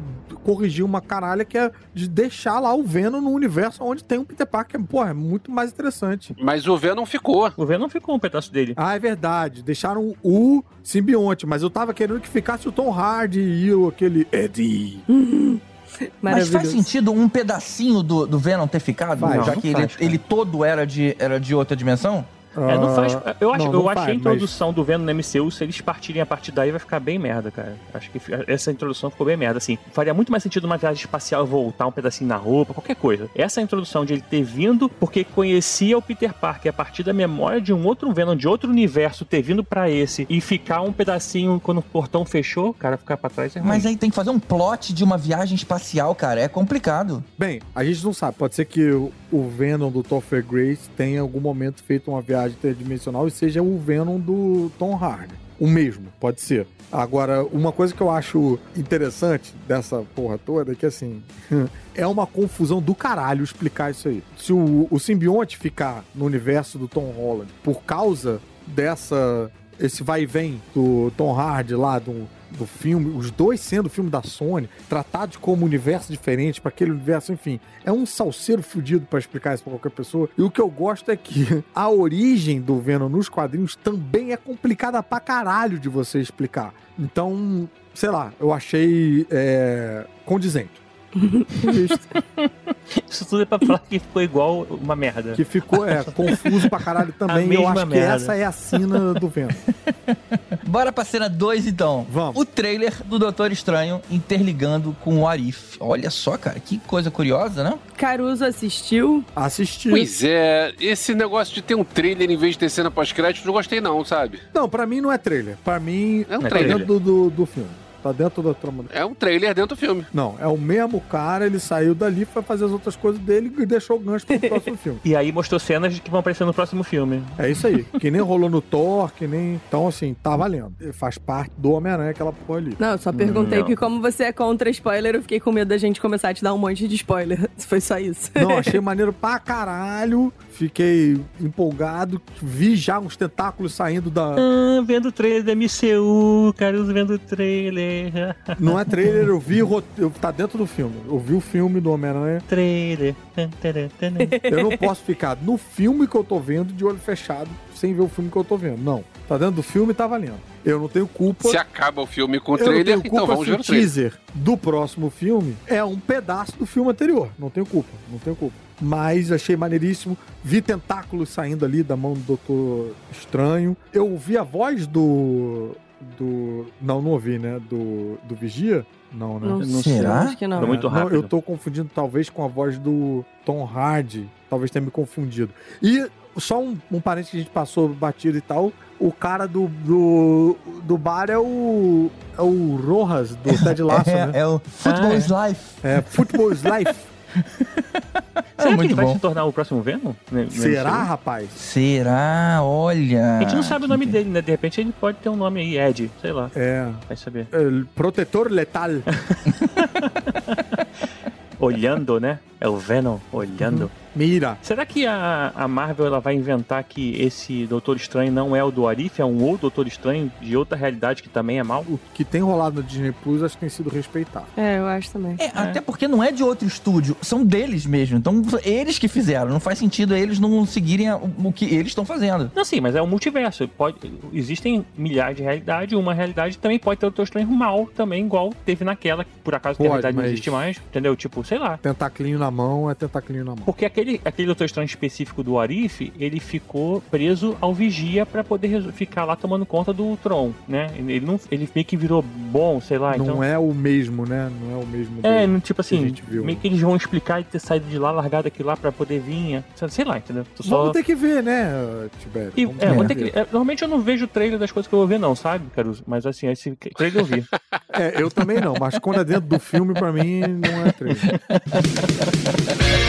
corrigir uma caralha que é de deixar lá o Venom no universo onde tem um Peter Parker. Porra, é muito mais interessante. Mas o Venom ficou. O Venom ficou um pedaço dele. Ah, é verdade. Deixaram o simbionte, mas eu tava querendo que ficasse o Tom Hardy e o, aquele Eddie. (laughs) Mas faz sentido um pedacinho do, do Venom ter ficado? Faz, já não que ele, ele todo era de, era de outra dimensão? É, não faz. Ah, Eu, acho, não, eu não achei faz, a introdução do Venom no MCU, se eles partirem a partir daí, vai ficar bem merda, cara. Acho que essa introdução ficou bem merda, assim. Faria muito mais sentido uma viagem espacial voltar um pedacinho na roupa, qualquer coisa. Essa introdução de ele ter vindo porque conhecia o Peter Parker a partir da memória de um outro Venom, de outro universo, ter vindo pra esse e ficar um pedacinho quando o portão fechou, cara, ficar pra trás é ruim. Mas aí tem que fazer um plot de uma viagem espacial, cara. É complicado. Bem, a gente não sabe. Pode ser que o- o Venom do Topher Grace tenha em algum momento feito uma viagem interdimensional e seja o Venom do Tom Hardy. O mesmo, pode ser. Agora, uma coisa que eu acho interessante dessa porra toda é que, assim, (laughs) é uma confusão do caralho explicar isso aí. Se o, o simbionte ficar no universo do Tom Holland por causa dessa. esse vai e vem do Tom Hardy lá, do, do filme, os dois sendo filme da Sony, tratados como universo diferente para aquele universo, enfim, é um salseiro fudido para explicar isso pra qualquer pessoa. E o que eu gosto é que a origem do Venom nos quadrinhos também é complicada pra caralho de você explicar. Então, sei lá, eu achei é, condizente. (laughs) Isso tudo é pra falar que ficou igual uma merda. Que ficou é, confuso pra caralho (laughs) também. A eu mesma acho que merda. essa é a sina do Venom. (laughs) Bora pra cena 2, então. Vamos. O trailer do Doutor Estranho interligando com o Arif. Olha só, cara, que coisa curiosa, né? Caruso assistiu. Assistir. Pois é, esse negócio de ter um trailer em vez de ter cena pós-crédito, não gostei não, sabe? Não, pra mim não é trailer. Pra mim É um tá trailer. dentro do, do, do filme. Tá dentro da trama É um trailer dentro do filme. Não, é o mesmo cara, ele saiu dali, foi fazer as outras coisas dele e deixou o gancho pro próximo (laughs) filme. E aí mostrou cenas que vão aparecer no próximo filme. É isso aí. Que nem rolou no Thor, que nem. Então, assim, tá valendo. Faz parte do Homem-Aranha aquela porra ali. Não, eu só perguntei Não. porque como você é contra spoiler, eu fiquei com medo da gente começar a te dar um monte de spoiler. (laughs) Foi só isso. Não, achei maneiro pra caralho. Fiquei empolgado. Vi já uns tentáculos saindo da. Ah, vendo o trailer da MCU, Caruso vendo o trailer. Não é trailer, eu vi. eu- Tá dentro do filme. Eu vi o filme do Homem-Aranha. trailer. Eu não posso ficar no filme que eu tô vendo de olho fechado sem ver o filme que eu tô vendo. Não. Tá dentro do filme tá valendo. Eu não tenho culpa. Se acaba o filme com o Eu não trailer, tenho então vamos ver o teaser do próximo filme é um pedaço do filme anterior. Não tenho culpa, não tenho culpa. Mas achei maneiríssimo. Vi tentáculos saindo ali da mão do Doutor Estranho. Eu ouvi a voz do. Do. Não, não ouvi, né? Do, do Vigia? Não, né? Não, Não será? Acho que não. Muito Não, rápido. eu tô confundindo talvez com a voz do Tom Hardy. Talvez tenha me confundido. E só um, um parente que a gente passou batido e tal. O cara do, do, do bar é o. É o Rojas, do (laughs) Ted Lasso, é, né? é o Football Ah, é. is Life. É, Football is Life. (laughs) Será que ele vai bom. se tornar o próximo Venom? No- no Será, MCU? rapaz? Será? Olha. A gente não sabe o nome que- dele, né? De repente ele pode ter um nome aí, Ed, sei lá, É. vai saber. é, Protetor letal. (laughs) olhando, né? É o Venom olhando. (laughs) Mira. Será que a, a Marvel ela vai inventar que esse Doutor Estranho não é o do Arif, é um outro Doutor Estranho de outra realidade que também é mal? O que tem rolado no Disney Plus acho que tem sido respeitado. É, eu acho também. É, até porque não é de outro estúdio, são deles mesmo. Então, eles que fizeram. Não faz sentido eles não seguirem o, o que eles estão fazendo. Não, sim, mas é um multiverso. Pode, existem milhares de realidades, uma realidade também pode ter o Doutor Estranho mal também, igual teve naquela, que por acaso que a Pode, realidade não existe mais, entendeu? Tipo, sei lá. Tentaclinho na mão é tentaclinho na mão. Porque aquele, aquele Doutor Estranho específico do Arif, ele ficou preso ao Vigia pra poder ficar lá tomando conta do Tron, né? Ele, não, ele meio que virou bom, sei lá, não então... é o mesmo, né? Não é o mesmo. É, do- tipo que assim, viu. meio que eles vão explicar e ter saído de lá, largado aquilo lá pra poder vir, sei lá, entendeu? Tô só... Vamos ter que ver, né, Tibério? E, é, ter vou que ter que- é, normalmente eu não vejo o trailer das coisas que eu vou ver, não, sabe, Caruso? Mas assim, esse trailer eu vi. É, eu também não, mas quando é dentro do filme, pra mim, não é trailer. (laughs)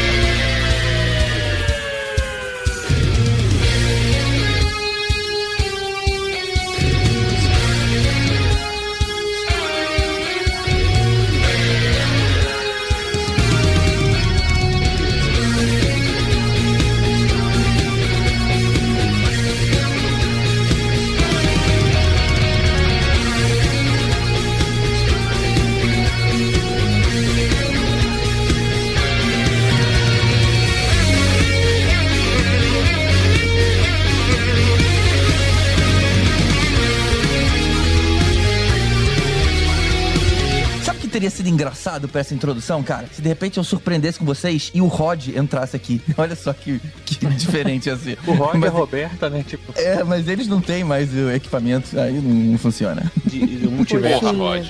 teria sido engraçado pra essa introdução, cara? Se de repente eu surpreendesse com vocês e o Rod entrasse aqui. (laughs) Olha só que, que diferente assim. O Rod e a Mas- Roberta, né, tipo, É, mas eles não têm mais o equipamento, aí não, não funciona. de, de um multiverso. Porra. Rod.